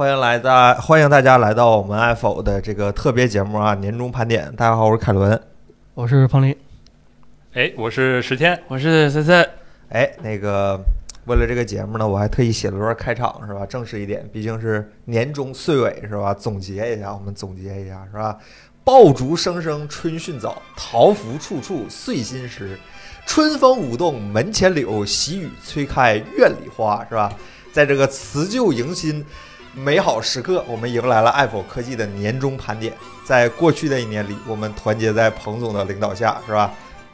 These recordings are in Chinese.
哎，欢迎来大欢迎大家来到我们 Apple 的这个特别节目啊，年终盘点。大家好，我是凯伦。我是彭林，哎，我是石天，我是森森，哎，那个为了这个节目呢，我还特意写了段开场，是吧？正式一点，毕竟是年终岁尾，是吧？总结一下，我们总结一下，是吧？爆竹声声春讯早，桃符处处岁新时。春风舞动门前柳，喜雨催开院里花，是吧？在这个辞旧迎新美好时刻，我们迎来了爱否科技的年终盘点。在过去的一年里，我们团结在彭总的领导下，是吧？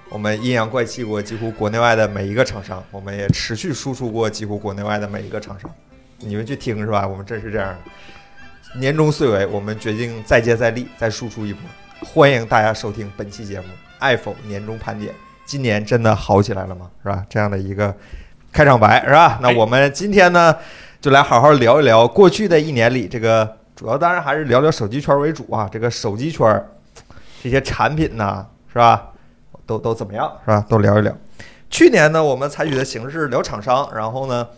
我们阴阳怪气过几乎国内外的每一个厂商，我们也持续输出过几乎国内外的每一个厂商。你们去听是吧？我们真是这样。年终岁尾，我们决定再接再厉，再输出一波。欢迎大家收听本期节目《爱否年终盘点》。今年真的好起来了吗？是吧？这样的一个开场白是吧？那我们今天呢，就来好好聊一聊过去的一年里，这个主要当然还是聊聊手机圈为主啊。这个手机圈这些产品呢，是吧？都都怎么样是吧？都聊一聊。去年呢，我们采取的形式聊厂商，然后呢，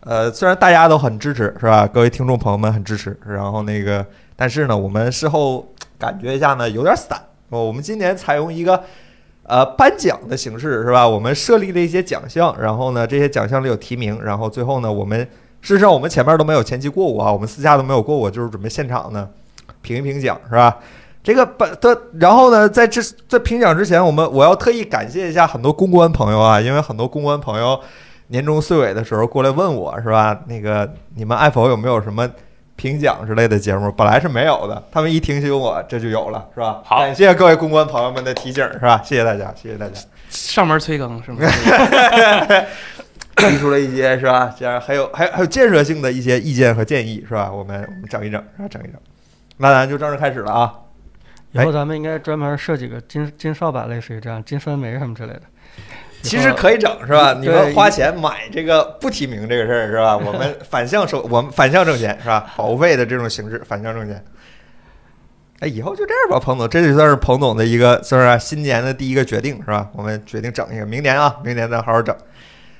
呃，虽然大家都很支持是吧？各位听众朋友们很支持，然后那个，但是呢，我们事后感觉一下呢，有点散。我们今年采用一个。呃，颁奖的形式是吧？我们设立了一些奖项，然后呢，这些奖项里有提名，然后最后呢，我们事实上我们前面都没有前期过过啊，我们私下都没有过过，就是准备现场呢评一评奖是吧？这个本的，然后呢，在这在评奖之前，我们我要特意感谢一下很多公关朋友啊，因为很多公关朋友年终岁尾的时候过来问我是吧？那个你们爱否有没有什么？评奖之类的节目本来是没有的，他们一听起我这就有了，是吧？好，感谢各位公关朋友们的提醒，是吧？谢谢大家，谢谢大家。上门催更是吗？提出了一些是吧？这样还有还有还有建设性的一些意见和建议，是吧？我们我们整一整，是吧？整一整。那咱就正式开始了啊！以后咱们应该专门设几个金金扫把，类似于这样金酸梅什么之类的。其实可以整是吧？你们花钱买这个不提名这个事儿是吧？我们 反向收，我们反向挣钱是吧？保护费的这种形式反向挣钱。哎，以后就这样吧，彭总，这就算是彭总的一个算是新年的第一个决定是吧？我们决定整一个，明年啊，明年咱好好整，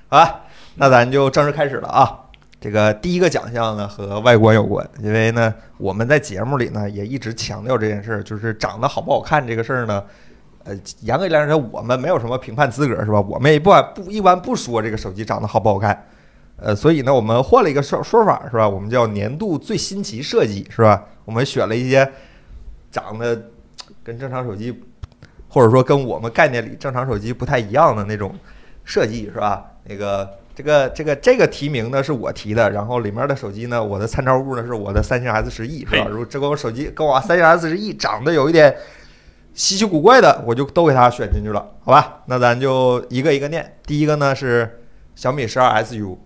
好吧？那咱就正式开始了啊！这个第一个奖项呢和外观有关，因为呢我们在节目里呢也一直强调这件事儿，就是长得好不好看这个事儿呢。呃，严格来说，我们没有什么评判资格，是吧？我们也不不一般不说这个手机长得好不好看，呃，所以呢，我们换了一个说说法，是吧？我们叫年度最新奇设计，是吧？我们选了一些长得跟正常手机，或者说跟我们概念里正常手机不太一样的那种设计，是吧？那个这个这个这个提名呢是我提的，然后里面的手机呢，我的参照物呢是我的三星 S 十 E，是吧？如果这个手机跟我三星 S 十 E 长得有一点。稀奇古怪的，我就都给它选进去了，好吧？那咱就一个一个念。第一个呢是小米十二 SU，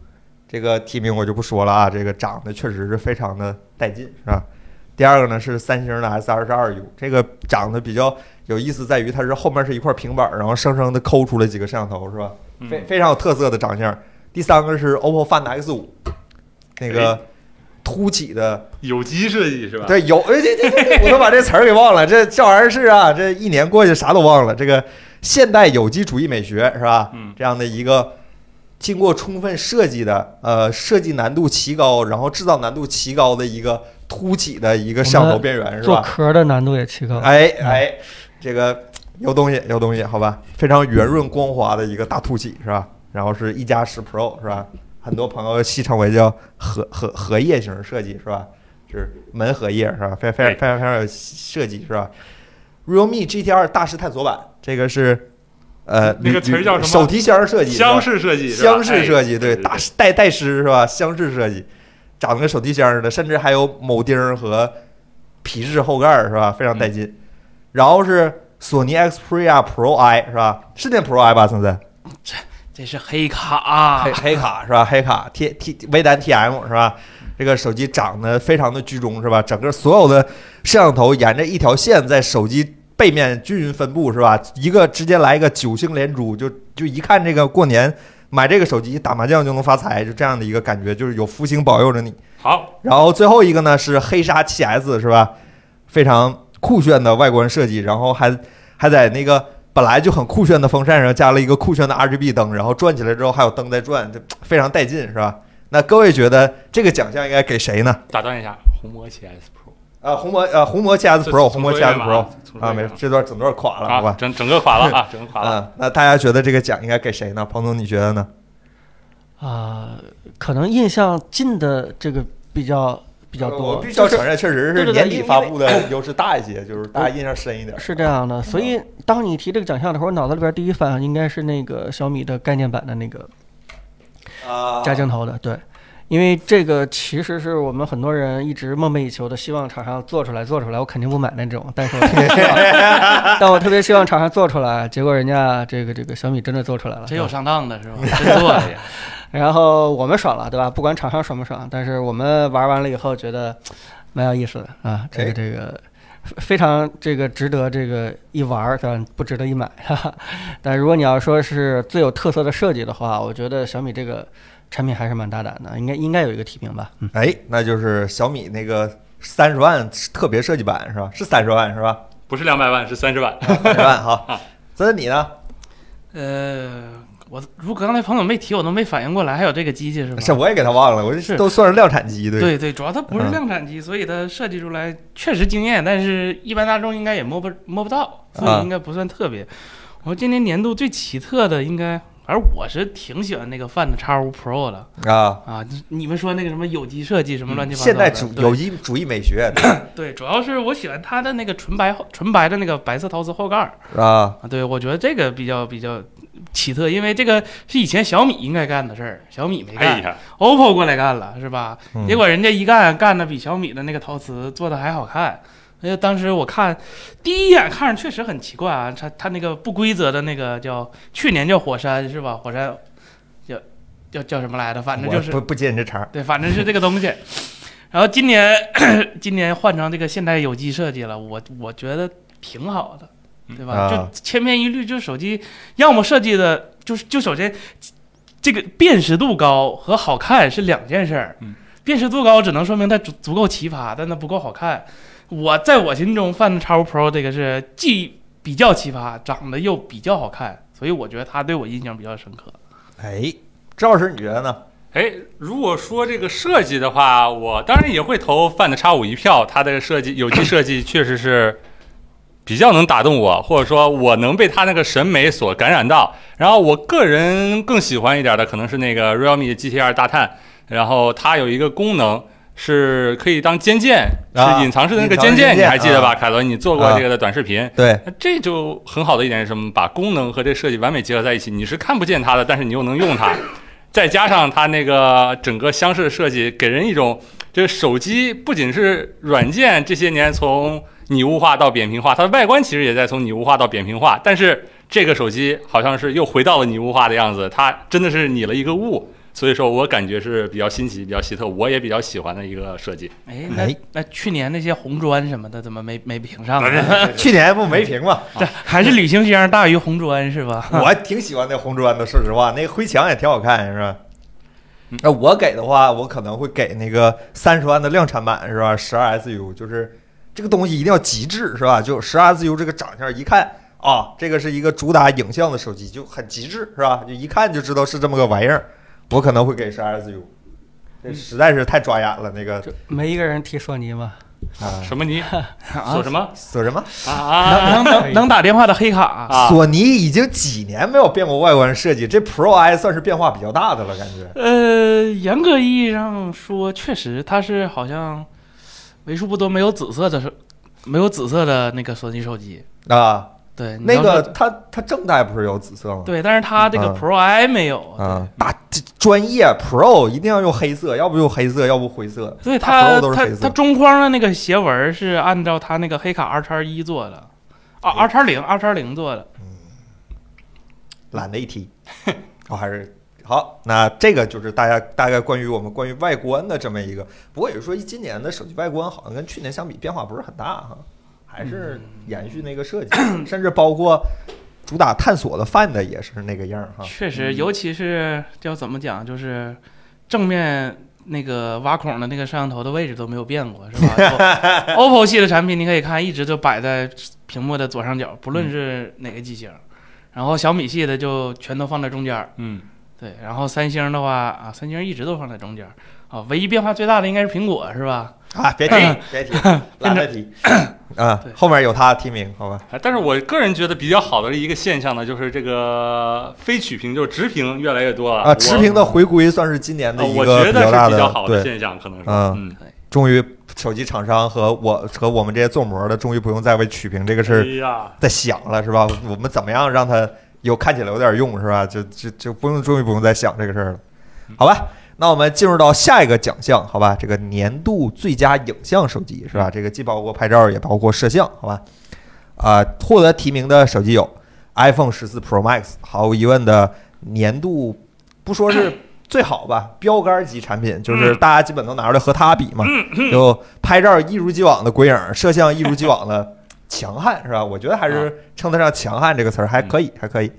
这个提名我就不说了啊，这个长得确实是非常的带劲，是吧？第二个呢是三星的 S 二十二 U，这个长得比较有意思，在于它是后面是一块平板，然后生生的抠出了几个摄像头，是吧？非非常有特色的长相。第三个是 OPPO Find X 五，那个。凸起的有机设计是吧？对，有这这，我都把这词儿给忘了。这这玩意儿是啊，这一年过去啥都忘了。这个现代有机主义美学是吧？嗯，这样的一个经过充分设计的，呃，设计难度奇高，然后制造难度奇高的一个凸起的一个摄像头边缘是吧？做壳的难度也奇高。哎哎，这个有东西有东西，好吧？非常圆润光滑的一个大凸起是吧？然后是一加十 Pro 是吧？很多朋友戏称为叫荷荷荷叶型设计是吧？就是门荷叶是吧？非非常非常非常有设计是吧？Realme GT 二大师探索版，这个是呃那个词儿叫什么？手提箱设计，箱式设计，箱式设计对，大师带带师是吧？箱式设计，长得跟手提箱似的，甚至还有铆钉和皮质后盖是吧？非常带劲。然后是索尼 Xperia Pro I 是吧？是念 Pro I 吧？现在？这是黑卡，黑黑卡是吧？黑卡 T T 微单 T M 是吧？这个手机长得非常的居中是吧？整个所有的摄像头沿着一条线在手机背面均匀分布是吧？一个直接来一个九星连珠，就就一看这个过年买这个手机打麻将就能发财，就这样的一个感觉，就是有福星保佑着你。好，然后最后一个呢是黑鲨七 S 是吧？非常酷炫的外观设计，然后还还在那个。本来就很酷炫的风扇上加了一个酷炫的 RGB 灯，然后转起来之后还有灯在转，就非常带劲，是吧？那各位觉得这个奖项应该给谁呢？打断一下，红魔七 S Pro 啊，红魔呃红魔七 S Pro，红魔 7S 重说一遍 Pro 啊，没这段整段垮了，好啊，吧？整整个垮了啊，整个垮了。嗯，那大家觉得这个奖应该给谁呢？彭总，你觉得呢？啊、可能印象近的这个比较比较呃多，我必须要承认，确实是年底发布的优势大一些，就是大家印象深一点。是这样的。所以当你提这个奖项的时候，我脑子里边第一反应应该是那个小米的概念版的那个啊，加镜头的，对。因为这个其实是我们很多人一直梦寐以求的，希望厂商做出来，做出来。我肯定不买那种，但是我特别希望，但我特别希望厂商做出来。结果人家这个这个小米真的做出来了，真有上当的是吧？真做了呀！然后我们爽了，对吧？不管厂商爽不爽，但是我们玩完了以后觉得蛮有意思的啊，这哎个这个非常这个值得这个一玩儿，但不值得一买。哈哈。但如果你要说是最有特色的设计的话，我觉得小米这个产品还是蛮大胆的，应该应该有一个提名吧。嗯，哎，那就是小米那个三十万特别设计版是吧？是三十万是吧？不是两百万，是三十万。三十万哈。森森你呢？呃，我如果刚才彭总没提，我都没反应过来，还有这个机器是吧？是我也给他忘了，我这是都算是量产机对。对对，主要它不是嗯量产机，所以它设计出来确实惊艳，但是一般大众应该也摸不摸不到，所啊以应该不算特别。我说今年年度最奇特的应该，反正我是挺喜欢那个 Find X5 Pro 的啊，啊。你们说那个什么有机设计什么乱七八糟的，现代主有机主义美学对，主要是我喜欢它的那个纯白纯白的那个白色陶瓷后盖啊。对，我觉得这个比较比较奇特，因为这个是以前小米应该干的事儿，小米没干、哎，o p p o 过来干了，是吧？嗯结果人家一干，干的比小米的那个陶瓷做的还好看。哎呀，当时我看第一眼看着确实很奇怪啊，它它那个不规则的那个叫去年叫火山是吧？火山叫叫叫什么来着？反正就是不不接你这茬儿 对，反正是这个东西。然后今年 今年换成这个现代有机设计了，我我觉得挺好的，对吧？啊就千篇一律，就手机要么设计的，就是就首先这个辨识度高和好看是两件事儿。嗯辨识度高只能说明它足足够奇葩，但它不够好看。我在我心中，Find X5 Pro 这个是既比较奇葩，长得又比较好看，所以我觉得它对我印象比较深刻。哎，赵老师你觉得呢？哎，如果说这个设计的话，我当然也会投 Find X5 一票。它的设计有机设计确实是比较能打动我，或者说我能被他那个审美所感染到。然后我个人更喜欢一点的可能是那个 Realme GTR 大探，然后它有一个功能。是可以当肩键，啊是隐藏式的那个隐藏肩键，你还记得吧？啊凯伦，你做过这个的短视频，对，这就很好的一点是什么？把功能和这设计完美结合在一起，你是看不见它的，但是你又能用它。再加上它那个整个箱式的设计，给人一种这个手机不仅是软件这些年从拟物化到扁平化，它的外观其实也在从拟物化到扁平化，但是这个手机好像是又回到了拟物化的样子，它真的是拟了一个物。所以说我感觉是比较新奇、比较奇特，我也比较喜欢的一个设计。哎，那哎那去年那些红砖什么的，怎么没没评上呢？去年不没评吗？这还是旅行箱大于红砖是吧？我挺喜欢那红砖的，说实话，那个灰墙也挺好看，是吧嗯？那我给的话，我可能会给那个三十万的量产版，是吧？十二 SU，就是这个东西一定要极致，是吧？就十二自由这个长相一看啊，这个是一个主打影像的手机，就很极致，是吧？就一看就知道是这么个玩意儿。我可能会给十二自由这实在是太抓眼了，那个就没一个人提索尼吗。啊，什么尼啊说什么索什么？啊啊能能能能打电话的黑卡，啊！索尼已经几年没有变过外观设计，这 Pro I 算是变化比较大的了，感觉。呃，严格意义上说，确实它是好像为数不多没有紫色的手，没有紫色的那个索尼手机。啊，对，那个它它正代不是有紫色吗？对，但是它这个啊 Pro I 没有。啊，大这专业 Pro 一定要用黑色，要不用黑色，要不灰色。对大它它它中框的那个斜纹是按照它那个黑卡二叉一做的，啊哎 R 叉零二叉零做的。嗯懒得一提。我还是好，那这个就是大家大概关于我们关于外观的这么一个。不过也是说，今年的手机外观好像跟去年相比变化不是很大哈，还是延续那个设计，甚至包括主打探索的 Find 也是那个样儿哈。确实，嗯尤其是叫怎么讲，就是正面那个挖孔的那个摄像头的位置都没有变过，是吧 就？OPPO 系的产品你可以看，一直就摆在屏幕的左上角，不论是哪个机型。然后小米系的就全都放在中间儿，嗯，对，然后三星的话啊，三星一直都放在中间儿啊，唯一变化最大的应该是苹果是吧？啊，别提，别提，懒得提 啊，后面有他提名，好吧？哎但是我个人觉得比较好的一个现象呢，就是这个非曲屏，就是直屏越来越多了啊，直屏的回归算是今年的呃一个我觉得较大的是比较好的对，现象，可能是嗯嗯，终于手机厂商和我和我们这些做膜的，终于不用再为曲屏这个事儿在想了，是吧？我们怎么样让它有看起来有点用，是吧？就就就不用，终于不用再想这个事儿了，好吧？那我们进入到下一个奖项，好吧？这个年度最佳影像手机是吧？这个既包括拍照，也包括摄像，好吧？啊、获得提名的手机有 iPhone 十四 Pro Max，毫无疑问的年度不说是 最好吧，标杆级产品，就是大家基本都拿出来和它比嘛，就拍照一如既往的鬼影，摄像一如既往的强悍，是吧？我觉得还是称得上强悍这个词儿还可以，还可以。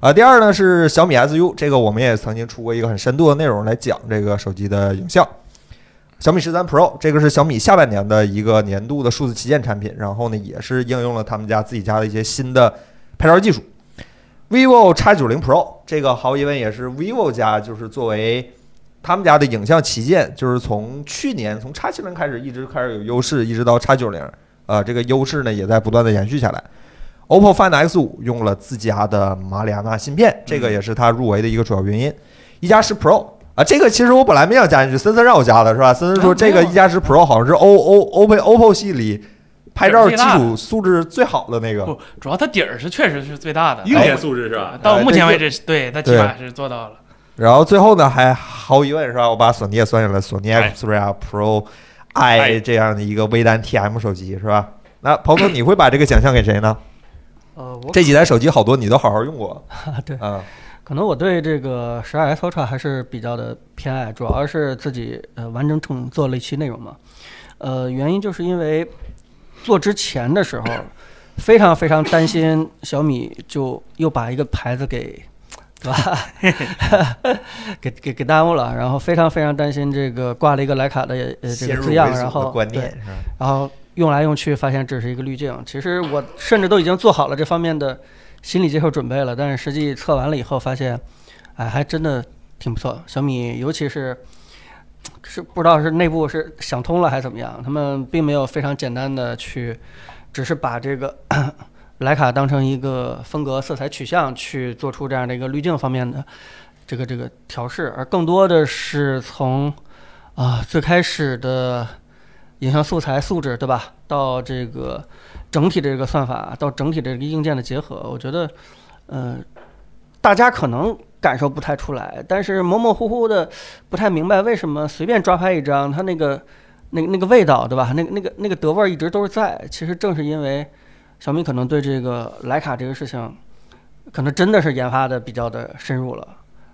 啊，第二呢是小米 SU，这个我们也曾经出过一个很深度的内容来讲这个手机的影像。小米十三 Pro 这个是小米下半年的一个年度的数字旗舰产品，然后呢也是应用了他们家自己家的一些新的拍照技术。vivo X 9 0 Pro 这个毫无疑问也是 vivo 家就是作为他们家的影像旗舰，就是从去年从 X 7 0开始一直开始有优势，一直到 X 9 0呃，这个优势呢也在不断的延续下来。OPPO Find X 5用了自家的马里亚纳芯片，这个也是它入围的一个主要原因。一加十 Pro 啊，这个其实我本来没想加进去，森森让我加的是吧？森森说啊这个一加十 Pro 好像是 O O OPPO OPPO 系里拍照基础素质最好的那个。不，主要它底儿是确实是最大的，硬件素质是吧？到目前哎为止，对它起码是做到了。然后最后呢，还毫无疑问是吧？我把索尼也算进来，索尼哎 Xperia 啊 Pro I 哎这样的一个微单 TM 手机是吧？那彭总，你会把这个奖项给谁呢？呃，我这几台手机好多你都好好用过 对，啊。可能我对这个十二 S Ultra 还是比较的偏爱，主要是自己呃完整整做了一期内容嘛。呃，原因就是因为做之前的时候，非常非常担心小米就又把一个牌子给。对吧？给给给耽误了，然后非常非常担心这个挂了一个徕卡的呃这个字样，然后对？然后用来用去发现只是一个滤镜。其实我甚至都已经做好了这方面的心理接受准备了，但是实际测完了以后发现，哎，还真的挺不错。小米尤其是是不知道是内部是想通了还是怎么样，他们并没有非常简单的去，只是把这个徕卡当成一个风格、色彩取向去做出这样的一个滤镜方面的这个这个调试，而更多的是从啊最开始的影像素材素质，对吧？到这个整体的这个算法，到整体的这个硬件的结合，我觉得，呃，大家可能感受不太出来，但是模模糊糊的不太明白为什么随便抓拍一张，它那个那个那个味道，对吧？那个那个那个德味儿一直都是在。其实正是因为小米可能对这个徕卡这个事情，可能真的是研发的比较的深入了。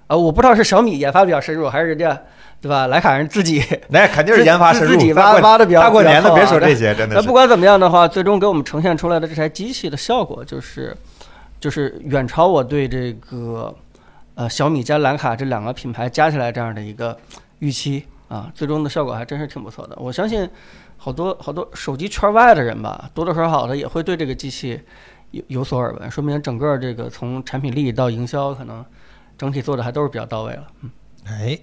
啊，我不知道是小米研发比较深入，还是人家对吧？徕卡人自己那肯定是研发深入，自己挖挖的比较大过年的别说这些，真的是那不。管怎么样的话，最终给我们呈现出来的这台机器的效果，就是就是远超我对这个呃小米加徕卡这两个品牌加起来这样的一个预期啊，最终的效果还真是挺不错的。我相信好多好多手机圈外的人吧，多多少少的也会对这个机器有有所耳闻，说明整个这个从产品力到营销，可能整体做的还都是比较到位了。嗯，哎，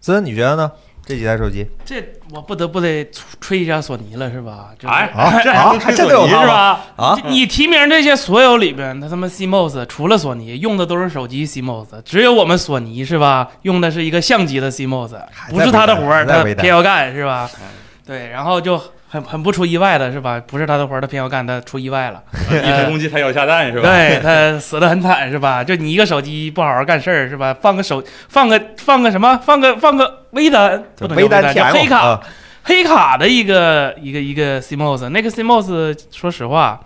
森森，你觉得呢？这几台手机这我不得不得吹一下索尼了，是吧？就是哎，啊这还能吹啊这索尼是吧？啊，你提名这些所有里边，它他妈 CMOS 除了索尼用的都是手机 CMOS，只有我们索尼是吧？用的是一个相机的 CMOS，不是他的活儿，他偏要干是吧嗯？对，然后就很很不出意外的是吧？不是他的活儿，他偏要干，他出意外了，一只公鸡他要下蛋是吧？对他死的很惨是吧？就你一个手机不好好干事儿是吧？放个手放个放个什么？放个放个微单，不能微单叫黑卡。啊黑卡的一个一个一个 CMOS，那个 CMOS 说实话，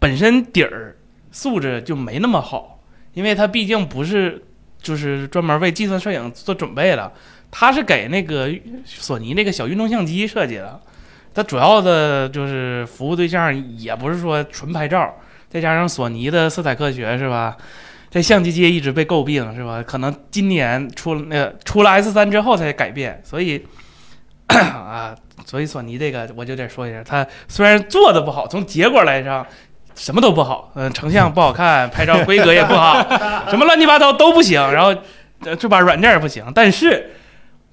本身底儿素质就没那么好，因为它毕竟不是就是专门为计算摄影做准备的，它是给那个索尼那个小运动相机设计的，它主要的就是服务对象也不是说纯拍照，再加上索尼的色彩科学是吧？在相机界一直被诟病是吧？可能今年出了那个出了 S 三之后才改变，所以 啊，所以索尼这个我就得说一下，它虽然做的不好，从结果来上什么都不好，嗯、成像不好看，拍照规格也不好，什么乱七八糟都不行，然后呃这把软件也不行，但是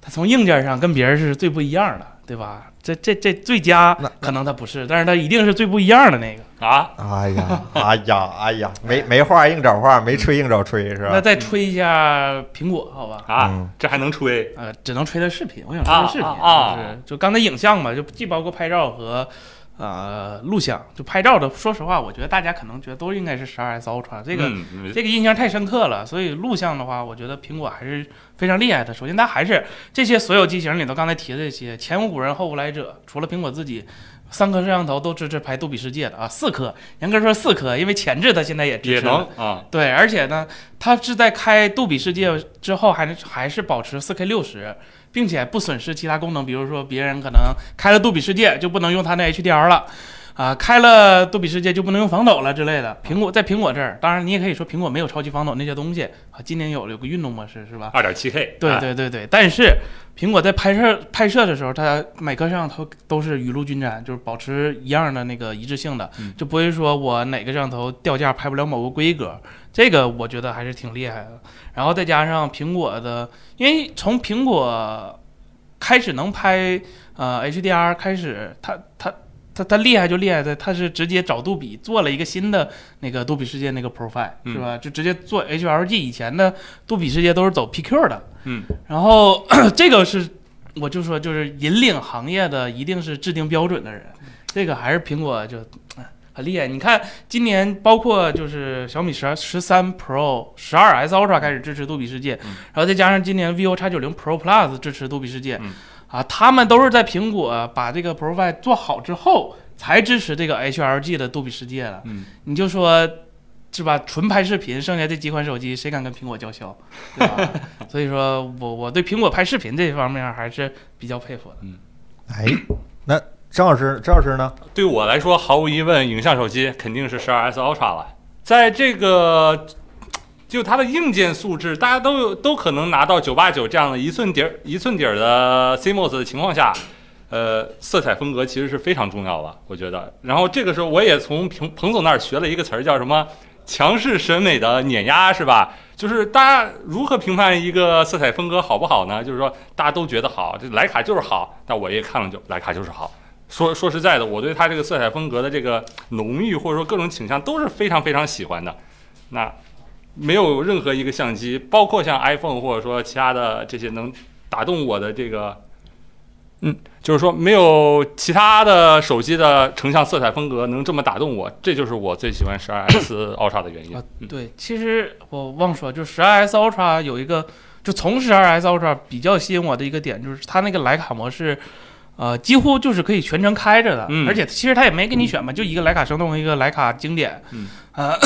它从硬件上跟别人是最不一样的，对吧？这这这最佳那可能它不是，但是它一定是最不一样的那个。啊，哎呀，哎呀，哎呀，没没话硬找话，没吹硬找吹，是吧？那再吹一下苹果，好吧？啊，嗯这还能吹？呃，只能吹它视频，我想吹它视频，就是就刚才影像嘛，就既包括拍照和呃录像。就拍照的，说实话，我觉得大家可能觉得都应该是十二 S Ultra，这个、嗯这个印象太深刻了。所以录像的话，我觉得苹果还是非常厉害的。首先，它还是这些所有机型里头刚才提的这些前无古人后无来者，除了苹果自己。三颗摄像头都支持拍杜比世界的啊，四颗，严格说四颗，因为前置它现在也支持啊，对，而且呢，它是在开杜比世界之后还是还是保持四 K 六十，并且不损失其他功能，比如说别人可能开了杜比世界就不能用他那 HDR 了。啊，开了杜比世界就不能用防抖了之类的。苹果在苹果这儿，当然你也可以说苹果没有超级防抖那些东西啊。今年有有个运动模式是吧？二点七 K，对哎对对对，但是苹果在拍摄拍摄的时候，它每颗摄像头都是雨露均沾，就是保持一样的那个一致性的，嗯就不会说我哪个摄像头掉价拍不了某个规格，这个我觉得还是挺厉害的。然后再加上苹果的，因为从苹果开始能拍呃 HDR 开始，它它。它它厉害就厉害在，他是直接找杜比做了一个新的那个杜比世界那个 Profile 嗯是吧？就直接做 HLG，以前的杜比世界都是走 PQ 的，嗯，然后 这个是，我就说就是引领行业的，一定是制定标准的人，这个还是苹果就哎很厉害。你看今年包括就是小米十二、十三 Pro、十二 S Ultra 开始支持杜比世界，嗯然后再加上今年 vivo X 九零 Pro Plus 支持杜比世界，嗯啊，他们都是在苹果把这个 Profile 做好之后才支持这个 HLG 的杜比世界的。嗯，你就说。是吧？纯拍视频，剩下这几款手机谁敢跟苹果叫嚣，对吧？所以说我我对苹果拍视频这方面还是比较佩服的。嗯哎，那张老师，张老师呢？对我来说，毫无疑问，影像手机肯定是十二 S Ultra 了。在这个就它的硬件素质，大家都有都可能拿到九八九这样的一寸底儿一寸底儿的 CMOS 的情况下，呃，色彩风格其实是非常重要的，我觉得。然后这个时候，我也从彭彭总那儿学了一个词儿，叫什么？强势审美的碾压是吧？就是大家如何评判一个色彩风格好不好呢？就是说大家都觉得好，这徕卡就是好，但我也看了就徕卡就是好。说说实在的，我对它这个色彩风格的这个浓郁或者说各种倾向都是非常非常喜欢的。那没有任何一个相机，包括像 iPhone 或者说其他的这些能打动我的这个，嗯，就是说没有其他的手机的成像色彩风格能这么打动我，这就是我最喜欢十二 S Ultra 的原因。啊。嗯。对，其实我忘说，就十二 S Ultra 有一个，就从十二 S Ultra 比较吸引我的一个点，就是它那个徕卡模式，呃，几乎就是可以全程开着的，嗯。而且其实它也没给你选嘛，就一个徕卡生动，一个徕卡经典，嗯，呃，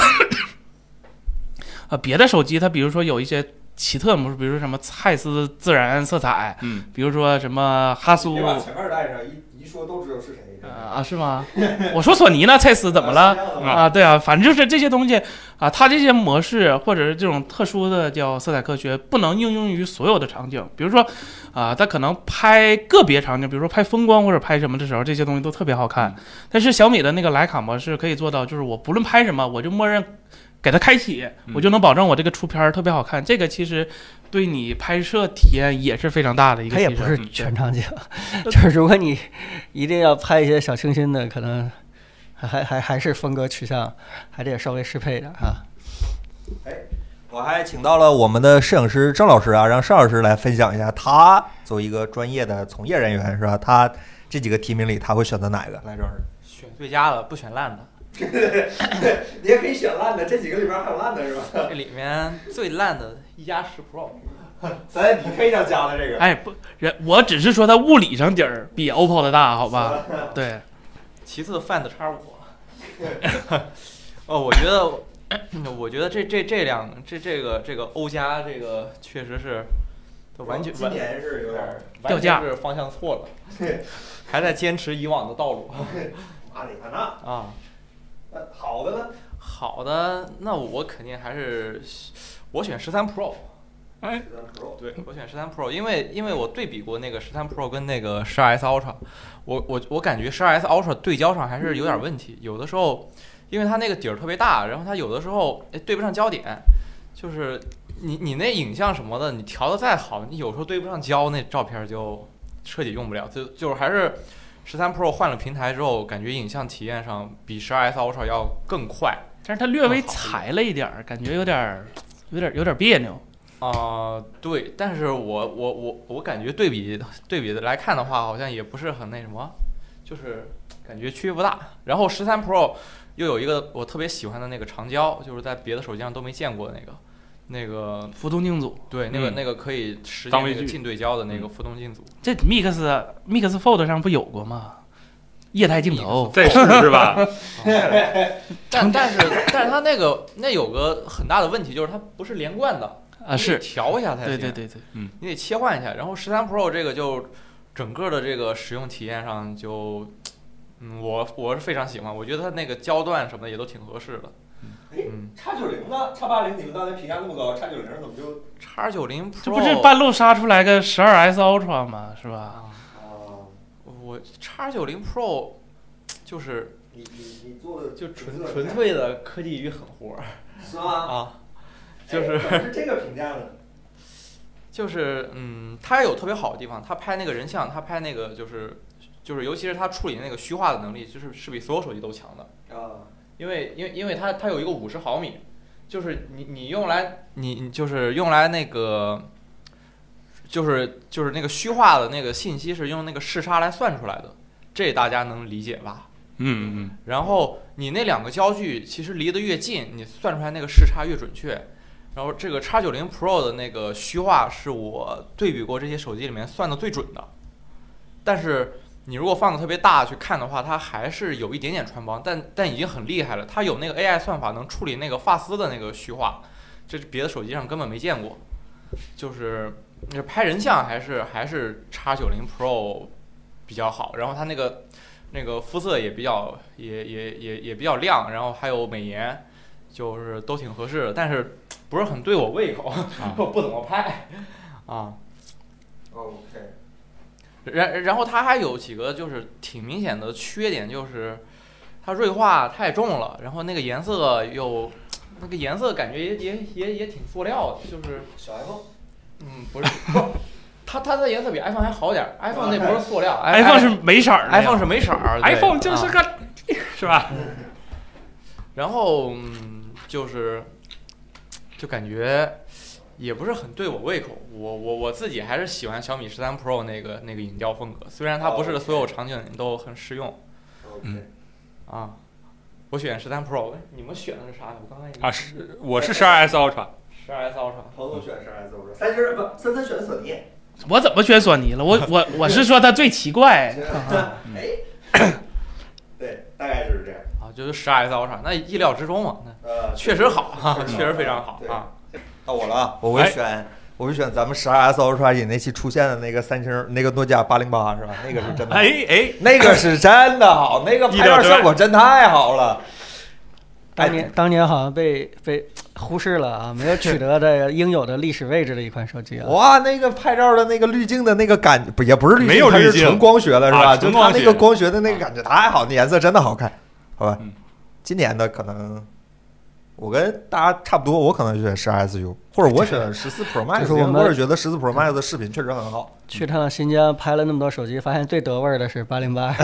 呃，别的手机它比如说有一些奇特模式，比如说什么蔡司自然色彩，嗯，比如说什么哈苏，前面带上，一一说都知道是谁。啊啊是吗？我说索尼呢，蔡司怎么了？啊，对啊，反正就是这些东西啊，它这些模式或者是这种特殊的叫色彩科学，不能应用于所有的场景。比如说，啊，它可能拍个别场景，比如说拍风光或者拍什么的时候，这些东西都特别好看。但是小米的那个徕卡模式可以做到，就是我不论拍什么，我就默认给它开启，我就能保证我这个出片儿特别好看。这个其实对你拍摄体验也是非常大的一个提升。它也不是嗯全场景，就是如果你一定要拍一些小清新的，可能还还还是风格取向还得稍微适配的啊。我还请到了我们的摄影师郑老师啊，让邵老师来分享一下，他作为一个专业的从业人员是吧？他这几个提名里他会选择哪一个？来，郑老师，选最佳的，不选烂的。你也可以选烂的，这几个里边还有烂的是吧？这里面最烂的一加十 Pro，咱在你配上加的这个，哎，不，人我只是说它物理上底儿比 OPPO 的大，好吧？对，其次 Find X 五。哦，我觉得，我觉得这这这两这这个这个欧加这个确实是，它完全完年是有点掉价是方向错了，还在坚持以往的道路阿里安娜。啊。那好的呢？好的，那我肯定还是我选十三 Pro。哎，十三 Pro，对，我选十三 Pro，因为因为我对比过那个十三 Pro 跟那个十二 S Ultra，我我我感觉十二 S Ultra 对焦上还是有点问题，有的时候因为它那个底儿特别大，然后它有的时候哎对不上焦点，就是你你那影像什么的，你调的再好，你有时候对不上焦，那照片就彻底用不了。就就是还是十三 Pro 换了平台之后，感觉影像体验上比十二 S Ultra 要更快。但是它略微裁了一点儿，感觉有点儿有点儿有点儿别扭。啊、对，但是我我我我感觉对比对比的来看的话，好像也不是很那什么，就是感觉区别不大。然后十三 Pro 又有一个我特别喜欢的那个长焦，就是在别的手机上都没见过的那个，那个浮动镜组，对那个、嗯那个可以实现那个近对焦的那个浮动镜组。这 Mix Mix Fold 上不有过吗？液态镜头，再试是吧？但但是但是它那个那有个很大的问题，就是它不是连贯的啊，是，调一下才行。对对对对，你得切换一下。然后十三 Pro 这个就整个的这个使用体验上就，嗯，我我是非常喜欢，我觉得它那个焦段什么的也都挺合适的。嗯叉九零呢？叉八零你们刚才评价那么高，叉九零怎么就？叉九零 Pro 这不是半路杀出来个十二 S Ultra 吗？是吧？啊，我叉九零 Pro 就是你你你做的就纯纯粹的科技与狠活儿是吗？啊，就是哎怎么是这个评价呢？就是嗯，它有特别好的地方，它拍那个人像，它拍那个就是就是尤其是它处理那个虚化的能力，就是是比所有手机都强的。啊，因为因为因为它它有一个五十毫米，就是你你用来你你就是用来那个，就是就是那个虚化的那个信息是用那个视差来算出来的，这大家能理解吧？嗯嗯然后你那两个焦距其实离得越近，你算出来那个视差越准确。然后这个 X 九零 Pro 的那个虚化是我对比过这些手机里面算的最准的，但是你如果放的特别大去看的话，它还是有一点点穿帮，但但已经很厉害了。它有那个 AI 算法能处理那个发丝的那个虚化，这是别的手机上根本没见过。就是那拍人像还是还是 X 九零 Pro 比较好，然后它那个那个肤色也比较也也也也比较亮，然后还有美颜，就是都挺合适的，但是不是很对我胃口，我不怎么拍啊。OK，然然后它还有几个就是挺明显的缺点，就是它锐化太重了，然后那个颜色又那个颜色感觉也也也也挺塑料的，就是小 iPhone 嗯不是不，它它的颜色比 iPhone 还好点儿，iPhone 那不是塑料 iPhone 是没色儿的 iPhone 是没色儿，iPhone 就是啊个是吧？然后嗯，就是就感觉也不是很对我胃口。我我我自己还是喜欢小米十三 Pro 那个那个影调风格，虽然它不是所有场景都很适用嗯啊。我选十三 Pro，你们选的是啥呀？我刚才已经啊，是我是十二 S Ultra，十二 S Ultra。彭总选十二 S Ultra，三星不，森森选的索尼。我怎么选索尼了？我我我是说它最奇怪。哎，对，大概就是这样。啊，就是十二 S Ultra，那意料之中嘛，那呃，确实好哈、确实非常好啊。到我了啊，我会哎选，我会选咱们十二 S Ultra 里那期出现的那个三星，那个诺基亚八零八是吧？那个是真的好，哎哎，那个是真的好，那个拍照效果真太好了。当年当年好像被被忽视了啊，没有取得的应有的历史位置的一款手机啊。哇，那个拍照的那个滤镜的那个感，不也不是滤镜，没有滤镜它是纯光学的是吧？啊就它那个光学的那个感觉太好，那颜色真的好看，好吧嗯？今年的可能我跟大家差不多，我可能选十二 SU，或者我选十四 Pro Max，就是我们因为我是觉得十四 Pro Max 的视频确实很好。去趟新疆拍了那么多手机，发现最得味儿的是八零八。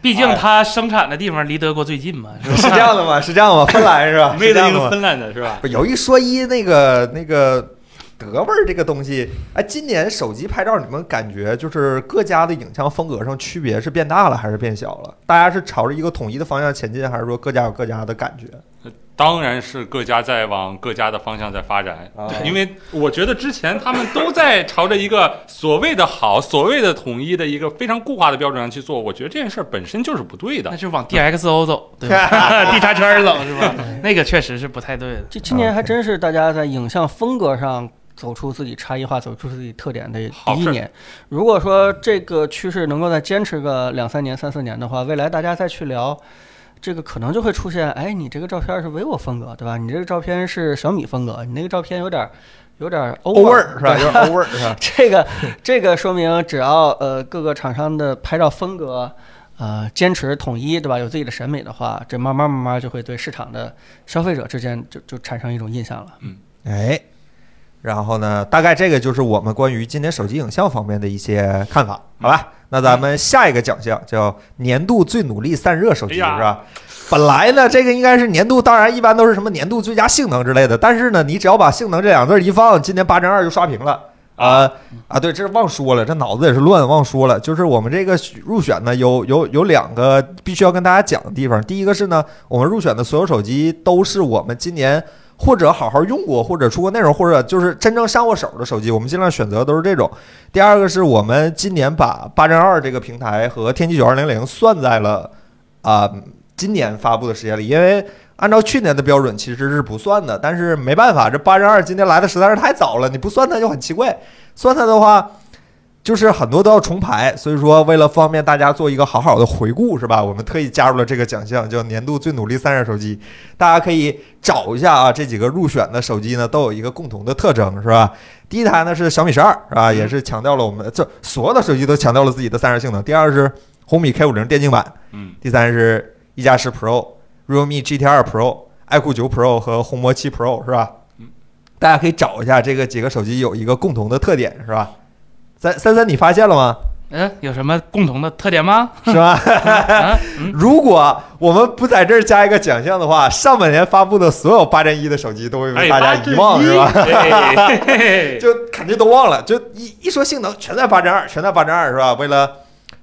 毕竟它生产的地方离德国最近嘛，是吧？是这样的吗？是这样吗？芬兰是吧？妹是这样的吗？的一个芬兰的是吧？有一说一，那个那个德味儿这个东西，哎，今年手机拍照，你们感觉就是各家的影像风格上区别是变大了还是变小了？大家是朝着一个统一的方向前进，还是说各家有各家的感觉？当然是各家在往各家的方向在发展，啊因为我觉得之前他们都在朝着一个所谓的好、所谓的统一的一个非常固化的标准上去做，我觉得这件事儿本身就是不对的那。就往 DXO 走，对吧？地插圈走是吧？那个确实是不太对的。这今年还真是大家在影像风格上走出自己差异化、走出自己特点的第一年。如果说这个趋势能够再坚持个两三年、三四年的话，未来大家再去聊。这个可能就会出现，哎，你这个照片是 vivo 风格，对吧？你这个照片是小米风格，你那个照片有点儿有点儿欧味儿是吧？有点欧味儿是吧？这个这个说明，只要呃各个厂商的拍照风格呃坚持统一，对吧？有自己的审美的话，这慢慢慢慢就会对市场的消费者之间就就产生一种印象了。嗯哎，然后呢，大概这个就是我们关于今年手机影像方面的一些看法，好吧？那咱们下一个奖项叫年度最努力散热手机，是吧？本来呢，这个应该是年度，当然一般都是什么年度最佳性能之类的，但是呢，你只要把性能这两字儿一放，今年八针二就刷屏了。啊啊，对，这是忘说了，这脑子也是乱，忘说了。就是我们这个入选呢，有有有两个必须要跟大家讲的地方。第一个是呢，我们入选的所有手机都是我们今年或者好好用过，或者出过内容，或者就是真正上过手的手机，我们尽量选择都是这种。第二个是我们今年把八针二这个平台和天玑九二零零算在了啊、今年发布的时间里，因为按照去年的标准其实是不算的，但是没办法，这八针二今天来的实在是太早了，你不算它就很奇怪。算它的话，就是很多都要重排，所以说为了方便大家做一个好好的回顾，是吧？我们特意加入了这个奖项，叫年度最努力散热手机。大家可以找一下啊，这几个入选的手机呢，都有一个共同的特征，是吧？第一台呢是小米十二，是吧？也是强调了我们这所有的手机都强调了自己的散热性能。第二是红米 K 五零电竞版，嗯，第三是一加十 Pro、realme GT 二 Pro、iQOO 九 Pro 和红魔七 Pro 是吧？嗯，大家可以找一下这个几个手机有一个共同的特点是吧？三三三，你发现了吗？嗯、有什么共同的特点吗？是吧？如果我们不在这儿加一个奖项的话，上半年发布的所有八针一的手机都会被哎，大家遗忘，是吧？就肯定都忘了，就一一说性能，全在八针二，全在八针二，是吧？为了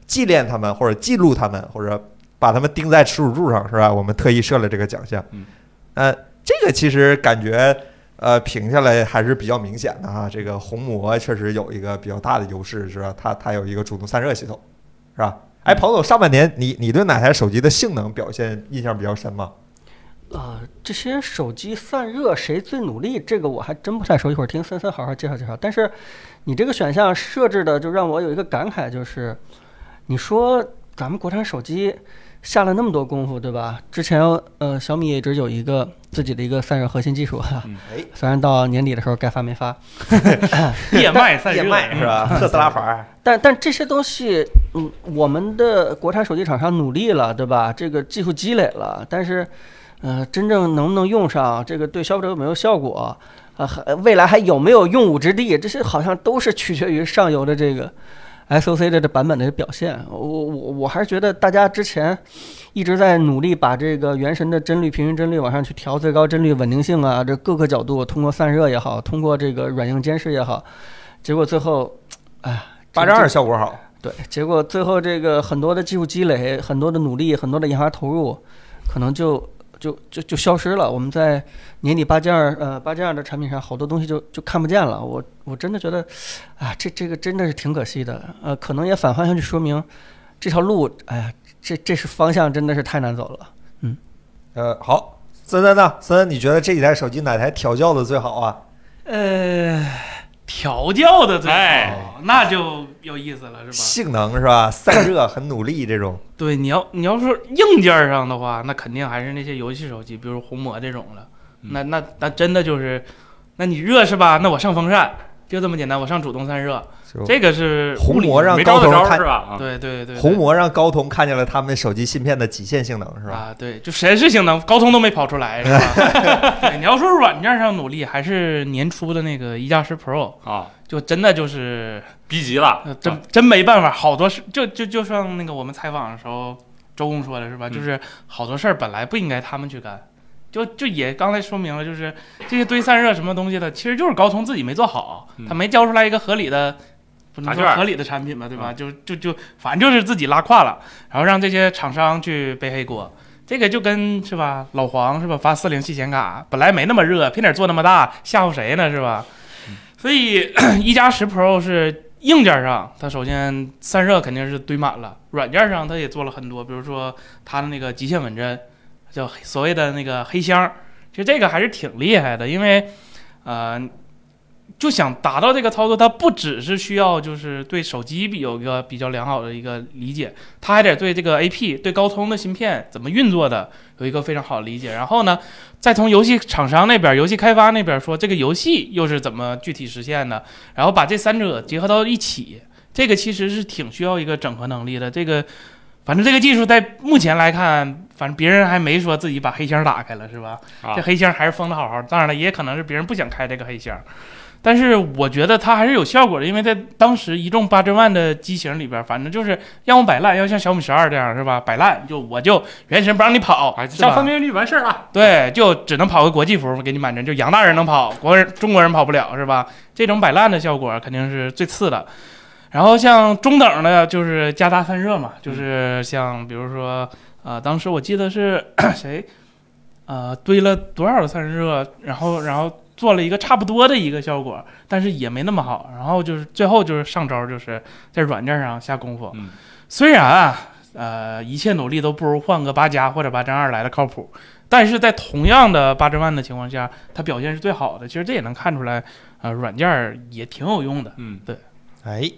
纪念他们，或者记录他们，或者把他们钉在耻辱柱上，是吧？我们特意设了这个奖项。嗯，呃，这个其实感觉呃评下来还是比较明显的哈。这个红魔确实有一个比较大的优势，是吧？它它有一个主动散热系统，是吧？哎，彭总，上半年你你对哪台手机的性能表现印象比较深吗？呃，这些手机散热谁最努力？这个我还真不太熟，一会儿听森森好好介绍介绍。但是你这个选项设置的就让我有一个感慨，就是你说咱们国产手机下了那么多功夫，对吧？之前呃小米一直有一个自己的一个散热核心技术哈，哎，虽然到年底的时候该发没发，夜脉散热是吧？特斯拉牌儿，但但这些东西，嗯，我们的国产手机厂商努力了，对吧？这个技术积累了，但是，呃，真正能不能用上，这个对消费者有没有效果，啊、还未来还有没有用武之地，这些好像都是取决于上游的这个 SOC 的这版本的表现。我我我还是觉得大家之前一直在努力把这个原神的帧率、平均帧率往上去调最高帧率、稳定性啊，这各个角度通过散热也好，通过这个软硬监视也好，结果最后，哎，八针二效果好。对，结果最后这个很多的技术积累、很多的努力、很多的研发投入，可能就就就就消失了。我们在年底八件儿呃八件儿的产品上，好多东西就就看不见了。我我真的觉得，啊，这这个真的是挺可惜的。呃，可能也反方向去说明，这条路，哎呀，这这是方向真的是太难走了。嗯呃，好，森森呢？森森，你觉得这几台手机哪台调教的最好啊？呃，调教的最好，哎那就有意思了，是吧？性能是吧？散热很努力这种。对，你要你要说硬件上的话，那肯定还是那些游戏手机，比如红魔这种了。嗯那那那真的就是，那你热是吧？那我上风扇，就这么简单，我上主动散热，就这个是红魔让高通看是吧？啊，对对对，对红魔让高通看见了他们手机芯片的极限性能是吧？啊，对，就实时性能，高通都没跑出来，是吧？对，你要说软件上努力，还是年初的那个一加十 Pro，啊，就真的就是逼急了呃，真真没办法，好多事就就就像那个我们采访的时候，周公说的是吧？嗯就是好多事儿本来不应该他们去干，就就也刚才说明了，就是这些堆散热什么东西的，其实就是高通自己没做好，嗯他没交出来一个合理的。不能说合理的产品吧，对吧？嗯就就就反正就是自己拉胯了，然后让这些厂商去背黑锅。这个就跟是吧，老黄是吧，发四零系显卡本来没那么热，偏点做那么大，吓唬谁呢？是吧？所以 一加十 Pro 是硬件上，它首先散热肯定是堆满了，软件上它也做了很多，比如说它的那个极限稳帧，叫所谓的那个黑箱，其实这个还是挺厉害的，因为呃。就想达到这个操作，它不只是需要就是对手机有一个比较良好的一个理解，它还得对这个 AP 对高通的芯片怎么运作的有一个非常好的理解。然后呢，再从游戏厂商那边、游戏开发那边说这个游戏又是怎么具体实现的，然后把这三者结合到一起，这个其实是挺需要一个整合能力的。这个反正这个技术在目前来看，反正别人还没说自己把黑箱打开了，是吧？这黑箱还是封的好好的。当然了，也可能是别人不想开这个黑箱，但是我觉得它还是有效果的，因为在当时一众八珍万的机型里边，反正就是让我摆烂，要像小米十二这样是吧？摆烂就我就原神不让你跑，上分辨率完事儿了。对，就只能跑个国际服给你满帧，就洋大人能跑，国人中国人跑不了是吧？这种摆烂的效果肯定是最次的。然后像中等的，就是加大散热嘛，就是像比如说，呃，当时我记得是 谁，呃，堆了多少的散热，然后然后做了一个差不多的一个效果，但是也没那么好。然后就是最后就是上招，就是在软件上下功夫。嗯虽然啊，呃，一切努力都不如换个八加或者八针二来的靠谱，但是在同样的八针万的情况下，它表现是最好的。其实这也能看出来，呃，软件儿也挺有用的。嗯，对哎，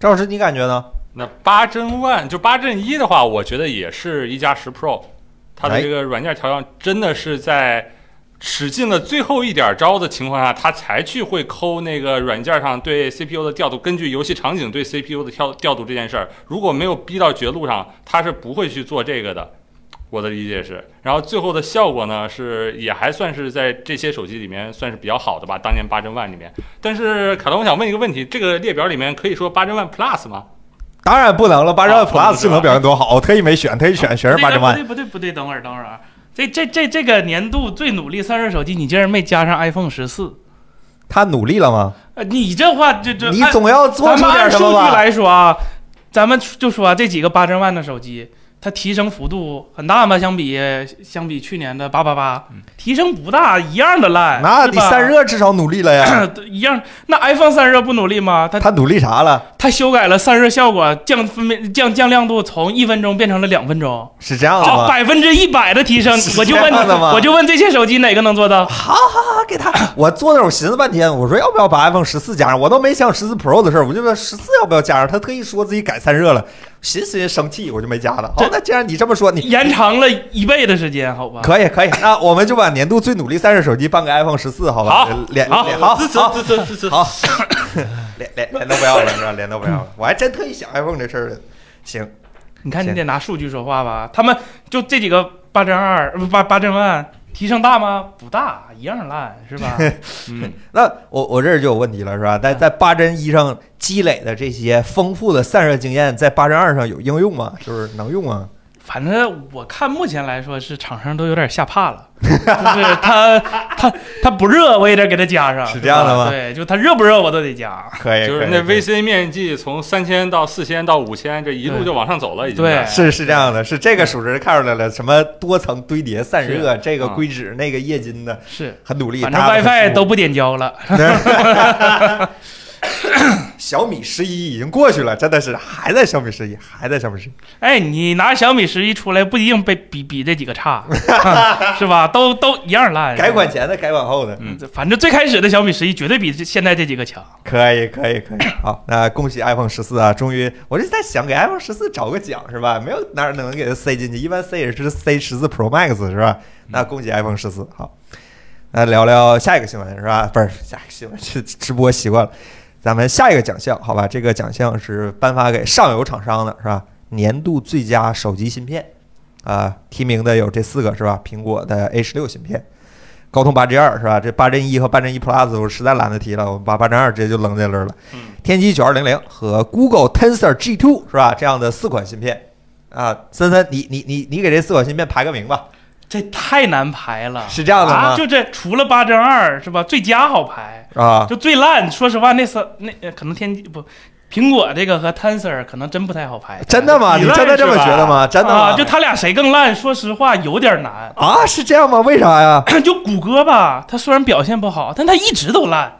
赵老师你感觉呢？那八针 One 就八针一的话，我觉得也是一加十 Pro，它的哎这个软件调教真的是在使尽了最后一点招的情况下，他才去会抠那个软件上对 CPU 的调度，根据游戏场景对 CPU 的调调度这件事儿，如果没有逼到绝路上，他是不会去做这个的。我的理解是，然后最后的效果呢是也还算是在这些手机里面算是比较好的吧，当年八针 One 里面。但是凯龙，我想问一个问题，这个列表里面可以说八针 One Plus 吗？当然不能了，八针万 Plus 性能表现多好，我特意没选，特意选全是八针万。不对不对不对，等会儿等会儿啊，这这这这个年度最努力散热手机，你竟然没加上 iPhone 十四？他努力了吗？呃，你这话这这你总要做出咱们按数据点什么吧？来说啊，咱们就说啊，这几个八千万的手机，它提升幅度很大吗？相比相比去年的八八八，提升不大，一样的烂。那你散热至少努力了呀。一样。那 iPhone 散热不努力吗？它它努力啥了？它修改了散热效果，降分辨降降亮度从一分钟变成了两分钟，是这样的这吗？百分之一百的提升。我就问这样的吗我就问这些手机哪个能做到？好好好，给他，我坐那儿我寻思半天，我说要不要把 iPhone 十四加上？我都没想十四 Pro 的事儿，我就问十四要不要加上？他特意说自己改散热了，寻思寻思生气，我就没加了。好这，那既然你这么说，你延长了一倍的时间，好吧？可以可以，那我们就把年度最努力散热手机颁给 iPhone 十四，好吧？好脸好支持好支持支持。好，脸脸脸都不要了是吧？脸都不要了，我还真特意想 iPhone 这事儿的。行，你看，你得拿数据说话吧。他们就这几个八针二、呃不八八针万提升大吗？不大，一样烂，是吧？嗯，那我我这儿就有问题了是吧？在在八针一上积累的这些丰富的散热经验，在八针二上有应用吗？就是能用啊？反正我看目前来说是厂商都有点吓怕了，就是他他他不热，我也得给他加上，是这样的吗？对，就他热不热我都得加。可以，就是那 VC 面积从三千到四千到五千，这一路就往上走了，已经。对。是是这样的，是这个属实看出来了，什么多层堆叠散热，这个啊硅脂，那个液晶的，是，很努力。反正 WiFi 都不点胶了。小米十一已经过去了，真的是还在小米十一，还在小米十一。哎，你拿小米十一出来，不一定被比比这几个差，是吧？都都一样烂。改款前的，改款后的，嗯反正最开始的小米十一绝对比这现在这几个强。可以可以可以。好，那恭喜 iPhone 十四啊，终于，我就在想给 iPhone 十四找个奖是吧？没有哪儿能给它塞进去，一般塞也是塞十四 Pro Max 是吧？那恭喜 iPhone 十四。好，那聊聊下一个新闻是吧？不是下一个新闻，是直播习惯了。咱们下一个奖项，好吧？这个奖项是颁发给上游厂商的，是吧？年度最佳手机芯片啊、提名的有这四个是吧？苹果的 A 十六芯片，高通八 G 二是吧？这八针一和八针一 Plus 我实在懒得提了，我们把八针二直接就扔在这儿了。嗯天玑九二零零和 Google Tensor G two 是吧？这样的四款芯片啊，森森，你你你你给这四款芯片排个名吧？这太难排了，是这样的吗啊就这除了八针二是吧？最佳好排，啊，就最烂。说实话，那三那呃可能天玑不，苹果这个和 Tensor 可能真不太好排。真的吗？你真的这么觉得吗？真的吗？啊，就他俩谁更烂？说实话有点难。啊，是这样吗？为啥呀？就谷歌吧，它虽然表现不好，但它一直都烂，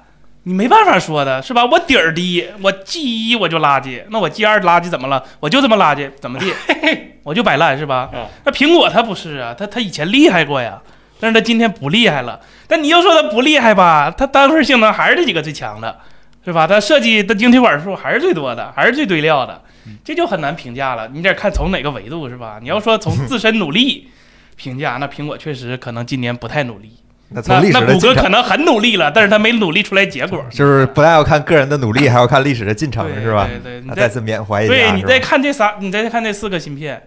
你没办法说的是吧？我底儿低，我 G 一我就垃圾，那我 G 二垃圾怎么了？我就这么垃圾，怎么地？我就摆烂是吧嗯？那苹果它不是啊，它它以前厉害过呀，但是它今天不厉害了。但你要说它不厉害吧，它单份性能还是这几个最强的，是吧？它设计的晶体管数还是最多的，还是最堆料的，这就很难评价了。你得看从哪个维度是吧？你要说从自身努力评价，那苹果确实可能今年不太努力。那从历史那那谷的进程，歌可能很努力了，但是他没努力出来结果，就是不但要看个人的努力，还要看历史的进程，是吧？对对，你啊，再再次缅怀一下，对你再看这仨，你再看这四个芯片，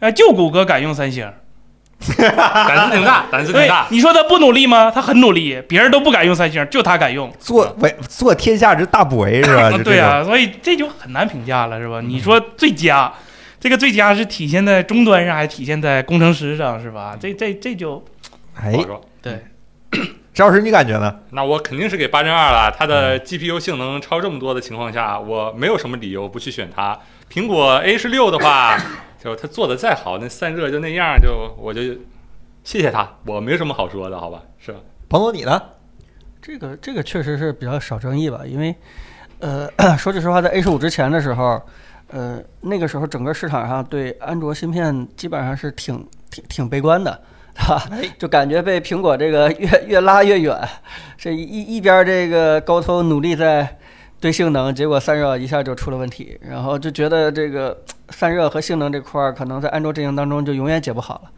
呃，就谷歌敢用三星。胆子挺大，胆子挺对大，。你说他不努力吗？他很努力，别人都不敢用三星，就他敢用。做为做天下之大不为是吧？对啊，所以这就很难评价了，是吧？你说最佳，这个最佳是体现在终端上，还是体现在工程师上，是吧？这这这就哎对，张老师你感觉呢？那我肯定是给八针二了。它的 GPU 性能超这么多的情况下，我没有什么理由不去选它。苹果 A 十六的话，就它做的再好，那散热就那样，就我就谢谢它，我没什么好说的，好吧？是吧？彭总你呢？这个这个确实是比较少争议吧，因为，呃，说句实话，在 A 十五之前的时候，呃，那个时候整个市场上对安卓芯片基本上是挺挺挺悲观的，对吧？就感觉被苹果这个越越拉越远，这一一边这个高通努力在对性能，结果散热一下就出了问题，然后就觉得这个散热和性能这块儿可能在安卓阵营当中就永远解不好了。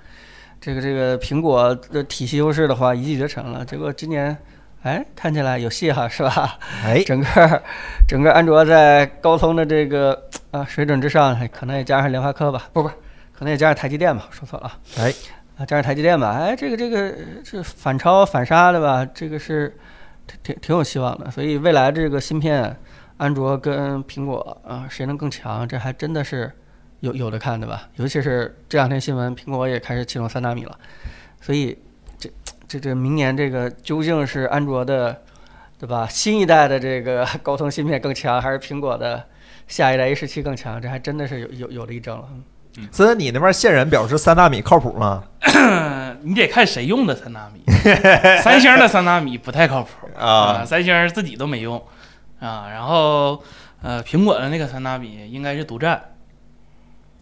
这个这个苹果的体系优势的话一骑绝尘了，结果今年，哎，看起来有戏哈，是吧？哎，整个整个安卓在高通的这个啊水准之上，可能也加上联发科吧，不不，可能也加上台积电吧，说错了啊。哎，啊，加上台积电吧，哎，这个这个这反超反杀的吧，这个是挺挺挺有希望的。所以未来这个芯片，安卓跟苹果啊，谁能更强，这还真的是有有的看的吧？尤其是这两天新闻，苹果也开始启动三纳米了，所以这这这明年这个究竟是安卓的，对吧？新一代的这个高通芯片更强，还是苹果的下一代 A 十七更强？这还真的是有有有的一争了。森森你那边线人表示三纳米靠谱吗？嗯，你得看谁用的三纳米，三星的三纳米不太靠谱。啊。三星自己都没用。啊。然后呃，苹果的那个三纳米应该是独占，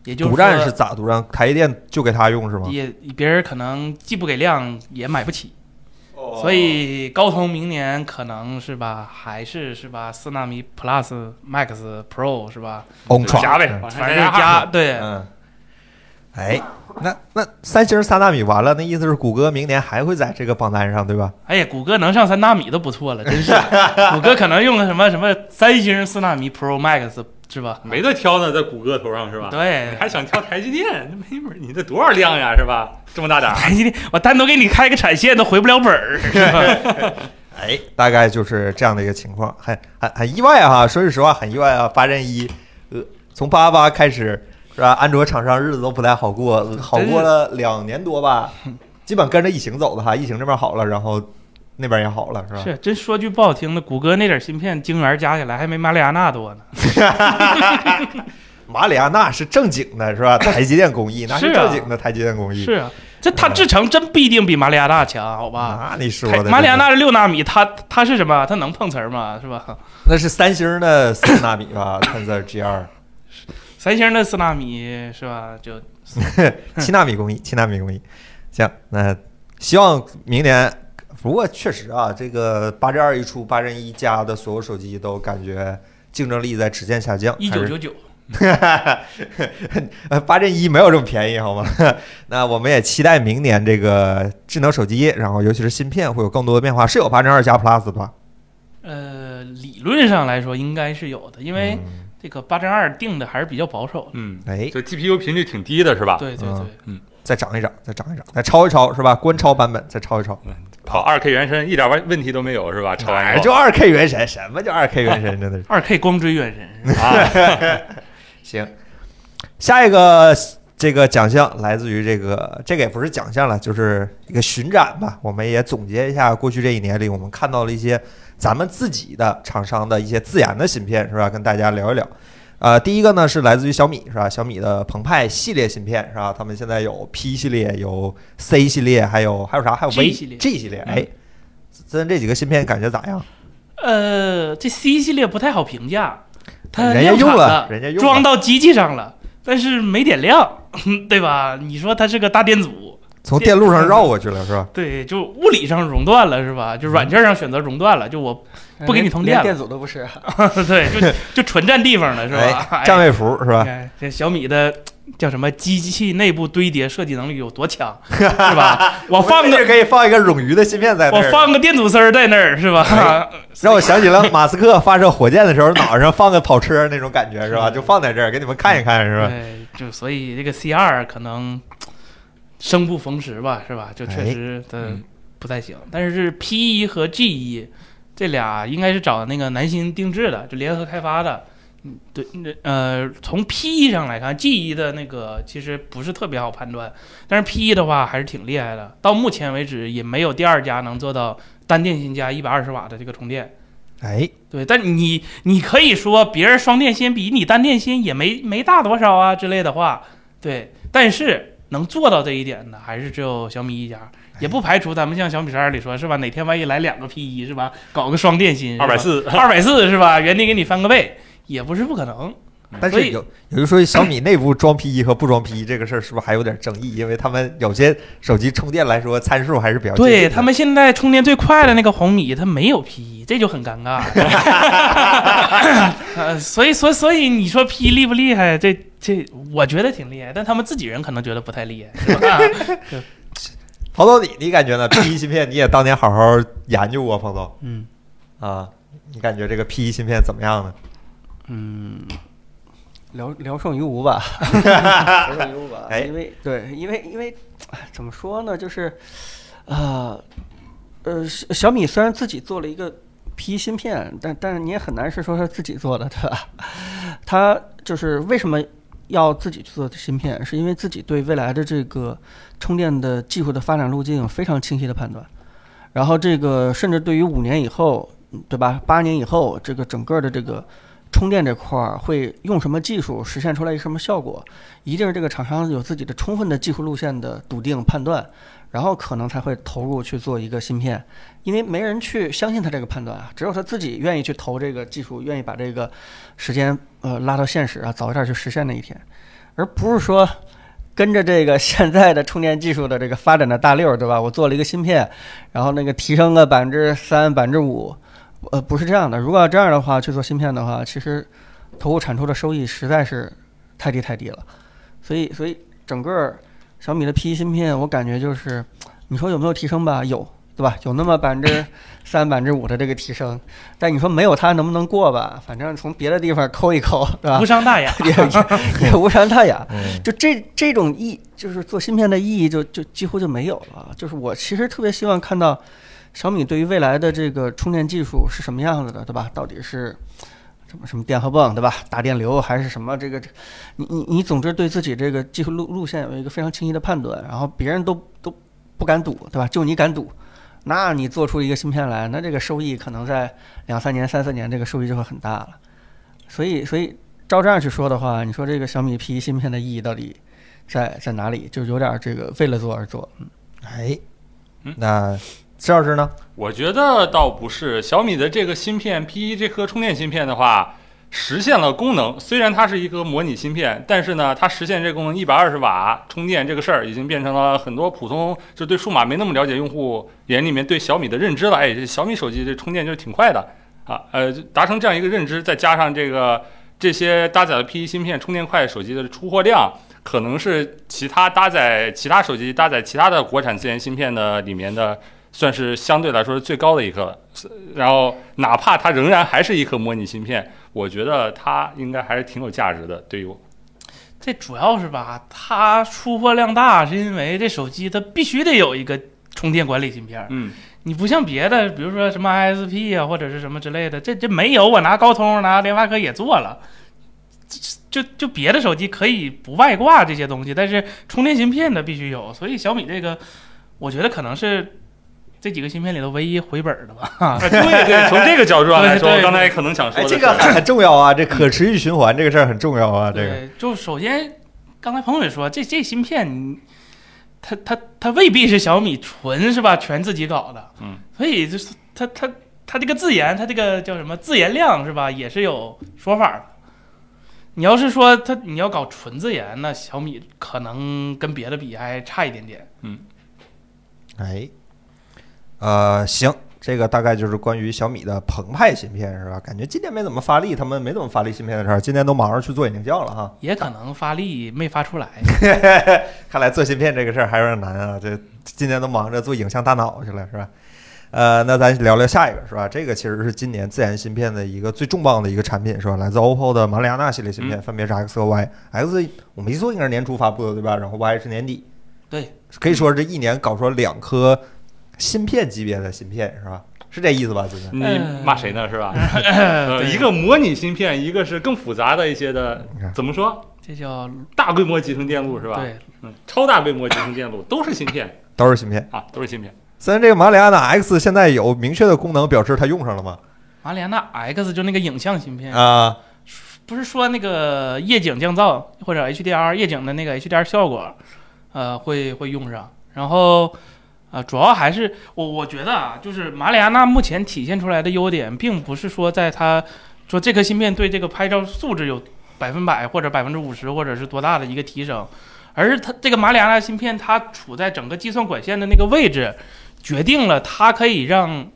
也就是独占是咋独占？台积电就给他用是吗？也别人可能既不给量也买不起，哦。所以高通明年可能是吧，还是是吧，四纳米 Plus、Max、Pro 是吧？加呗，反正加对，嗯，哎，那那三星三纳米完了，那意思是谷歌明年还会在这个榜单上，对吧？哎呀，谷歌能上三纳米都不错了，真是。谷歌可能用个什么什么三星四纳米 Pro Max 是吧？没得挑呢，在谷歌头上是吧？对你，还想挑台积电？那没门儿！你这多少量呀，是吧？这么大点儿，台积电，我单独给你开个产线都回不了本儿，是吧？哎，大概就是这样的一个情况，很很很意外哈、说句实话，很意外啊。八阵一，呃，从八八开始是吧？安卓厂商日子都不太好过，呃好过了两年多吧，基本跟着疫情走的哈。疫情这边好了，然后那边也好了，是吧？是，真说句不好听的，谷歌那点芯片晶圆加起来还没马里亚纳多呢。马里亚纳是正经的，是吧？台积电工艺那是正经的台积电工艺。是啊，这它制程真不一定比马里亚纳强，好吧？那你说的马里亚纳是六纳米，它它是什么？它能碰瓷儿吗？是吧？那是三星的四纳米吧？Tensor G 二三星的四纳米是吧？就 七纳米工艺，七纳米工艺。行，那希望明年。不过确实啊，这个八阵二一出，八阵一加的所有手机都感觉竞争力在直线下降。一九九九，呃，八阵一没有这么便宜，好吗？那我们也期待明年这个智能手机，然后尤其是芯片会有更多的变化。是有八阵二加 Plus 吧？呃，理论上来说应该是有的，因为嗯这个八针二定的还是比较保守的。嗯，哎，这 GPU 频率挺低的是吧？对对对嗯，再涨一涨，再涨一涨，再超一超是吧？观超版本再超一超。跑二 K 原神一点问问题都没有是吧？超完以后哎就二 K 原神，什么叫二 K 原神？真的是。二 K 光追原神 啊，行，下一个这个奖项来自于这个，这个也不是奖项了，就是一个巡展吧。我们也总结一下过去这一年里，我们看到了一些咱们自己的厂商的一些自研的芯片，是吧？跟大家聊一聊。呃，第一个呢是来自于小米，是吧？小米的澎湃系列芯片，是吧？他们现在有 P 系列，有 C 系列，还有还有啥？还有 V 系列 G 系列。嗯哎，咱这几个芯片感觉咋样？呃，这 C 系列不太好评价，它人家用了人家用了装到机器上了，但是没点亮，对吧？你说它是个大电阻，从电路上绕过去了，是吧？对，就物理上熔断了，是吧？就软件上选择熔断了，就我不给你通电了连电阻都不是。对，就 就纯占地方了，是吧？哎，占位符是吧？哎，这小米的叫什么机器内部堆叠设计能力有多强，是吧？我放个可以放一个冗余的芯片在那儿。我放个电阻丝儿在那儿，是吧？哎让我想起了马斯克发射火箭的时候，脑袋上放个跑车那种感觉，是吧？就放在这儿给你们看一看，是吧？对，就所以这个 C 二可能生不逢时吧，是吧？就确哎实的嗯不太行。但是 P 一和 G 一这俩应该是找那个南星定制的，就联合开发的。嗯，对，那呃，从 P 一上来看，G 一的那个其实不是特别好判断，但是 P 一的话还是挺厉害的。到目前为止也没有第二家能做到单电芯加一百二十瓦的这个充电。哎，对，但你你可以说别人双电芯比你单电芯也没没大多少啊之类的话，对，但是能做到这一点的还是只有小米一家，也不排除咱们像小米十二里说是吧？哪天万一来两个 P 一是吧？搞个双电芯，二百，四，二百四是吧？原地给你翻个倍，也不是不可能。但是有有人说小米内部装 P 一和不装 P 一这个事儿是不是还有点争议？因为他们有些手机充电来说参数还是比较对他们现在充电最快的那个红米，它没有 P 一，这就很尴尬。呃，所以所以所以你说 P1 厉不厉害？这这我觉得挺厉害，但他们自己人可能觉得不太厉害，是吧？彭总你你感觉呢？P 一芯片你也当年好好研究过，彭总嗯啊，你感觉这个 P 一芯片怎么样呢？嗯，聊聊胜于无吧，聊胜于无吧。哎因为对，因为因为哎怎么说呢，就是啊呃，小小米虽然自己做了一个 P 芯片，但但是你也很难是说是自己做的，对吧？它就是为什么要自己去做芯片，是因为自己对未来的这个充电的技术的发展路径有非常清晰的判断，然后这个甚至对于五年以后，嗯对吧？八年以后，这个整个的这个充电这块儿会用什么技术实现出来一个什么效果，一定是这个厂商有自己的充分的技术路线的笃定判断，然后可能才会投入去做一个芯片，因为没人去相信他这个判断啊，只有他自己愿意去投这个技术，愿意把这个时间呃拉到现实啊，早一点去实现那一天，而不是说。跟着这个 现在的充电技术的这个发展的大溜儿，对吧？我做了一个芯片，然后那个提升个百分之三、百分之五，呃，不是这样的。如果要这样的话去做芯片的话，其实投入产出的收益实在是太低太低了。所以，所以整个小米的 P 1芯片，我感觉就是，你说有没有提升吧？有，对吧？有那么百分之三、百分之五的这个提升，但你说没有它能不能过吧？反正从别的地方抠一抠，对吧无？伤大雅。也也也无伤大雅。嗯，就这这种意，就是做芯片的意义就就几乎就没有了。就是我其实特别希望看到小米对于未来的这个充电技术是什么样子的，对吧？到底是什么什么电荷泵，对吧？大电流还是什么这个？这你你你总之对自己这个技术路路线有一个非常清晰的判断，然后别人都都不敢赌，对吧？就你敢赌。那你做出一个芯片来，那这个收益可能在两三年、三四年，这个收益就会很大了。所以，所以照这样去说的话，你说这个小米 P 1芯片的意义到底在在哪里？就有点儿这个为了做而做。嗯，哎嗯，那石老师呢？我觉得倒不是小米的这个芯片 P 1这颗充电芯片的话，实现了功能。虽然它是一颗模拟芯片，但是呢，它实现这个功能一百二十瓦充电这个事儿，已经变成了很多普通就对数码没那么了解用户眼里面对小米的认知了。哎，这小米手机这充电就是挺快的啊，呃，达成这样一个认知，再加上这个这些搭载了 P 1芯片充电快手机的出货量。可能是其他搭载其他手机搭载其他的国产自研芯片的里面的算是相对来说是最高的一颗了。然后哪怕它仍然还是一颗模拟芯片，我觉得它应该还是挺有价值的。对于我，这主要是吧，它出货量大，是因为这手机它必须得有一个充电管理芯片。嗯，你不像别的，比如说什么 ISP 啊，或者是什么之类的，这这没有，我拿高通、拿联发科也做了。就就别的手机可以不外挂这些东西，但是充电芯片它必须有，所以小米这个，我觉得可能是这几个芯片里头唯一回本的吧。啊对对，从这个角度上来说，对对刚才可能想说这个很重要啊，这可持续循环这个事儿很重要啊，这个。对，就首先刚才朋友也说，这这芯片你，它它它未必是小米纯是吧？全自己搞的，嗯，所以就是它它它这个自研，它这个叫什么自研量是吧？也是有说法的。你要是说它你要搞纯自研，那小米可能跟别的比还差一点点。嗯哎，呃，行，这个大概就是关于小米的澎湃芯片是吧？感觉今年没怎么发力，他们没怎么发力芯片的事儿，今年都忙着去做眼镜教了哈。也可能发力没发出来，看来做芯片这个事儿还有点难啊，这今年都忙着做影像大脑去了是吧？呃，那咱聊聊下一个是吧？这个其实是今年自研芯片的一个最重磅的一个产品是吧？来自 OPPO 的马里亚纳系列芯片，分别是 X 和 Y。X 我没记错应该是年初发布的对吧？然后 Y 是年底。对，可以说这一年搞出了两颗芯片级别的芯片是吧？是这意思吧？今天你骂谁呢？是吧？呃一个模拟芯片，一个是更复杂的一些的你看，怎么说？这叫大规模集成电路是吧？对，嗯，超大规模集成电路都是芯片都是芯片。啊，都是芯片。虽然这个马里亚纳 X 现在有明确的功能，表示它用上了吗？马里亚纳 X 就那个影像芯片，啊，不是说那个夜景降噪或者 HDR 夜景的那个 HDR 效果，呃，会会用上。然后，呃，主要还是我我觉得啊，就是马里亚纳目前体现出来的优点，并不是说在它说这颗芯片对这个拍照素质有百分百或者百分之五十或者是多大的一个提升，而是它这个马里亚纳芯片它处在整个计算管线的那个位置，决定了它可以让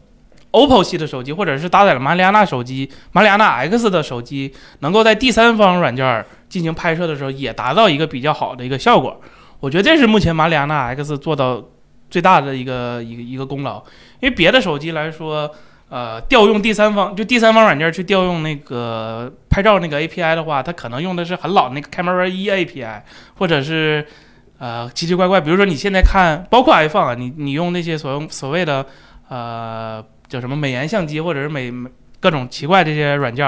OPPO 系的手机，或者是搭载了马里亚纳手机、马里亚纳 X 的手机，能够在第三方软件进行拍摄的时候，也达到一个比较好的一个效果。我觉得这是目前马里亚纳 X 做到最大的一个一个一个功劳。因为别的手机来说，呃，调用第三方就第三方软件去调用那个拍照那个 API 的话，它可能用的是很老那个 Camera 一 API，或者是呃奇奇怪怪，比如说你现在看，包括 iPhone 啊，你你用那些所用所谓的呃叫什么美颜相机，或者是美各种奇怪这些软件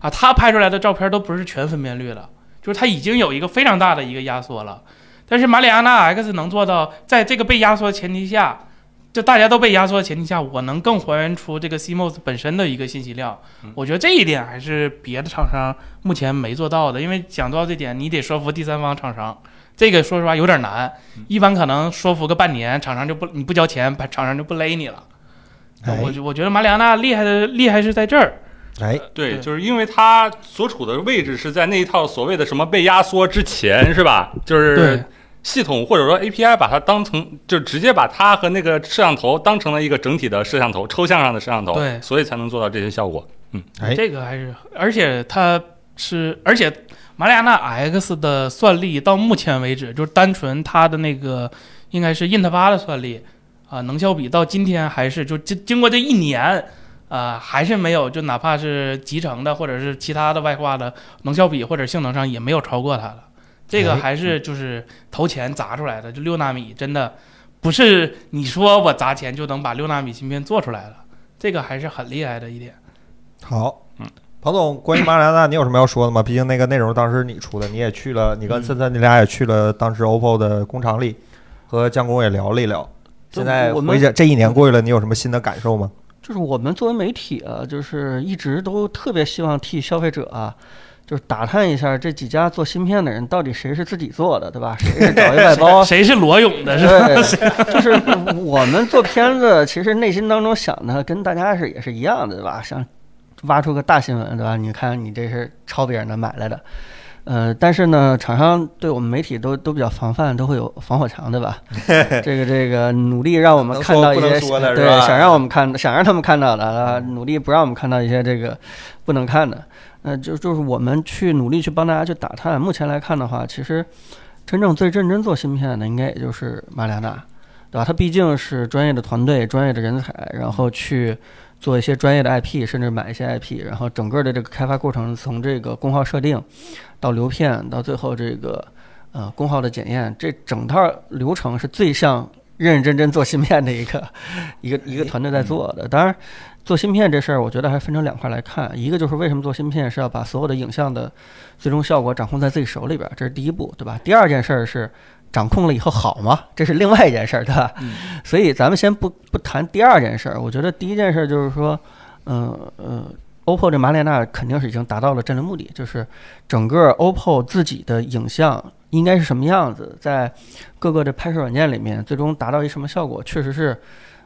啊，它拍出来的照片都不是全分辨率了，就是它已经有一个非常大的一个压缩了。但是马里亚纳 X 能做到，在这个被压缩的前提下，就大家都被压缩的前提下，我能更还原出这个 CMOS 本身的一个信息量。嗯。我觉得这一点还是别的厂商目前没做到的，因为想做到这点，你得说服第三方厂商，这个说实话有点难。嗯，一般可能说服个半年，厂商就不你不交钱，厂商就不勒你了。哎。我觉我觉得马里亚纳厉害的厉害是在这儿，哎，对，就是因为它所处的位置是在那一套所谓的什么被压缩之前，是吧？就是对系统或者说 API 把它当成，就直接把它和那个摄像头当成了一个整体的摄像头，抽象上的摄像头，对所以才能做到这些效果。哎这个还是，而且它是，而且马里亚纳 X 的算力到目前为止，就是单纯它的那个应该是 Int 八的算力啊、能效比到今天还是就经经过这一年啊、还是没有，就哪怕是集成的或者是其他的外挂的能效比或者性能上也没有超过它了。这个哎还是就是投钱砸出来的，就六纳米真的不是你说我砸钱就能把六纳米芯片做出来了，这个还是很厉害的一点。好，嗯，庞总，关于马里亚纳，你有什么要说的吗？毕竟那个内容当时你出的，你也去了，你跟嗯森森你俩也去了当时 OPPO 的工厂里，和江工也聊了一聊。现在我们回想这一年过去了，你有什么新的感受吗？就是我们作为媒体啊，就是一直都特别希望替消费者啊，就是打探一下这几家做芯片的人到底谁是自己做的，对吧？谁是找一外包？谁是裸泳的？是吧？对，就是我们做片子，其实内心当中想的跟大家是也是一样的，对吧？想挖出个大新闻，对吧？你看你这是抄别人的买来的，呃，但是呢，厂商对我们媒体都都比较防范，都会有防火墙，对吧？这个这个努力让我们看到一些对，想让我们看，想让他们看到的，啊，努力不让我们看到一些这个不能看的。呃，就就是我们去努力去帮大家去打探。目前来看的话，其实真正最认真做芯片的，应该也就是马里亚纳，对吧？它毕竟是专业的团队、专业的人才，然后去做一些专业的 IP，甚至买一些 IP，然后整个的这个开发过程，从这个功耗设定到流片，到最后这个呃功耗的检验，这整套流程是最像认认真真做芯片的一个 一个一个团队在做的。当然，做芯片这事儿，我觉得还分成两块来看，一个就是为什么做芯片是要把所有的影像的最终效果掌控在自己手里边儿，这是第一步，对吧？第二件事儿是。掌控了以后好吗？这是另外一件事儿，对吧？所以咱们先不不谈第二件事儿，我觉得第一件事儿就是说，嗯呃，OPPO 这马里亚纳肯定是已经达到了战略目的，就是整个 OPPO 自己的影像应该是什么样子，在各个的拍摄软件里面，最终达到一什么效果，确实是，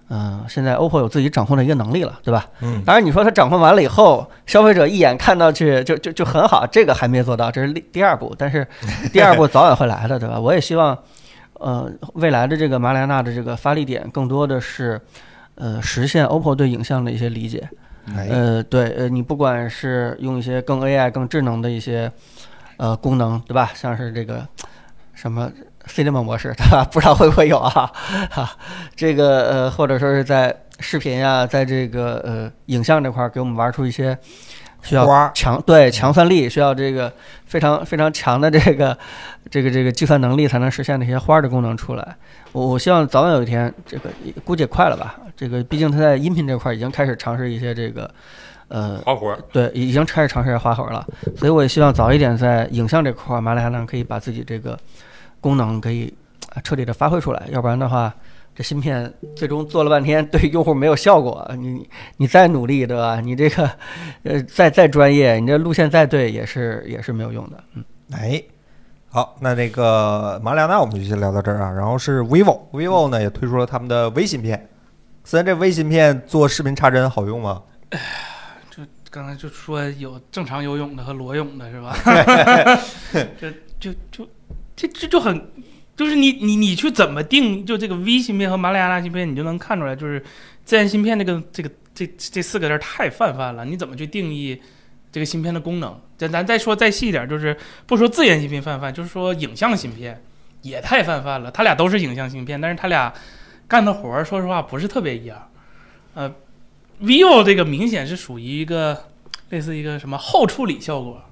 嗯、现在 OPPO 有自己掌控的一个能力了，对吧？嗯，当然，你说它掌控完了以后，消费者一眼看到去就就就很好，这个还没做到，这是第第二步，但是第二步早晚会来的，对吧？我也希望，呃，未来的这个马里亚纳的这个发力点更多的是，呃，实现 OPPO 对影像的一些理解。呃，对，呃，你不管是用一些更 AI、更智能的一些呃功能，对吧？像是这个什么 Cinema 模式，对吧？不知道会不会有啊？哈，这个呃，或者说是在视频啊、在这个呃影像这块儿给我们玩出一些需要强对强算力，需要这个非常非常强的这个这个这个计算能力才能实现那些花儿的功能出来。我我希望早晚有一天，这个估计也快了吧？这个毕竟它在音频这块儿已经开始尝试一些这个呃花活儿，对，已经开始尝试花活了，所以我也希望早一点在影像这块儿，马里亚纳可以把自己这个功能可以啊彻底的发挥出来，要不然的话，这芯片最终做了半天对用户没有效果，你你再努力，对吧？你这个呃再再专业，你这路线再对，也是也是没有用的。嗯，哎，好，那这个马里亚纳我们就先聊到这儿啊。然后是 vivo，vivo 呢也推出了他们的微芯片。虽然这微芯片做视频插针好用吗？就刚才就说有正常游泳的和裸泳的是吧？这就就这这就很，就是你你你去怎么定，就这个 V 芯片和马里亚纳芯片，你就能看出来，就是自然芯片这个这个这这四个字太泛泛了，你怎么去定义这个芯片的功能？咱咱再说再细一点，就是不说自研芯片泛泛，就是说影像芯片也太泛泛了。它俩都是影像芯片，但是它俩干的活儿，说实话不是特别一样。呃，vivo 这个明显是属于一个类似一个什么后处理效果，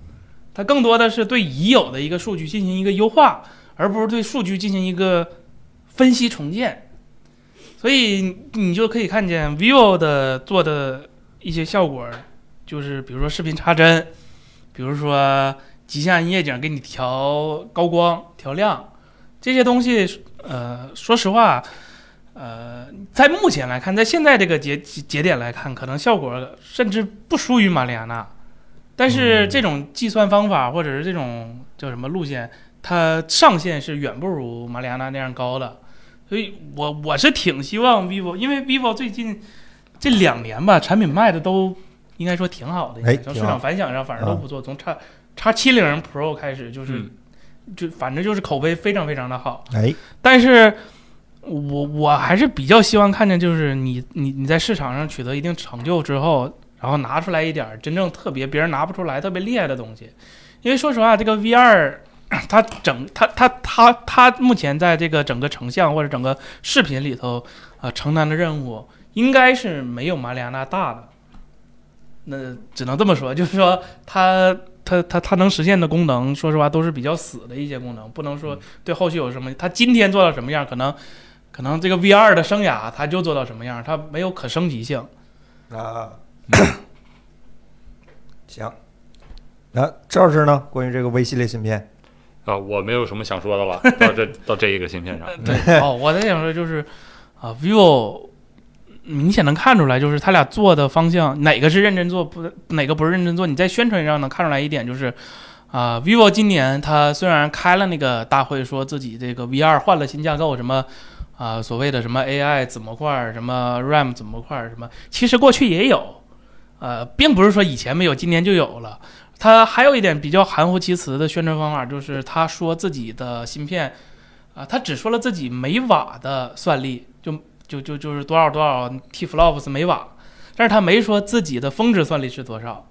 它更多的是对已有的一个数据进行一个优化，而不是对数据进行一个分析重建。所以你就可以看见 vivo 的做的一些效果，就是比如说视频插帧，比如说极限夜景给你调高光、调亮这些东西。呃，说实话，呃，在目前来看，在现在这个节节节点来看，可能效果甚至不输于马里亚纳。但是这种计算方法或者是这种叫什么路线，它上限是远不如马里亚纳那样高的。所以我我是挺希望 vivo，因为 vivo 最近这两年吧，产品卖的都应该说挺好的，哎从市场反响上反正都不错。从叉叉七零 Pro 开始，就是、嗯就反正就是口碑非常非常的好。哎，但是我我还是比较希望看见，就是你你你在市场上取得一定成就之后，然后拿出来一点真正特别别人拿不出来、特别厉害的东西。因为说实话，这个 V 二 它整它它它它目前在这个整个成像或者整个视频里头啊、呃承担的任务，应该是没有马里亚纳大的。那只能这么说，就是说它它它它能实现的功能，说实话都是比较死的一些功能，不能说对后续有什么。它今天做到什么样，可能可能这个 V 二的生涯它就做到什么样，它没有可升级性。啊，行。那赵老师呢？关于这个微系列芯片，啊，我没有什么想说的了，到这到这一个芯片上，对哦，我在想说就是啊，vivo 明显能看出来，就是他俩做的方向哪个是认真做，不哪个不是认真做。你在宣传上能看出来一点，就是啊，vivo 今年它虽然开了那个大会，说自己这个 V 二换了新架构，什么啊所谓的什么 AI 子模块，什么 RAM 子模块，什么，其实过去也有，呃，并不是说以前没有，今年就有了。他还有一点比较含糊其辞的宣传方法，就是他说自己的芯片，啊，他只说了自己每瓦的算力，就就就就是多少多少 T flops 每瓦，但是他没说自己的峰值算力是多少，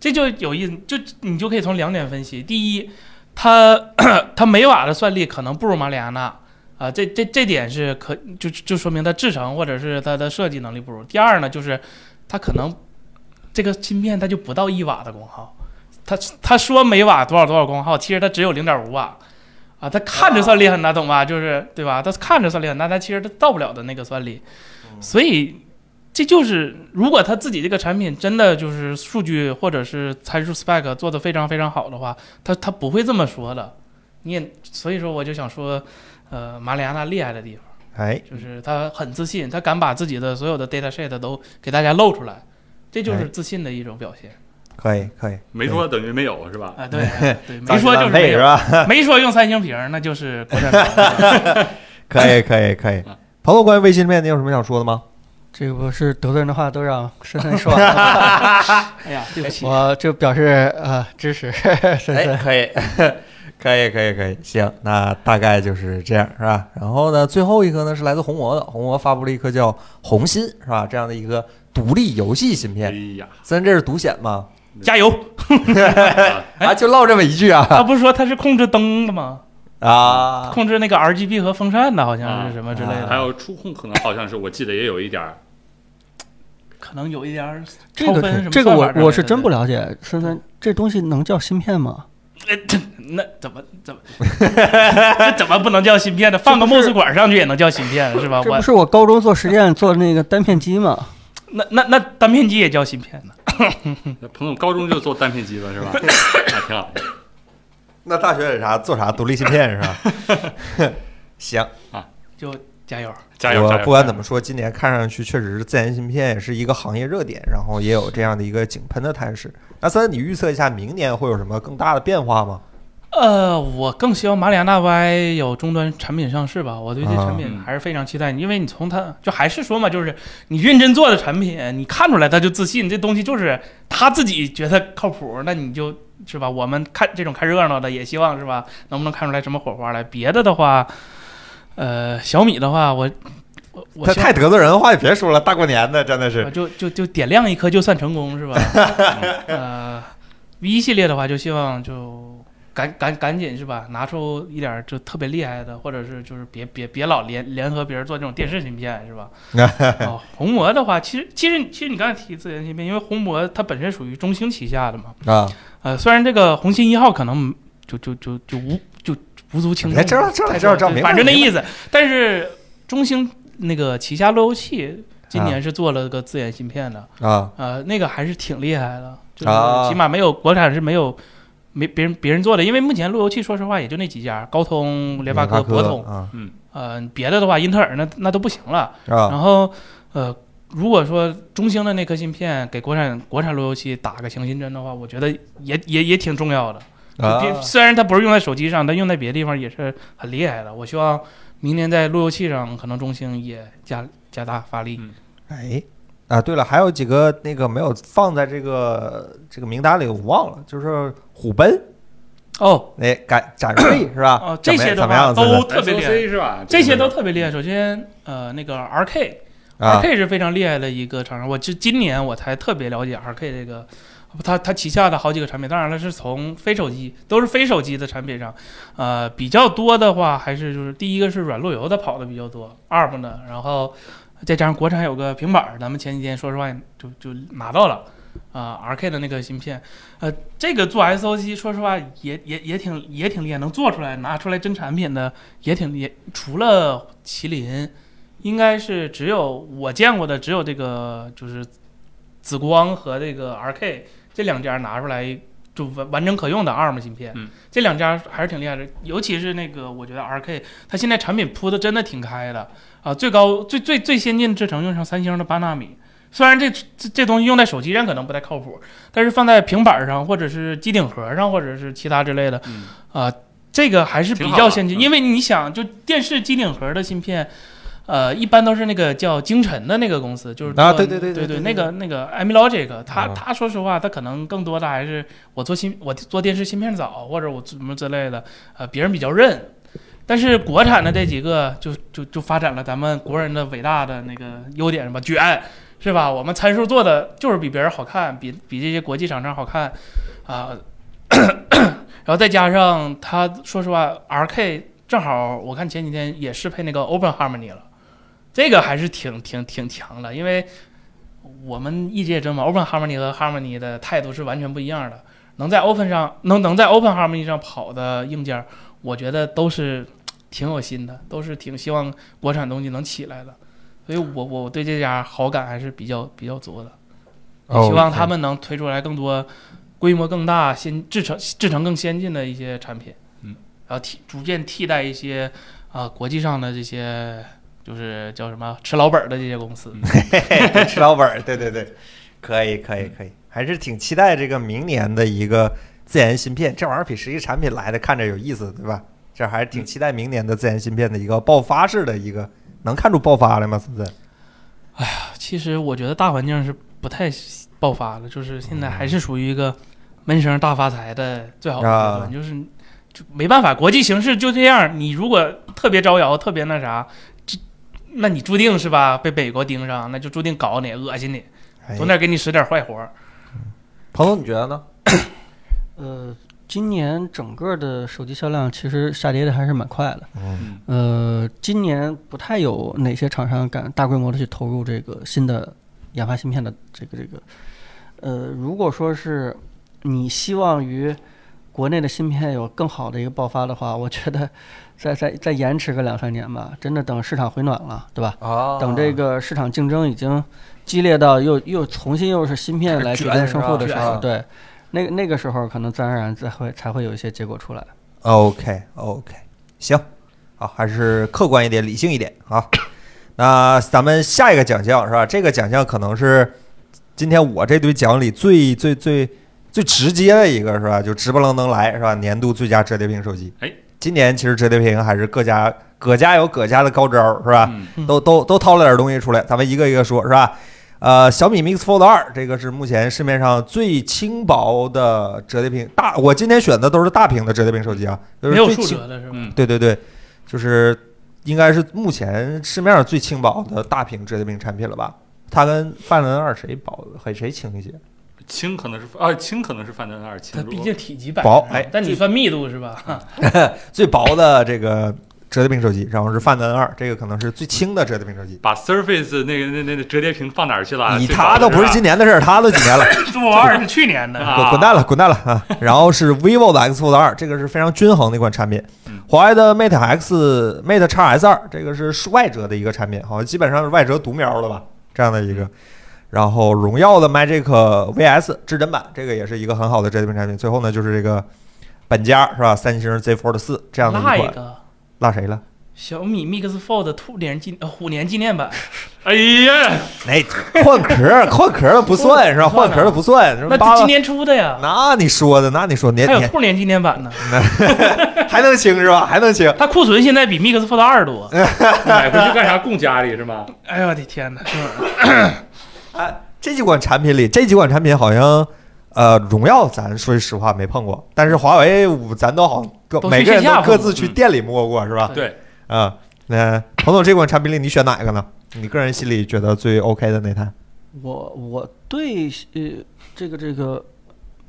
这就有意思，就你就可以从两点分析：第一，他 他每瓦的算力可能不如马里亚纳，啊，这这这点是可就就说明他制程或者是它的设计能力不如。第二呢，就是他可能这个芯片它就不到一瓦的功耗。他他说每瓦多少多少功耗，其实他只有零点五瓦，啊，他看着算力很大，懂吧？就是对吧？他看着算力很大，但其实他到不了的那个算力，所以这就是如果他自己这个产品真的就是数据或者是参数 spec 做的非常非常好的话，他他不会这么说的。你也所以说我就想说，呃，马里亚纳厉害的地方哎，就是他很自信，他敢把自己的所有的 data sheet 都给大家露出来，这就是哎自信的一种表现。可以可以，没说等于没有是吧？啊，对 对，没说就是没有是。吧？没说用三星屏，那就是国产屏。可以可以可以。朋友，关于微芯片，你有什么想说的吗？这个不是得罪人的话都让深深说完了，哎呀，对不起，我就表示呃支持深深。可以，可以，可以，可以，行，那大概就是这样，是吧？然后呢，最后一个呢是来自红魔的，红魔发布了一颗叫红心，是吧？这样的一个独立游戏芯哎片，呀，虽然这是独显嘛，加油！啊，就唠这么一句啊，他不是说他是控制灯的吗？啊，控制那个 RGB 和风扇的，好像是什么之类的，还有触控可能好像是我记得也有一点儿，可能有一点儿这超分什么个这个我我是真不了解，森森这东西能叫芯片吗？那怎么怎么这怎么不能叫芯片呢？放个 MOS 管上去也能叫芯片是吧？我这不是我高中做实验做的那个单片机吗？那那那单片机也叫芯片呢？那 彭总高中就做单片机了是吧？那，挺好。那大学有啥做啥独立芯片是吧？行啊，就加油！加油加油！我不管怎么说，今年看上去确实是自研芯片也是一个行业热点，然后也有这样的一个井喷的态势。那三，你预测一下明年会有什么更大的变化吗？呃，我更希望马里亚纳 Y 有终端产品上市吧。我对这产品啊还是非常期待，因为你从它就还是说嘛，就是你认真做的产品，你看出来他就自信，这东西就是他自己觉得靠谱，那你就是吧。我们看这种看热闹的，也希望是吧，能不能看出来什么火花来？别的的话，呃，小米的话，我我太得罪人的话也别说了，大过年的真的啊是就就就点亮一颗就算成功是吧？呃，V 系列的话，就希望就赶赶赶紧是吧，拿出一点就特别厉害的，或者是就是别别别老联联合别人做这种电视芯片是吧？哦，红魔的话，其实其实其实你刚才提自研芯片，因为红魔它本身属于中兴旗下的嘛，啊，呃，虽然这个红星一号可能就就就就无就无足轻重，哎，知道知道知道知道，反正那意思。但是中兴那个旗下路由器今年是做了个自研芯片的，啊呃，那个还是挺厉害的，就啊是起码没有国产是没有没别人别人做的，因为目前路由器说实话也就那几家，高通、联发科、博通，嗯呃，别的的话英特尔那那都不行了。啊然后呃，如果说中兴的那颗芯片给国产国产路由器打个强心针的话，我觉得也也也挺重要的。啊虽然它不是用在手机上，但用在别的地方也是很厉害的。我希望明年在路由器上，可能中兴也加加大发力。嗯哎啊，对了，还有几个那个没有放在这个这个名单里，我忘了，就是虎贲哦那展展锐是吧？哦，这些的怎么样？话都特别厉害，是吧？这些都特别厉害。首先，呃，那个 RK。样啊 RK 是非常厉害的一个厂商，我这今年我才特别了解 RK 这个，它它旗下的好几个产品，当然了是从非手机都是非手机的产品上，呃，比较多的话还是就是第一个是软路由的跑的比较多，ARM 的，然后再加上国产有个平板儿，咱们前几天说实话就就拿到了。啊、r k 的那个芯片，呃，这个做 SOC，说实话也也也挺也挺厉害，能做出来拿出来真产品的也挺厉害。除了麒麟，应该是只有我见过的，只有这个就是紫光和这个 RK 这两家拿出来就完完整可用的 ARM 芯片，嗯这两家还是挺厉害的。尤其是那个，我觉得 RK 它现在产品铺的真的挺开的啊，最高最最最先进制程用上三星的八纳米。虽然这这这东西用在手机上可能不太靠谱，但是放在平板上或者是机顶盒上或者是其他之类的，嗯啊、这个还是比较先进，嗯因为你想，就电视机顶盒的芯片，呃，一般都是那个叫京晨的那个公司，就是做啊对对对对对对那个那个 Amilogic，他啊他说实话，他可能更多的还是我做芯，我做电视芯片早，或者我什么之类的，呃，别人比较认。但是国产的这几个就就就发展了咱们国人的伟大的那个优点，什么卷，是吧？我们参数做的就是比别人好看，比比这些国际厂商好看，啊、然后再加上它，说实话，RK 正好我看前几天也适配那个 Open Harmony 了，这个还是挺挺挺强的，因为我们业界中嘛，Open Harmony 和 Harmony 的态度是完全不一样的。能在 Open 上能能在 Open Harmony 上跑的硬件，我觉得都是挺有心的，都是挺希望国产东西能起来的。所以我我对这家好感还是比较比较足的。哦希望他们能推出来更多规模更大、先制成制成更先进的一些产品，嗯，然后替逐渐替代一些啊、国际上的这些就是叫什么吃老本儿的这些公司。对吃老本儿，对对对，可以可以可以，还是挺期待这个明年的一个自研芯片，这玩意儿比实际产品来的看着有意思，对吧？这还是挺期待明年的自研芯片的一个爆发式的一个，能看出爆发来吗？是不是？其实我觉得大环境是不太爆发了，就是现在还是属于一个闷声大发财的最好的阶段，啊就是就没办法，国际形势就这样。你如果特别招摇，特别那啥，这那你注定是吧被美国盯上，那就注定搞你、恶心你，哎总得给你使点坏活儿。彭总，你觉得呢？呃，今年整个的手机销量其实下跌的还是蛮快的。嗯呃，今年不太有哪些厂商敢大规模的去投入这个新的研发芯片的这个这个。呃，如果说是你希望于国内的芯片有更好的一个爆发的话，我觉得 再再再延迟个两三年吧，真的等市场回暖了，对吧？啊等这个市场竞争已经激烈到又又重新又是芯片来决定胜负的时候，对，那个那个时候可能自然而然才会才会有一些结果出来。OK OK，行，好，还是客观一点，理性一点啊。那咱们下一个奖项是吧？这个奖项可能是今天我这堆奖里最最最最直接的一个是吧？就直不楞登来是吧？年度最佳折叠屏手机。哎，今年其实折叠屏还是各家各家有各家的高招是吧？嗯都都都掏了点东西出来，咱们一个一个说，是吧？呃，小米 Mix Fold 二这个是目前市面上最轻薄的折叠屏大，我今天选的都是大屏的折叠屏手机啊，就是没有竖最轻，折的是吧？嗯，对对对，就是应该是目前市面上最轻薄的大屏折叠屏产品了吧？它跟范恩二谁薄还谁轻一些？轻可能是啊，轻可能是范登二轻它，毕竟体积摆薄哎但你算密度是吧？最薄的这个折叠屏手机，然后是 Find N 二，这个可能是最轻的折叠屏手机。把 Surface 那个那那那折叠屏放哪儿去了？你最薄的它都不是今年的事儿，它都几年了。中国二是去年的，啊滚滚蛋了，滚蛋了啊！然后是 vivo 的 X Fold 二，这个是非常均衡的一款产品嗯。华为的 Mate X Mate x S 二，这个是外折的一个产品，好像基本上是外折独苗了吧，这样的一个。然后荣耀的 Magic VS 至臻版，这个也是一个很好的折叠屏产品。最后呢，就是这个本家是吧？三星 Z Fold 四这样的一款，落谁了？小米 Mix Fold 兔年纪呃虎年纪念版，哎呀，哎，换壳换壳的不算是吧？换壳的不算，那今年出的呀，那你说的，那你说年年还有兔年纪念版呢。还能清是吧？还能清。它库存现在比 Mix Fold 二多。买回去干啥？供家里是吗？哎呦我的天哪！哎，这几款产品里，这几款产品好像，呃，荣耀咱说句实话没碰过，但是华为咱都好各都每个人都各自去店里摸过是吧？对，啊，那彭总这款产品里你选哪个呢？你个人心里觉得最 OK 的那台？我我对呃这个这个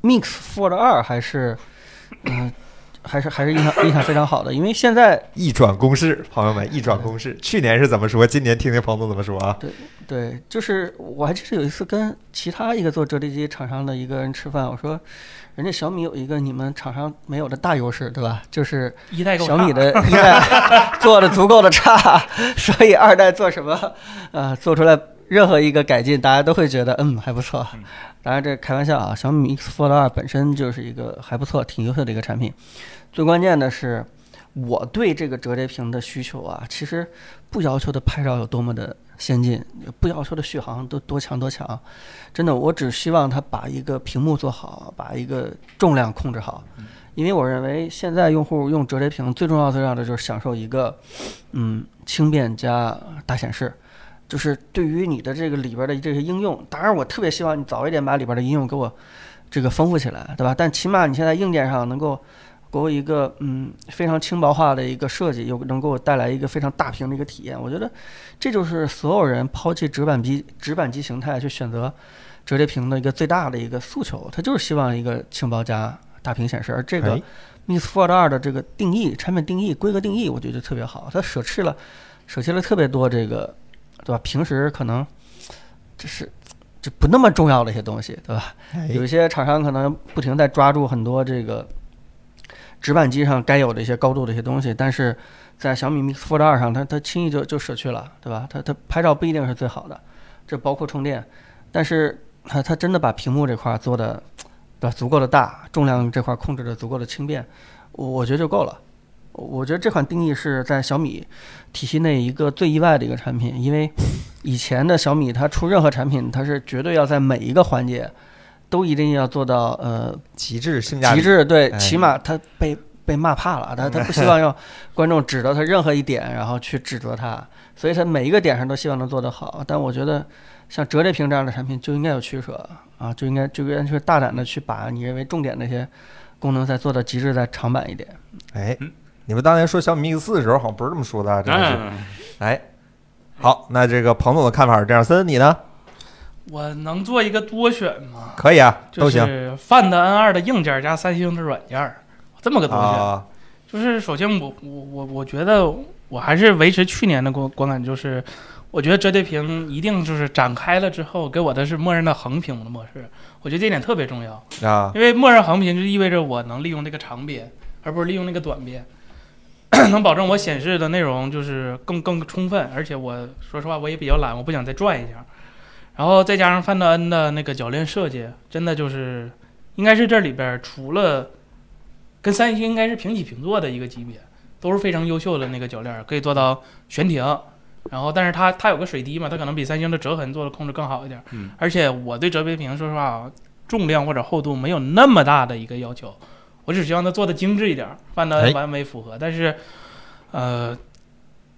Mix Fold 二还是嗯、还是还是印象印象非常好的，因为现在 一转公式，朋友们，一转公式，去年是怎么说？今年听听彭总怎么说啊？对对，就是我还记得有一次跟其他一个做折叠机厂商的一个人吃饭，我说，人家小米有一个你们厂商没有的大优势，对吧？就是一代小米的 一代做的足够的差，所以二代做什么，呃，做出来任何一个改进，大家都会觉得嗯还不错嗯。当然这开玩笑啊，小米 X Fold 二本身就是一个还不错、挺优秀的一个产品。最关键的是，我对这个折叠屏的需求啊，其实不要求的拍照有多么的先进，不要求的续航都多强多强，真的，我只希望它把一个屏幕做好，把一个重量控制好。因为我认为现在用户用折叠屏最重要最重要的就是享受一个，嗯，轻便加大显示。就是对于你的这个里边的这些应用，当然我特别希望你早一点把里边的应用给我这个丰富起来，对吧？但起码你现在硬件上能够给我一个嗯非常轻薄化的一个设计，又能给我带来一个非常大屏的一个体验。我觉得这就是所有人抛弃直板机直板机形态去选择折叠屏的一个最大的一个诉求，他就是希望一个轻薄加大屏显示。而这个哎 Mix Fold 二的这个定义、产品定义、规格定义，我觉得特别好，它舍弃了舍弃了特别多这个，对吧？平时可能就是就不那么重要的一些东西，对吧？哎有一些厂商可能不停在抓住很多这个直板机上该有的一些高度的一些东西，但是在小米 Mix Fold 二上，它它轻易就就舍去了，对吧？它它拍照不一定是最好的，这包括充电，但是它它真的把屏幕这块做的对吧足够的大，重量这块控制的足够的轻便，我我觉得就够了。我觉得这款定义是在小米体系内一个最意外的一个产品，因为以前的小米它出任何产品，它是绝对要在每一个环节都一定要做到呃极致性价比，极致，对，哎起码他被被骂怕了，他他 不希望让观众指到他任何一点，然后去指责他，所以他每一个点上都希望能做得好。但我觉得像折叠屏这样的产品就应该有取舍啊，就应该就应该去大胆的去把你认为重点那些功能再做到极致，再长板一点。哎嗯，你们当年说小米 Mix 四的时候，好像不是这么说的啊，真的是。嗯，哎，好，那这个彭总的看法是这样，森，你呢？我能做一个多选吗？可以啊，就都行是 Find N2 的硬件加三星的软件，这么个东西。啊。就是首先我我我我觉得我还是维持去年的观观感，就是我觉得折叠屏一定就是展开了之后给我的是默认的横屏的模式，我觉得这一点特别重要，啊，因为默认横屏就意味着我能利用这个长边，而不是利用那个短边，能保证我显示的内容就是更更充分，而且我说实话我也比较懒，我不想再转一下，然后再加上 Find N 的那个铰链设计，真的就是应该是这里边除了。跟三星应该是平起平坐的一个级别，都是非常优秀的那个铰链，可以做到悬停。然后，但是它它有个水滴嘛，它可能比三星的折痕做的控制更好一点。嗯，而且我对折叠屏说实话，重量或者厚度没有那么大的一个要求，我只希望它做的精致一点范德恩完美符合。但是，呃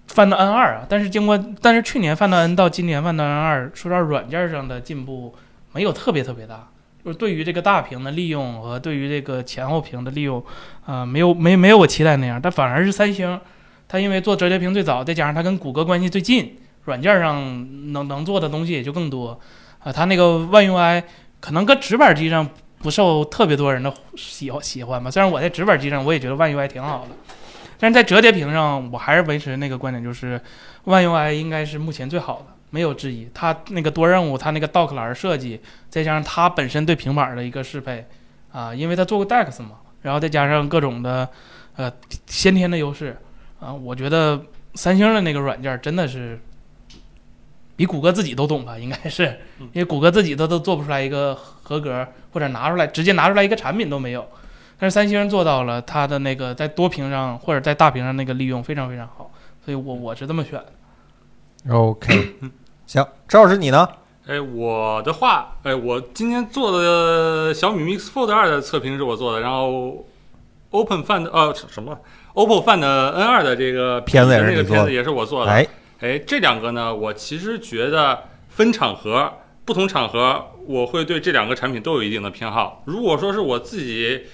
，Find N 二啊，但是经过，但是去年 Find N 到今年 Find N 二，说到，软件上的进步没有特别特别大。就是对于这个大屏的利用和对于这个前后屏的利用，啊、没有没没有我期待那样，但反而是三星，它因为做折叠屏最早，再加上它跟谷歌关系最近，软件上能能做的东西也就更多，啊、它那个万 UI 可能搁直板机上不受特别多人的喜喜欢吧，虽然我在直板机上我也觉得万 UI 挺好的，但是在折叠屏上，我还是维持那个观点，就是万 UI 应该是目前最好的。没有质疑，它那个多任务，它那个 dock 栏设计，再加上它本身对平板的一个适配，啊，因为它做过 DeX 嘛，然后再加上各种的，呃，先天的优势，啊，我觉得三星的那个软件真的是比谷歌自己都懂吧，应该是，因为谷歌自己都都做不出来一个合格或者拿出来直接拿出来一个产品都没有，但是三星做到了，它的那个在多屏上或者在大屏上那个利用非常非常好，所以我我是这么选的。OK，行，赵老师你呢？哎，我的话，哎，我今天做的小米 Mix Fold 二的测评是我做的，然后 Open Find 呃什么 OPPO Find N 二的这个片子也是那你做的个片子也是我做的。哎，哎，这两个呢，我其实觉得分场合，不同场合，我会对这两个产品都有一定的偏好。如果说是我自己，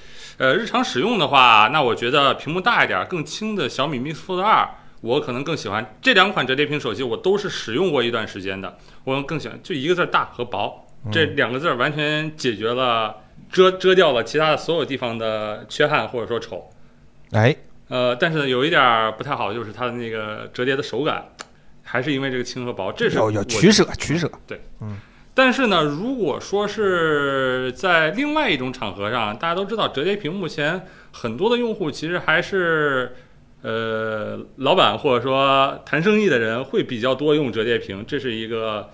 呃，日常使用的话，那我觉得屏幕大一点、更轻的小米 Mix Fold 二，我可能更喜欢。这两款折叠屏手机我都是使用过一段时间的，我更喜欢就一个字儿大和薄，这两个字儿完全解决了遮遮掉了其他的所有地方的缺憾或者说丑。哎，呃，但是有一点儿不太好，就是它的那个折叠的手感，还是因为这个轻和薄，这是有我有取舍，取舍。但是呢，如果说是在另外一种场合上，大家都知道折叠屏目前很多的用户其实还是。呃，老板或者说谈生意的人会比较多用折叠屏，这是一个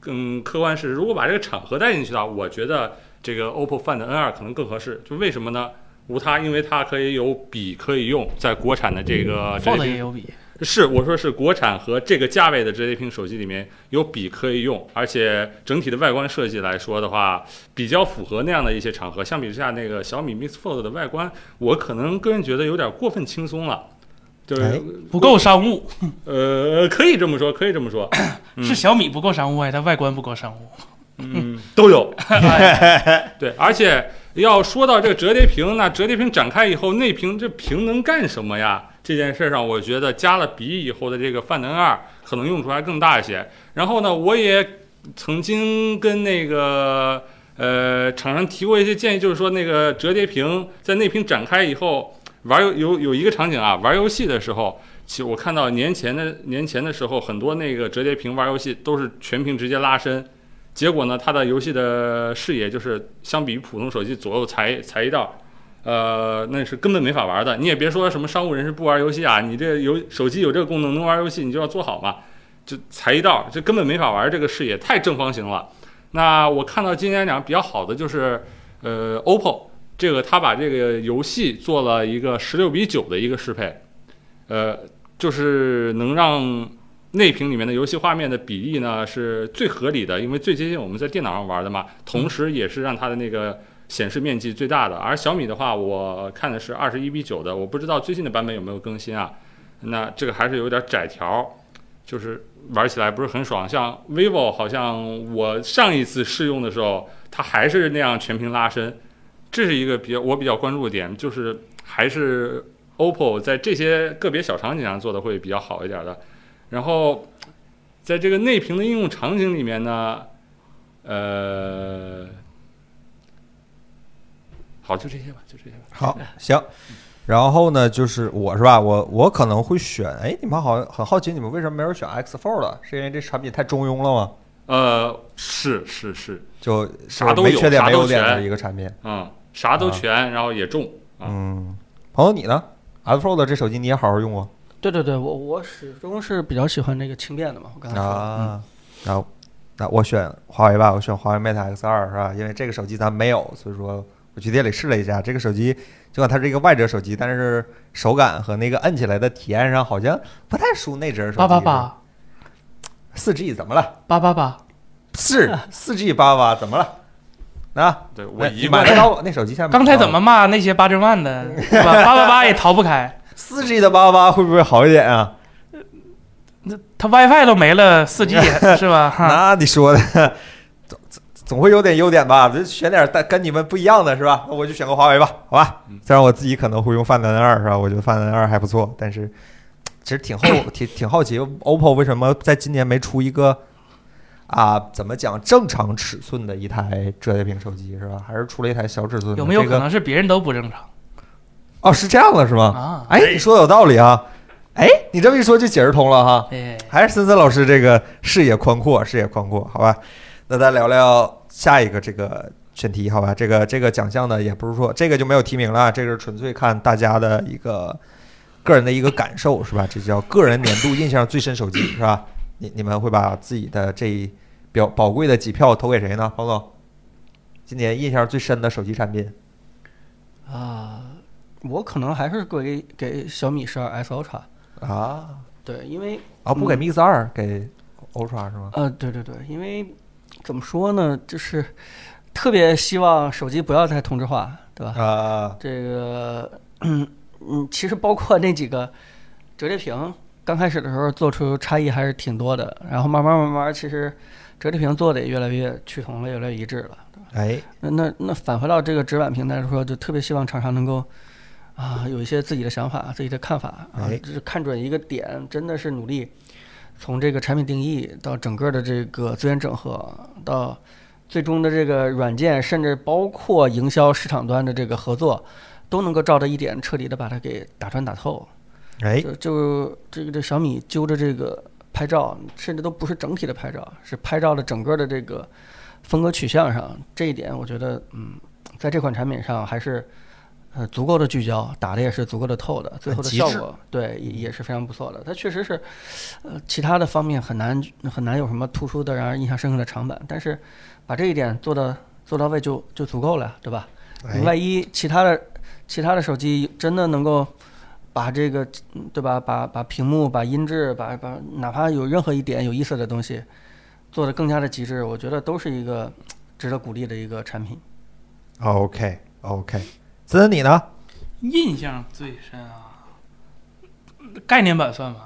更客观事实。如果把这个场合带进去的话，我觉得这个 OPPO Find N2 可能更合适。就为什么呢？无它，因为它可以有笔可以用，在国产的这个折叠也有比，是，我说是国产和这个价位的折叠屏手机里面有笔可以用，而且整体的外观设计来说的话，比较符合那样的一些场合。相比之下，那个小米 Mix Fold 的外观，我可能个人觉得有点过分轻松了，就是、哎不够商务，呃，可以这么说，可以这么说，嗯是小米不够商务，还是它外观不够商务？嗯，都有。对，而且要说到这个折叠屏，那折叠屏展开以后，内屏这屏能干什么呀？这件事上，我觉得加了笔以后的这个 Find N2 可能用处还更大一些。然后呢，我也曾经跟那个呃厂商提过一些建议，就是说那个折叠屏在内屏展开以后，玩有有有一个场景啊，玩游戏的时候。其实我看到年前的年前的时候，很多那个折叠屏玩游戏都是全屏直接拉伸，结果呢，它的游戏的视野就是相比于普通手机左右裁裁一道，呃，那是根本没法玩的。你也别说什么商务人士不玩游戏啊，你这游手机有这个功能能玩游戏，你就要做好嘛。就才一道，这根本没法玩，这个视野太正方形了。那我看到今年讲比较好的就是，呃，OPPO 这个它把这个游戏做了一个十六比九的一个适配，呃，就是能让内屏里面的游戏画面的比例呢是最合理的，因为最接近我们在电脑上玩的嘛，同时也是让它的那个显示面积最大的。而小米的话，我看的是二十一比九的，我不知道最近的版本有没有更新啊？那这个还是有点窄条，就是玩起来不是很爽。像 vivo 好像我上一次试用的时候，它还是那样全屏拉伸，这是一个比较我比较关注的点，就是还是 OPPO 在这些个别小场景上做的会比较好一点的。然后在这个内屏的应用场景里面呢，呃，好，就这些吧，就这些吧。好，行。然后呢，就是我是吧，我我可能会选，哎，你们好像很好奇，你们为什么没人选 X Fold？是因为这产品太中庸了吗？呃，是是是，就啥都有没缺点啥优点的一个产品。嗯，啥都啊全，然后也重啊。嗯，朋友你呢？X Fold 这手机你也好好用过对对对，我我始终是比较喜欢那个轻便的嘛，我刚才。啊？那那我选华为吧，我选华为 Mate X 二是吧？因为这个手机咱没有，所以说我去店里试了一下，这个手机尽管它是一个外折手机，但是手感和那个摁起来的体验上好像不太输内折手机。八八八四 G 怎么了？八八八，是四 G 八八怎么了？啊，对我那一贯你买得到那手机下面刚才怎么骂那些八针万的，是吧？八八八也逃不开，四 G 的八八八会不会好一点啊？那它 WiFi 都没了，四 G 是吧？哈，那你说的总会有点优点吧？就选点但跟你们不一样的是吧？那我就选个华为吧，好吧嗯？虽然我自己可能会用 Find N 二是吧？我觉得 Find N 二还不错，但是其实挺后 挺挺好奇，OPPO 为什么在今年没出一个啊？怎么讲正常尺寸的一台折叠屏手机是吧？还是出了一台小尺寸的？有没有可能是别人都不正常哦，是这样的是吗？啊？哎，你说的有道理啊！哎，你这么一说就解释通了哈。哎，还是森森老师这个视野宽阔，视野宽阔，好吧？那咱聊聊下一个这个选题，好吧？这个这个奖项呢，也不是说这个就没有提名了，这个是纯粹看大家的一个个人的一个感受，是吧？这叫个人年度印象最深手机，是吧？你你们会把自己的这表宝贵的几票投给谁呢？彭总，今年印象最深的手机产品啊，我可能还是给给小米十二 S Ultra。啊对，因为啊，不给嗯 Mix 二，给 Ultra 是吗？呃，对对对，因为怎么说呢，就是特别希望手机不要再同质化，对吧？啊，这个，嗯嗯，其实包括那几个折叠屏，刚开始的时候做出差异还是挺多的，然后慢慢慢慢，其实折叠屏做的也越来越趋同了，越来越一致了。哎，那那那返回到这个直板平台来说，就特别希望厂商能够啊有一些自己的想法、自己的看法啊哎，就是看准一个点，真的是努力从这个产品定义到整个的这个资源整合，到最终的这个软件，甚至包括营销市场端的这个合作，都能够照着一点彻底的把它给打穿打透。哎，就就这个这小米揪着这个拍照，甚至都不是整体的拍照，是拍照的整个的这个风格取向上，这一点我觉得，嗯，在这款产品上还是呃足够的聚焦，打的也是足够的透的，最后的效果对也也是非常不错的。它确实是，呃，其他的方面很难很难有什么突出的让人印象深刻的长板，但是把这一点做到做到位就就足够了，对吧？万一其他的其他的手机真的能够把这个，嗯对吧？把把屏幕、把音质、把把哪怕有任何一点有意思的东西做得更加的极致，我觉得都是一个 值得鼓励的一个产品。OK OK，森森你呢？印象最深啊，概念版算吗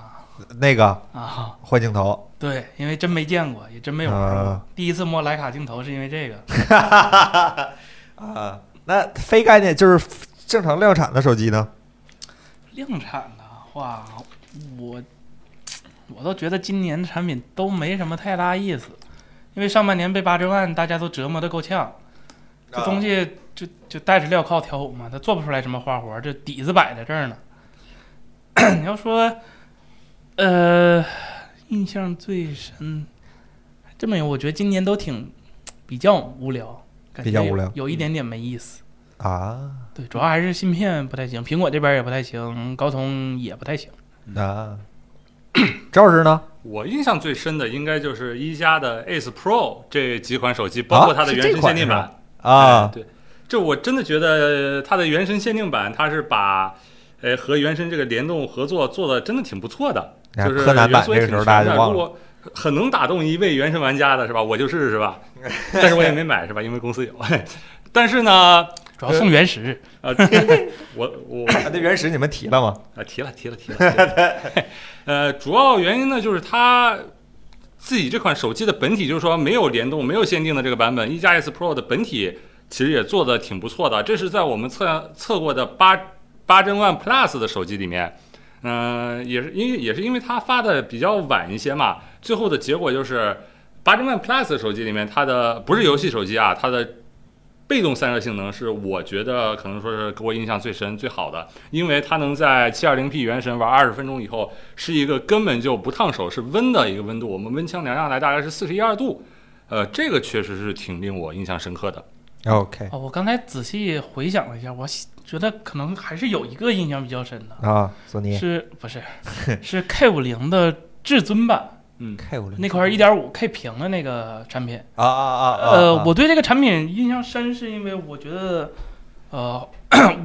那个？啊，换镜头，对，因为真没见过，也真没有玩过。啊。第一次摸徕卡镜头是因为这个，啊，那非概念就是正常量产的手机呢？量产的话，我我都觉得今年的产品都没什么太大意思，因为上半年被八折万大家都折磨的够呛，这东西就就带着镣铐跳舞嘛，他做不出来什么花活，这底子摆在这儿呢。你要说，呃，印象最深，这么有，我觉得今年都挺比较无聊，感觉比较无聊有一点点没意思。啊对，主要还是芯片不太行，苹果这边也不太行，高通也不太行。啊，赵老师呢？我印象最深的应该就是一加的 Ace Pro 这几款手机，包括它的原这款是神限定版吧。啊哎，对，这我真的觉得它的原神限定版，它是把呃和原神这个联动合作做的真的挺不错的，就是柯南版元素也这个时候挺全的大家就忘了如果很能打动一位原神玩家的是吧？我就是是吧？但是我也没买是吧？因为公司有。但是呢，主要送原石，呃，我我啊那原石你们提了吗？啊，提了提了提了。提了 呃，主要原因呢，就是它自己这款手机的本体，就是说没有联动、没有限定的这个版本，一加 S Pro 的本体其实也做的挺不错的。这是在我们测测过的八八针 One Plus 的手机里面，嗯、也是因为也是因为它发的比较晚一些嘛，最后的结果就是。八针 One Plus 手机里面，它的不是游戏手机啊，它的被动散热性能是我觉得可能说是给我印象最深最好的，因为它能在 720P 原神玩二十分钟以后，是一个根本就不烫手，是温的一个温度。我们温枪量下来大概是四十一二度，呃，这个确实是挺令我印象深刻的。OK 哦，我刚才仔细回想了一下，我觉得可能还是有一个印象比较深的，啊，索尼是不是是 K 五零的至尊版嗯，K 五零那块一点五 K 屏的那个产品？啊啊啊啊！呃，啊我对这个产品印象深，是因为我觉得，呃，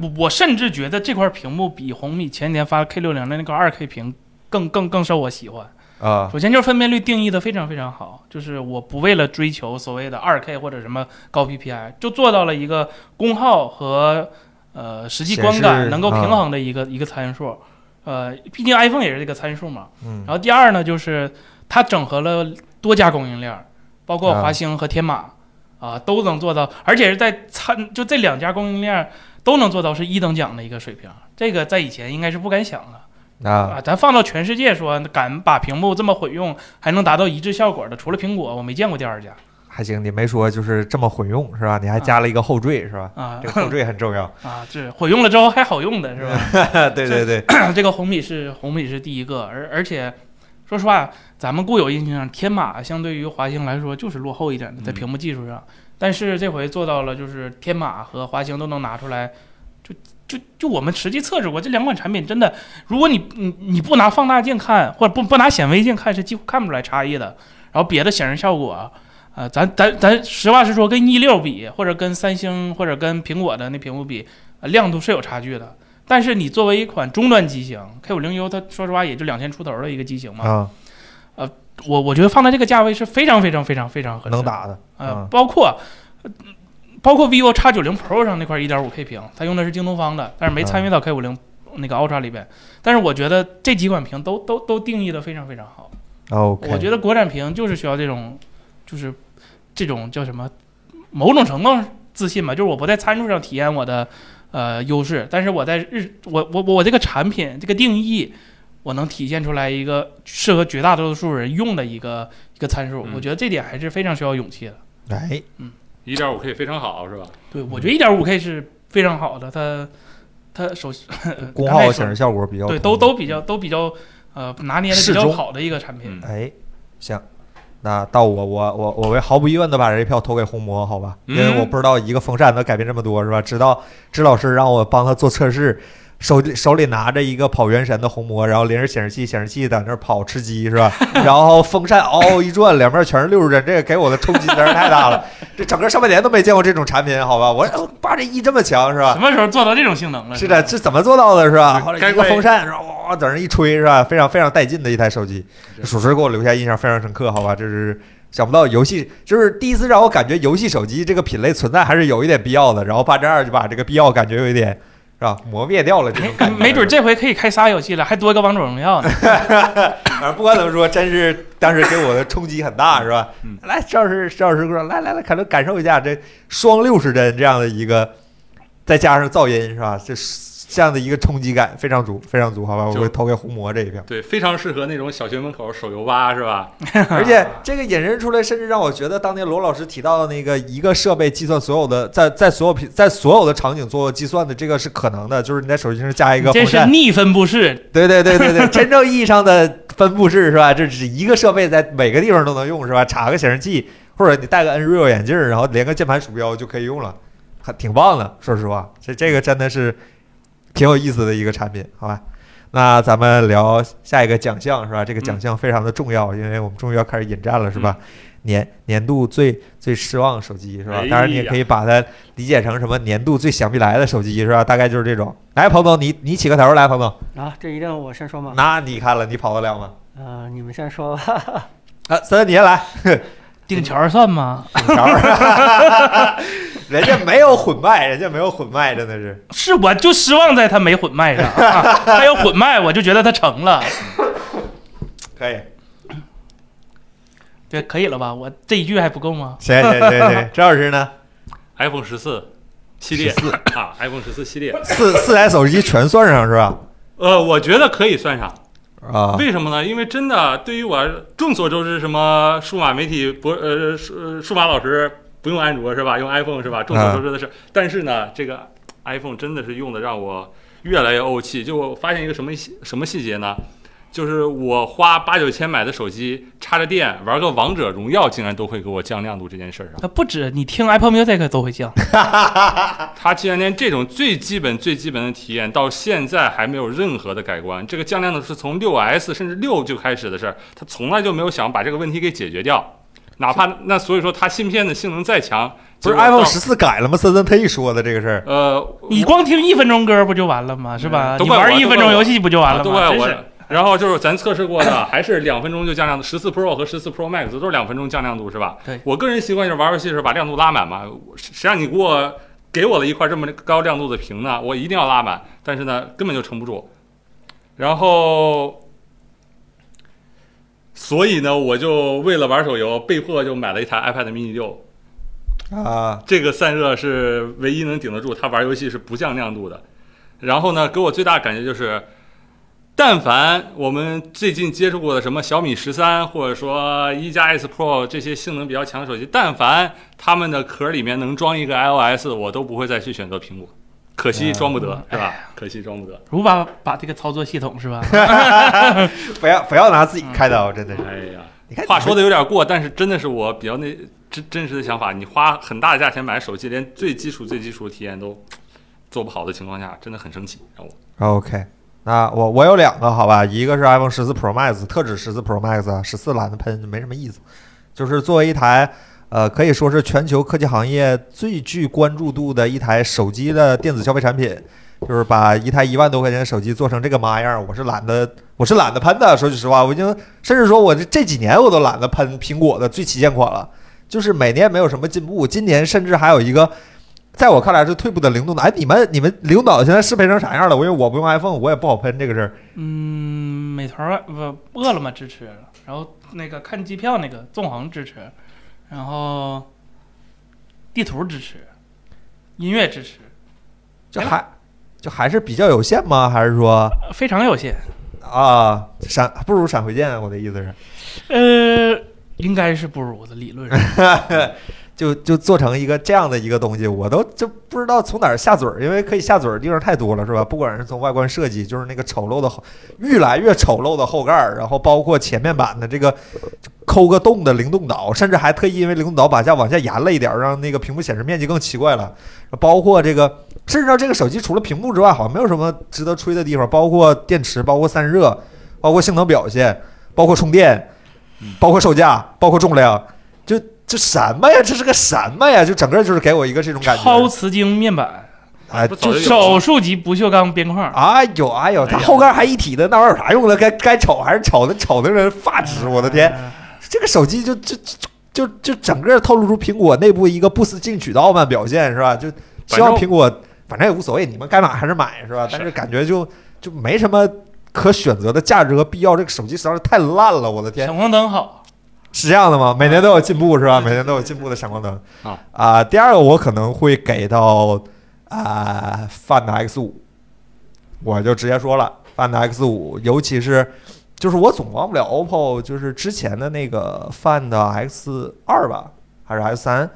我我甚至觉得这块屏幕比红米前年发 K 六零的那个二 K 屏更更更受我喜欢。啊首先就是分辨率定义的非常非常好，就是我不为了追求所谓的二 K 或者什么高 PPI，就做到了一个功耗和呃实际观感能够平啊衡的一个、一个参数。呃，毕竟 iPhone 也是这个参数嘛。嗯然后第二呢，就是它整合了多家供应链儿，包括啊华星和天马啊、都能做到，而且是在参就这两家供应链儿都能做到是一等奖的一个水平，这个在以前应该是不敢想的。啊啊，咱放到全世界说，敢把屏幕这么混用，还能达到一致效果的，除了苹果，我没见过第二家还行，你没说就是这么混用是吧？你还加了一个后缀是吧？啊这个后缀很重要。啊，这混用了之后还好用的是吧？对对对，这个红米是红米是第一个，而而且说实话，咱们固有印象，天马相对于华星来说就是落后一点的，在嗯屏幕技术上，但是这回做到了，就是天马和华星都能拿出来。就就就我们实际测试过这两款产品，真的，如果你你你不拿放大镜看，或者不不拿显微镜看，是几乎看不出来差异的。然后别的显示效果，呃，咱咱咱实话实说，跟一六比，或者跟三星或者跟苹果的那屏幕比，呃，亮度是有差距的。但是你作为一款中端机型，K 五零 U，它说实话也就两千出头的一个机型嘛，啊，我我觉得放在这个价位是非常非常非常非常合适的。能打的。呃嗯，包括呃包括 vivo X 九零 Pro 上那块一点五 K 屏，它用的是京东方的，但是没参与到 K 五零那个 Ultra 里边。但是我觉得这几款屏都都都定义的非常非常好。OK，我觉得国产屏就是需要这种，就是这种叫什么，某种程度上自信吧，就是我不在参数上体验我的呃优势，但是我在日我我我这个产品这个定义，我能体现出来一个适合绝大多数人用的一个一个参数，嗯。我觉得这点还是非常需要勇气的。哎，嗯。一点五 K 非常好，是吧？对，我觉得一点五 K 是非常好的，它它首 功耗显示效果比较对都都比较都比较呃拿捏的比较好的一个产品。嗯。哎，行，那到我我我我会毫不疑问的把这票投给红魔，好吧？因为嗯我不知道一个风扇能改变这么多，是吧？直到支老师让我帮他做测试，手里手里拿着一个跑原神的红魔，然后连着显示器，显示器在那儿跑吃鸡，是吧？然后风扇嗷嗷一转，两边全是六十帧，这个给我的冲击真是太大了。这整个上半年都没见过这种产品，好吧？我哦八这一这么强，是吧什？么时候做到这种性能了？是的，这怎么做到的，是吧？后来一个风扇，然后哇，在那一吹，是吧？非常非常带劲的一台手机，属实给我留下印象非常深刻，好吧？这是想不到游戏，就是第一次让我感觉游戏手机这个品类存在还是有一点必要的。然后八针二就把这个必要感觉有一点是吧磨灭掉了这种感觉。没准这回可以开仨游戏了，还多一个王者荣耀呢。反 正不管怎么说，真是当时给我的冲击很大，是吧？嗯来，赵老师，赵老师说，来来来，可能感受一下这双六十帧这样的一个，再加上噪音，是吧？这这样的一个冲击感非常足，非常足，好吧？我会投给红魔这一票。对，非常适合那种小学门口手游吧，是吧？而且这个引申出来，甚至让我觉得当年罗老师提到的那个一个设备计算所有的，在在所有品在所有的场景做计算的，这个是可能的，就是你在手机上加一个这。是逆分布式，对对对对对，真正意义上的分布式是吧？这只一个设备在每个地方都能用是吧？插个显示器，或者你戴个 Nreal 眼镜，然后连个键盘鼠标就可以用了，还挺棒的。说实话，这这个真的是挺有意思的一个产品，好吧？那咱们聊下一个奖项是吧？这个奖项非常的重要，因为我们终于要开始引战了，是吧？年年度最最失望手机是吧当然你也可以把它理解成什么年度最想不来的手机是吧？大概就是这种。来，彭总，你你起个头来，彭总。啊，这一定我先说吗？那你看了，你跑得了吗？呃，你们先说吧。啊，森森，你先来。顶桥算吗？顶桥，人家没有混卖，人家没有混卖，真的是。是，我就失望在他没混卖上，啊、它要混卖，我就觉得他成了。可以，对，可以了吧？我这一句还不够吗？行行行行，张老师呢？iPhone 十四系列四啊，iPhone 十四系列，四四台手机全算上是吧？呃，我觉得可以算上。啊，为什么呢？因为真的，对于我，众所周知，什么数码媒体博呃数数码老师不用安卓是吧？用 iPhone 是吧？众所周知的事。但是呢，这个 iPhone 真的是用的让我越来越怄气。就我发现一个什么细什么细节呢？就是我花八九千买的手机，插着电玩个王者荣耀，竟然都会给我降亮度这件事儿上。它不止你听 Apple Music 都会降，它竟然连这种最基本、最基本的体验，到现在还没有任何的改观。这个降亮度是从六 S 甚至六就开始的事儿，它从来就没有想把这个问题给解决掉。哪怕那所以说它芯片的性能再强，不是 iPhone 十四改了吗？森森特意说的这个事儿。呃，你光听一分钟歌不就完了吗？是吧？你玩一分钟游戏不就完了吗？啊都怪我。然后就是咱测试过的，还是两分钟就降亮度，十四 Pro 和十四 Pro Max 都是两分钟降亮度，是吧？对我个人习惯就是玩游戏的时候把亮度拉满嘛，谁让你给我给我了一块这么高亮度的屏呢？我一定要拉满，但是呢根本就撑不住。然后，所以呢，我就为了玩手游，被迫就买了一台 iPad mini 六。啊，这个散热是唯一能顶得住，它玩游戏是不降亮度的。然后呢，给我最大感觉就是，但凡我们最近接触过的什么小米十三，或者说一加 S Pro 这些性能比较强的手机，但凡他们的壳里面能装一个 iOS，我都不会再去选择苹果。可惜装不得，嗯是吧？可惜装不得。如把把这个操作系统是吧？不要不要拿自己开刀，真的是。哎呀，你看话说的有点过，但是真的是我比较那真真实的想法。你花很大的价钱买手机，连最基础最基础的体验都做不好的情况下，真的很生气。让我 OK，那我我有两个好吧，一个是 iPhone 十四 Pro Max，特指十四 Pro Max，十四懒得喷没什么意思。就是作为一台呃可以说是全球科技行业最具关注度的一台手机的电子消费产品，就是把一台一万多块钱的手机做成这个妈样，我是懒得我是懒得喷的。说句实话，我已经甚至说我这这几年我都懒得喷苹果的最旗舰款了，就是每年没有什么进步，今年甚至还有一个。在我看来是退步的灵动的。哎，你们你们领导现在适配成啥样了？我因为我不用 iPhone，我也不好喷这个事儿。嗯，美团儿不饿了么支持，然后那个看机票那个纵横支持，然后地图支持，音乐支持，就还就还是比较有限吗？还是说呃非常有限。啊闪不如闪回键？我的意思是，呃，应该是不如的理论上。就就做成一个这样的一个东西，我都就不知道从哪儿下嘴儿，因为可以下嘴儿的地方太多了，是吧？不管是从外观设计，就是那个丑陋的后，越来越丑陋的后盖儿，然后包括前面板的这个抠个洞的灵动岛，甚至还特意因为灵动岛把价往下延了一点儿，让那个屏幕显示面积更奇怪了。包括这个，甚至到这个手机除了屏幕之外，好像没有什么值得吹的地方，包括电池，包括散热，包括性能表现，包括充电，包括售价，包括重量，就这什么呀？这是个什么呀？就整个就是给我一个这种感觉。超瓷晶面板，哎，就手术级不锈钢边框，哎呦哎呦，它后盖还一体的，那玩意儿有啥用呢？该该丑还是丑的，丑的人发指！我的天，呃这个手机就就就就就整个透露出苹果内部一个不思进取的傲慢表现，是吧？就希望反正苹果反正也无所谓，你们该买还是买，是吧？但是感觉就就没什么可选择的价值和必要。这个手机实在是太烂了，我的天！闪光灯好，是这样的吗？每年都有进步是吧？每年都有进步的闪光灯啊啊、第二个我可能会给到啊、Find X 五，我就直接说了，Find X 五，尤其是就是我总忘不了 OPPO 就是之前的那个 Find X 二吧，还是 X 三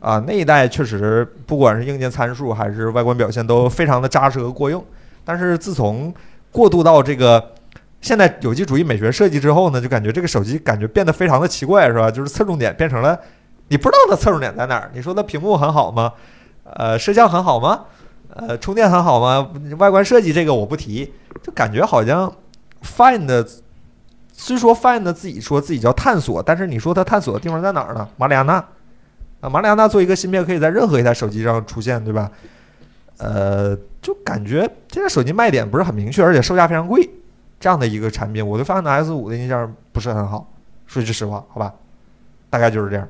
啊，那一代确实不管是硬件参数还是外观表现都非常的扎实和过硬。但是自从过渡到这个现在有机主义美学设计之后呢，就感觉这个手机感觉变得非常的奇怪，是吧？就是侧重点变成了你不知道它侧重点在哪儿。你说它屏幕很好吗？呃，摄像很好吗？呃，充电很好吗？外观设计这个我不提，就感觉好像 Find 虽说 Find 自己说自己叫探索，但是你说它探索的地方在哪儿呢？马里亚纳啊，马里亚纳做一个芯片可以在任何一台手机上出现，对吧？呃，就感觉这台手机卖点不是很明确，而且售价非常贵，这样的一个产品，我对 Find S 五的印象不是很好。说句实话，好吧，大概就是这样。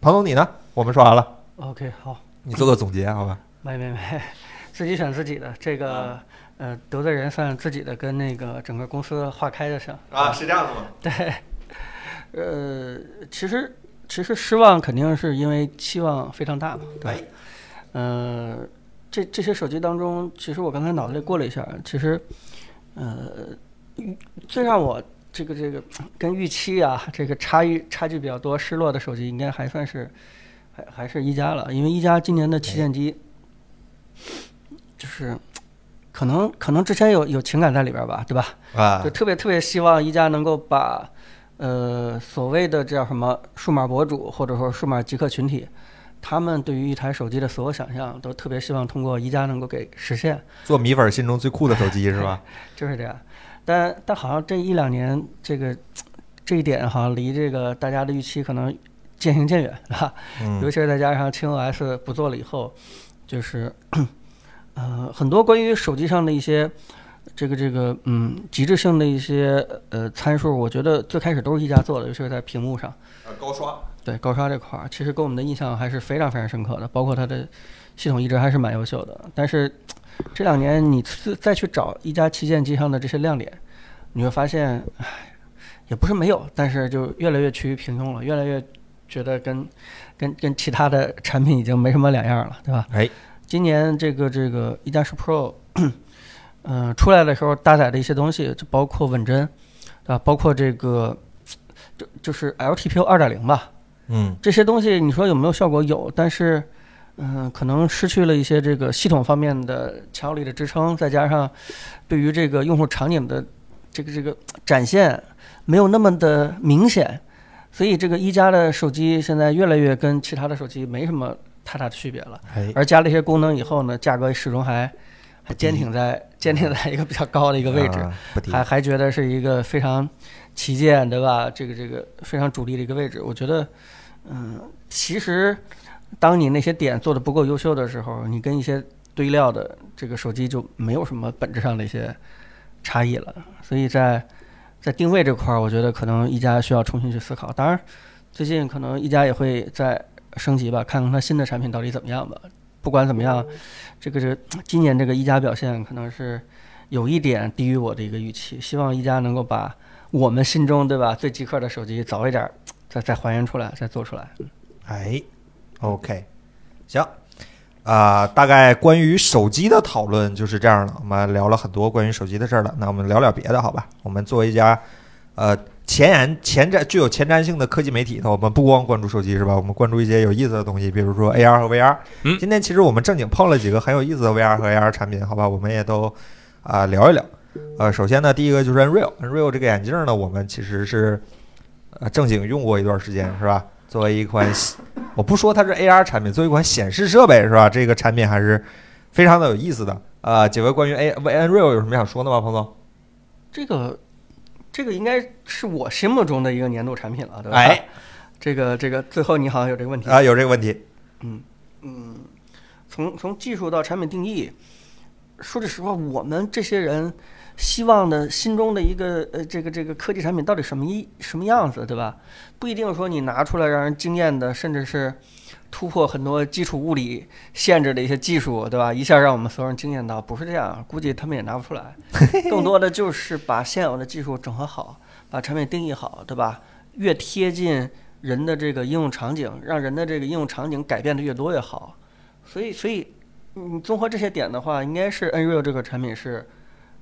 彭总，你呢？我们说完了，OK，好，你做个总结，好吧？没没没，自己选自己的，这个呃得罪人算自己的，跟那个整个公司划开的事儿。啊，是这样的吗？对，呃，其实其实失望肯定是因为期望非常大嘛，对吧哎？呃，这这些手机当中，其实我刚才脑子里过了一下，其实呃最让我这个这个跟预期啊这个差异差距比较多、失落的手机，应该还算是还还是一加了，因为一加今年的旗舰机就是可能可能之前有有情感在里边儿吧，对吧？啊就，特别特别希望一加能够把呃所谓的这叫什么数码博主或者说数码极客群体，他们对于一台手机的所有想象，都特别希望通过一加能够给实现。做米粉心中最酷的手机是吧？就是这样。但但好像这一两年，这个这一点好像离这个大家的预期可能渐行渐远，啊。嗯尤其是再加上轻 OS 不做了以后，就是 呃很多关于手机上的一些这个这个嗯极致性的一些呃参数，我觉得最开始都是一加做的，尤其是在屏幕上。高刷，对高刷这块儿，其实给我们的印象还是非常非常深刻的，包括它的系统一直还是蛮优秀的。但是这两年你再再去找一加旗舰机上的这些亮点，你会发现，唉，也不是没有，但是就越来越趋于平庸了，越来越觉得跟跟跟其他的产品已经没什么两样了，对吧？哎，今年这个这个一加十 Pro，嗯、出来的时候搭载的一些东西，就包括稳帧，对吧？包括这个就就是 LTPO 二点零吧。嗯这些东西你说有没有效果？有，但是，嗯、可能失去了一些这个系统方面的强有力的支撑，再加上对于这个用户场景的这个这个展现没有那么的明显，所以这个一加的手机现在越来越跟其他的手机没什么太大的区别了。哎，而加了一些功能以后呢，价格始终还还坚挺在坚挺在一个比较高的一个位置。啊还还觉得是一个非常旗舰，对吧？这个这个非常主力的一个位置。我觉得，嗯，其实当你那些点做的不够优秀的时候，你跟一些堆料的这个手机就没有什么本质上的一些差异了。所以在在定位这块儿，我觉得可能一加需要重新去思考。当然，最近可能一加也会再升级吧，看看它新的产品到底怎么样吧。不管怎么样，这个是今年这个一加表现可能是有一点低于我的一个预期，希望一加能够把我们心中对吧最极客的手机早一点儿再再还原出来，再做出来。哎，OK，行，啊、大概关于手机的讨论就是这样了。我们聊了很多关于手机的事儿了，那我们聊聊别的，好吧？我们作为一家呃前沿前瞻具有前瞻性的科技媒体呢，我们不光关注手机是吧？我们关注一些有意思的东西，比如说 AR 和 VR。嗯今天其实我们正经碰了几个很有意思的 VR 和 AR 产品，好吧？我们也都啊、聊一聊。呃，首先呢，第一个就是 Nreal，Nreal 这个眼镜呢，我们其实是呃正经用过一段时间，是吧？作为一款，我不说它是 AR 产品，作为一款显示设备，是吧？这个产品还是非常的有意思的。呃，几位关于 A Nreal 有什么想说的吗，彭总？这个这个应该是我心目中的一个年度产品了，对吧？哎，这个这个最后你好像有这个问题啊、有这个问题，嗯嗯，从从技术到产品定义，说句实话，我们这些人希望的心中的一个呃这个这个科技产品到底什么一什么样子，对吧？不一定说你拿出来让人惊艳的，甚至是突破很多基础物理限制的一些技术，对吧？一下让我们所有人惊艳到，不是这样，估计他们也拿不出来。更多的就是把现有的技术整合好，把产品定义好，对吧？越贴近人的这个应用场景，让人的这个应用场景改变的越多越好。所以，所以嗯综合这些点的话，应该是 Nreal 这个产品是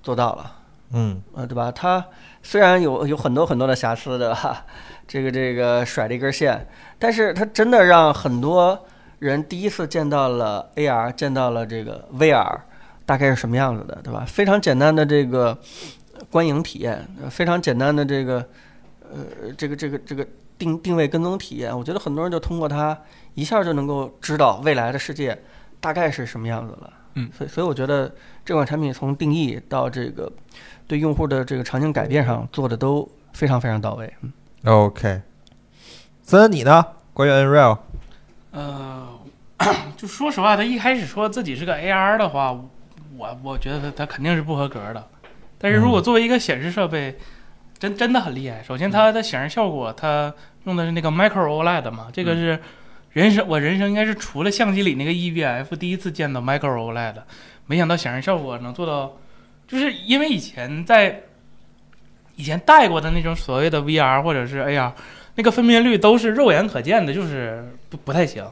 做到了。嗯呃，对吧？它虽然有有很多很多的瑕疵，对吧？这个这个甩了一根线，但是它真的让很多人第一次见到了 AR，见到了这个 VR，大概是什么样子的，对吧？非常简单的这个观影体验，呃非常简单的这个呃这个这个这个定定位跟踪体验，我觉得很多人就通过它一下就能够知道未来的世界大概是什么样子了。嗯，所以所以我觉得这款产品从定义到这个对用户的这个场景改变上做的都非常非常到位。嗯，，OK。森，你呢？关于 Nreal，呃，就说实话，他一开始说自己是个 AR 的话，我我觉得他他肯定是不合格的。但是如果作为一个显示设备，真真的很厉害。首先，它的显示效果，它用的是那个 Micro OLED 嘛，这个是人生我人生应该是除了相机里那个 EVF 第一次见到 Micro OLED，没想到显示效果能做到，就是因为以前在以前带过的那种所谓的 VR 或者是 AR，那个分辨率都是肉眼可见的，就是不不太行。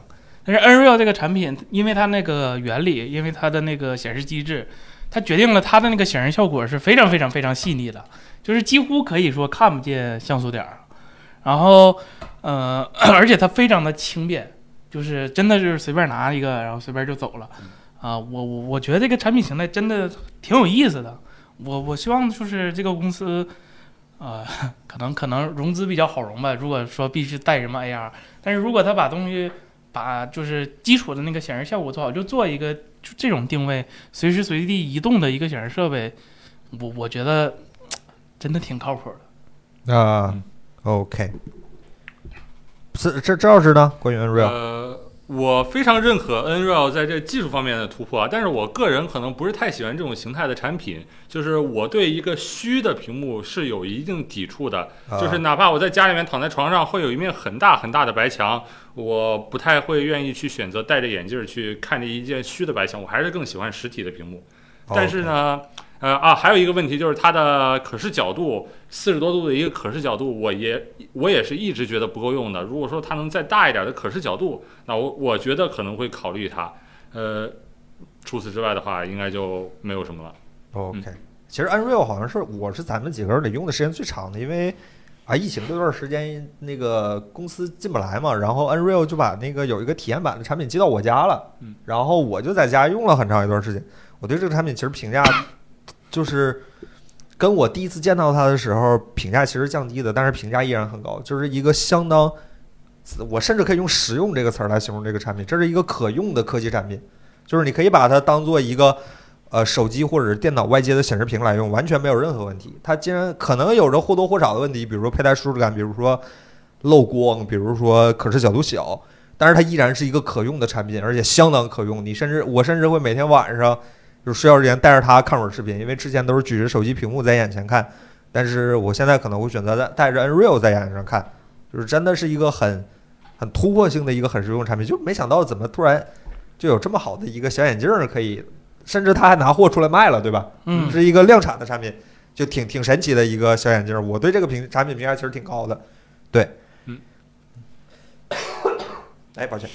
但是 Unreal 这个产品，因为它那个原理，因为它的那个显示机制，它决定了它的那个显示效果是非常非常非常细腻的，就是几乎可以说看不见像素点儿。然后，呃，而且它非常的轻便，就是真的就是随便拿一个，然后随便就走了。啊，我我我觉得这个产品形态真的挺有意思的。我我希望就是这个公司，呃，可能可能融资比较好融吧。如果说必须带什么 AR，但是如果他把东西把就是基础的那个显示效果做好，就做一个就这种定位，随时随地移动的一个显示设备，我我觉得真的挺靠谱的。啊，OK。是这这老师呢？关于 Unreal，呃，我非常认可 Nreal 在这技术方面的突破啊，但是我个人可能不是太喜欢这种形态的产品，就是我对一个虚的屏幕是有一定抵触的，啊就是哪怕我在家里面躺在床上，会有一面很大很大的白墙，我不太会愿意去选择戴着眼镜儿去看这一件虚的白墙，我还是更喜欢实体的屏幕。但是呢，呃啊，还有一个问题就是它的可视角度，四十多度的一个可视角度，我也我也是一直觉得不够用的。如果说它能再大一点的可视角度，那我我觉得可能会考虑它。呃，除此之外的话，应该就没有什么了。OK，其实 Unreal 好像是我是咱们几个人里用的时间最长的，因为啊疫情这段时间那个公司进不来嘛，然后 Unreal 就把那个有一个体验版的产品寄到我家了，嗯，然后我就在家用了很长一段时间。我对这个产品其实评价就是跟我第一次见到它的时候评价其实降低的，但是评价依然很高，就是一个相当。我甚至可以用“实用”这个词儿来形容这个产品，这是一个可用的科技产品，就是你可以把它当做一个呃手机或者是电脑外接的显示屏来用，完全没有任何问题。它竟然可能有着或多或少的问题，比如说佩戴舒适感，比如说漏光，比如说可视角度小，但是它依然是一个可用的产品，而且相当可用。你甚至我甚至会每天晚上就是睡觉之前带着它看会儿视频，因为之前都是举着手机屏幕在眼前看，但是我现在可能会选择带带着 Unreal 在眼上看，就是真的是一个很很突破性的一个很实用的产品，就没想到怎么突然就有这么好的一个小眼镜儿可以，甚至他还拿货出来卖了，对吧？嗯，是一个量产的产品，就挺挺神奇的一个小眼镜儿。我对这个评产品评价其实挺高的，对，嗯。哎，抱歉，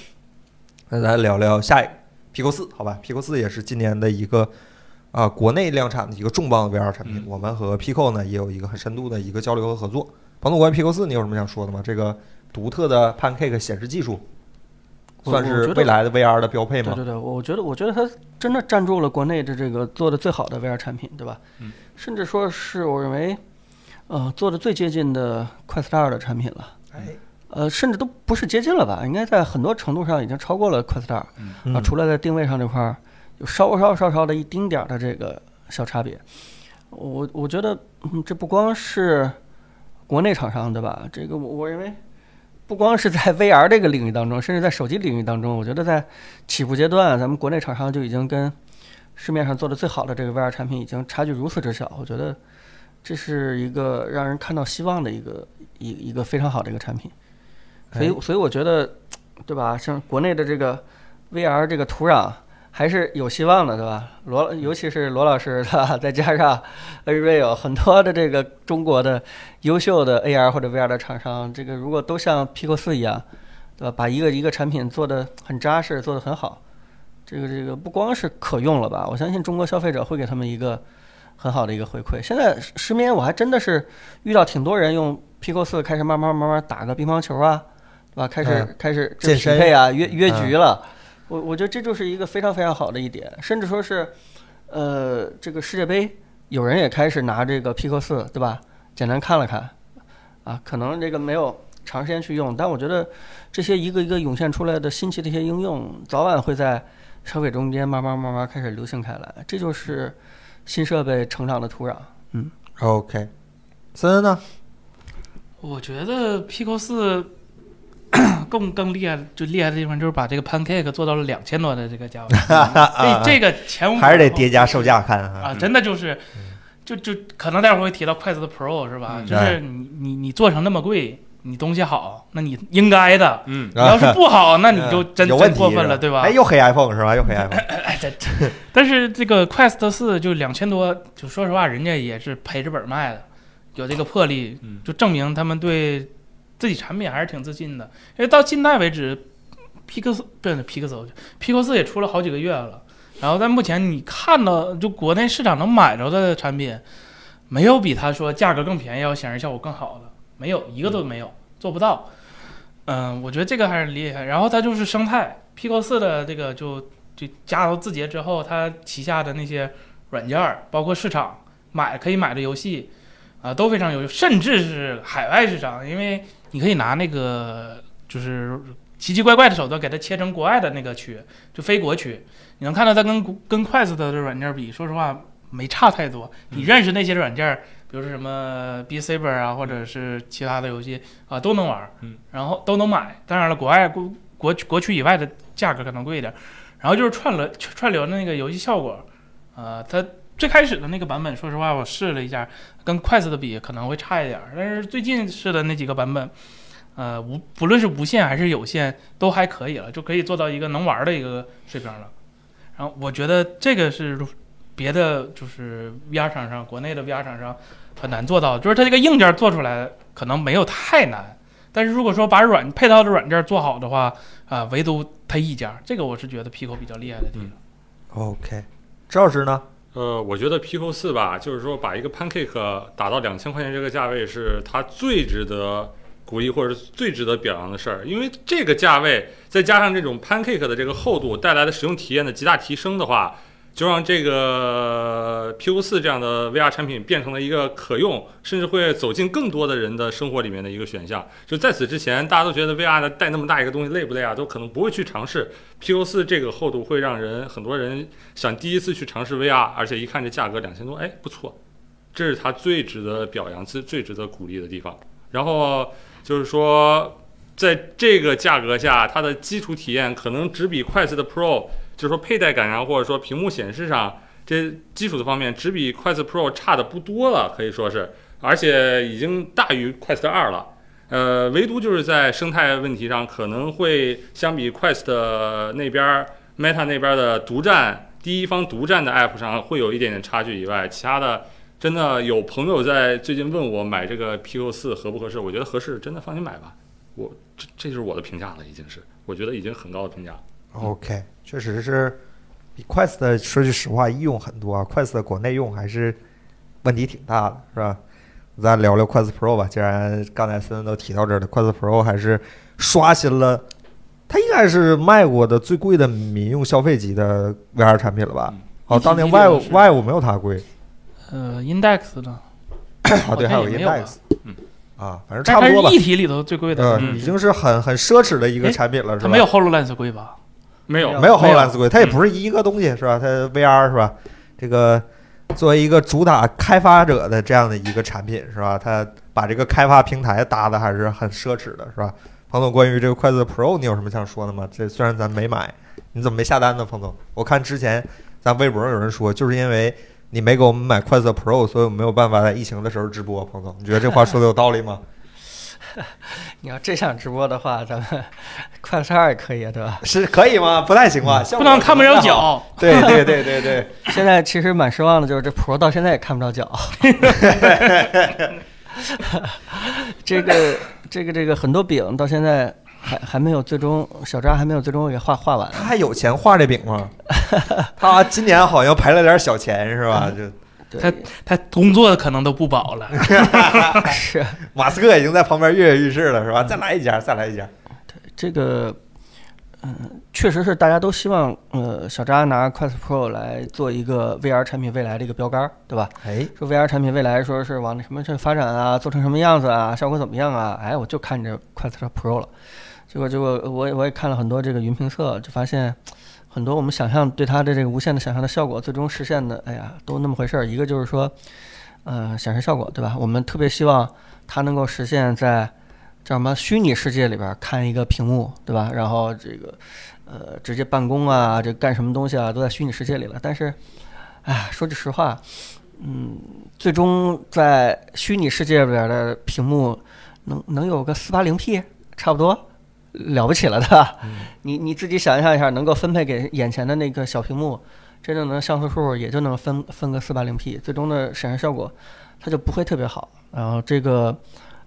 那咱聊聊下一个 Pico 四，好吧？Pico 四也是今年的一个啊、国内量产的一个重磅的 VR 产品。嗯我们和 Pico 呢也有一个很深度的一个交流和合作。彭总，关于 Pico 四，你有什么想说的吗？这个独特的 Pancake 显示技术，算是未来的 VR 的标配吗？对对对，我觉得我觉得它真的占住了国内的这个做的最好的 VR 产品，对吧？嗯甚至说是我认为，呃，做的最接近的 Quest 二的产品了。哎，呃，甚至都不是接近了吧？应该在很多程度上已经超过了 Quest 2啊，嗯除了在定位上这块儿有稍稍稍稍的一丁点儿的这个小差别。我我觉得，嗯，这不光是国内厂商对吧？这个我我认为，不光是在 VR 这个领域当中，甚至在手机领域当中，我觉得在起步阶段，咱们国内厂商就已经跟市面上做的最好的这个 VR 产品已经差距如此之小。我觉得这是一个让人看到希望的一个一一个非常好的一个产品。所以哎所以我觉得，对吧？像国内的这个 VR 这个土壤还是有希望的，对吧？罗，尤其是罗老师，对吧？再加上 Unreal 很多的这个中国的优秀的 AR 或者 VR 的厂商，这个如果都像 Pico 四一样，对吧？把一个一个产品做得很扎实，做得很好，这个这个不光是可用了吧？我相信中国消费者会给他们一个很好的一个回馈。现在失眠我还真的是遇到挺多人用 Pico 四开始慢慢慢慢打个乒乓球啊，对吧？开始、嗯开始这匹健身配啊，约约嗯局了。我我觉得这就是一个非常非常好的一点，甚至说是，呃，这个世界杯有人也开始拿这个 Pico 四，对吧？简单看了看，啊，可能这个没有长时间去用，但我觉得这些一个一个涌现出来的新奇的一些应用，早晚会在消费中间慢慢慢慢开始流行开来，这就是新设备成长的土壤。嗯，OK，森森呢？我觉得 Pico 四 更更厉害，就厉害的地方就是把这个 Pancake 做到了两千多的这个价位，这这个前无还是得叠加售价看啊，啊。真的就是，就就可能待会儿会提到筷子的 Pro 是吧？嗯就是你你你做成那么贵，你东西好，那你应该的。嗯，你要是不好，那你就真过分了，对吧哎，？又黑 iPhone 是吧？又黑 iPhone。哎，这这，但是这个 Quest 四就两千多，就说实话，人家也是赔着本卖的，有这个魄力，嗯就证明他们对自己产品还是挺自信的。因为到近代为止，Pico 不是 Pico Pico 四也出了好几个月了，然后在目前你看到就国内市场能买着的产品，没有比他说价格更便宜、要显示效果更好的，没有一个都没有，做不到。嗯，我觉得这个还是厉害。然后它就是生态，Pico 四的这个就就加到字节之后，它旗下的那些软件儿，包括市场买可以买的游戏，啊、都非常优秀，甚至是海外市场，因为你可以拿那个就是奇奇怪怪的手段给它切成国外的那个区，就非国区。你能看到它跟跟快速的软件比，说实话没差太多。你认识那些软件，比如说什么 B Saber 啊，或者是其他的游戏啊，都能玩，嗯，然后都能买。当然了，国外国国国区以外的价格可能贵一点。然后就是串流串流的那个游戏效果，呃，它最开始的那个版本，说实话我试了一下，跟快速的比可能会差一点，但是最近试的那几个版本。呃，无不论是无线还是有线都还可以了，就可以做到一个能玩的一个水平了。然后我觉得这个是别的就是 VR 厂商，国内的 VR 厂商很难做到，就是它这个硬件做出来可能没有太难，但是如果说把软配套的软件做好的话，啊、唯独它一家，这个我是觉得 Pico 比较厉害的地方。OK，赵老师呢？呃，我觉得 Pico 四吧，就是说把一个 Pancake 打到两千块钱这个价位，是它最值得鼓励或者是最值得表扬的事儿。因为这个价位，再加上这种 Pancake 的这个厚度带来的使用体验的极大提升的话，就让这个 PO 四这样的 VR 产品变成了一个可用，甚至会走进更多的人的生活里面的一个选项。就在此之前，大家都觉得 VR 的带那么大一个东西累不累啊，都可能不会去尝试。PO 四这个厚度会让人很多人想第一次去尝试 VR，而且一看这价格两千多，哎，不错，这是它最值得表扬、最最值得鼓励的地方。然后就是说，在这个价格下，它的基础体验可能只比快速的 Pro，就是说佩戴感上或者说屏幕显示上这基础的方面，只比快速 Pro 差的不多了，可以说是，而且已经大于快速二了。呃，唯独就是在生态问题上，可能会相比 Quest 那边 Meta 那边的独占第一方独占的 App 上会有一点点差距以外，其他的真的有朋友在最近问我买这个 p o 四合不合适，我觉得合适，真的放心买吧。我这这就是我的评价了，已经是我觉得已经很高的评价。OK，确实是比 Quest 说句实话易用很多啊，Quest 国内用还是问题挺大的，是吧？咱聊聊 Quest Pro 吧，既然刚才森森都提到这儿了，Quest Pro 还是刷新了，它应该是卖过的最贵的民用消费级的 VR 产品了吧？嗯哦，当年一体机 Vive Vive 没有它贵呃，Index 呢，啊，对，还有 Index，嗯啊，反正差不多吧一。体里头最贵的，已经是很很奢侈的一个哎产品了，是吧？它没有 Hololens 贵吧？没有，没有没有 HoloLens 贵，它也不是一个东西，是吧？它 VR 是吧？这个作为一个主打开发者的这样的一个产品，是吧？它把这个开发平台搭的还是很奢侈的，是吧？彭总，关于这个快速 Pro，你有什么想说的吗？这虽然咱没买，你怎么没下单呢？彭总，我看之前咱微博上有人说，就是因为你没给我们买快速 Pro，所以我没有办法在疫情的时候直播。彭总，你觉得这话说的有道理吗？你要这场直播的话，咱们快四二也可以啊，对吧？是可以吗？不太行吧？不能看不着。脚。对对对对对。现在其实蛮失望的，就是这 Pro 到现在也看不着脚。这个这个这个很多饼到现在还还没有最终，小扎还没有最终给画画完。他还有钱画这饼吗？他今年好像赔了点小钱是吧？就对，他工作可能都不保了。是马斯克已经在旁边跃跃欲试了是吧？再来一家，再来一家。对这个，嗯，确实是大家都希望，呃，小扎拿 Quest Pro 来做一个 VR 产品未来的一个标杆，对吧？哎，说 VR 产品未来说是往那什么去发展啊，做成什么样子啊，效果怎么样啊？哎，我就看着 Quest Pro 了。结果结果我也我也看了很多这个云评测，就发现很多我们想象对它的这个无限的想象的效果，最终实现的，哎呀，都那么回事儿。一个就是说，呃，显示效果，对吧？我们特别希望它能够实现在叫什么虚拟世界里边看一个屏幕，对吧？然后这个呃直接办公啊，这干什么东西啊，都在虚拟世界里了。但是，哎，说句实话，嗯，最终在虚拟世界里边的屏幕能能有个四八零 P，差不多。了不起了的，你你自己想象一下，能够分配给眼前的那个小屏幕，真正的像素数也就能分分个四八零 P，最终的显示效果它就不会特别好。然后这个，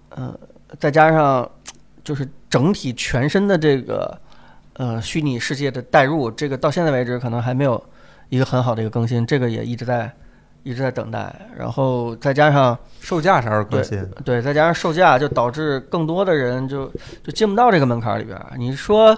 呃，再加上就是整体全身的这个呃虚拟世界的代入，这个到现在为止可能还没有一个很好的一个更新，这个也一直在一直在等待。然后再加上售价啥时候更新？对，再加上售价，就导致更多的人就就进不到这个门槛里边儿。你说，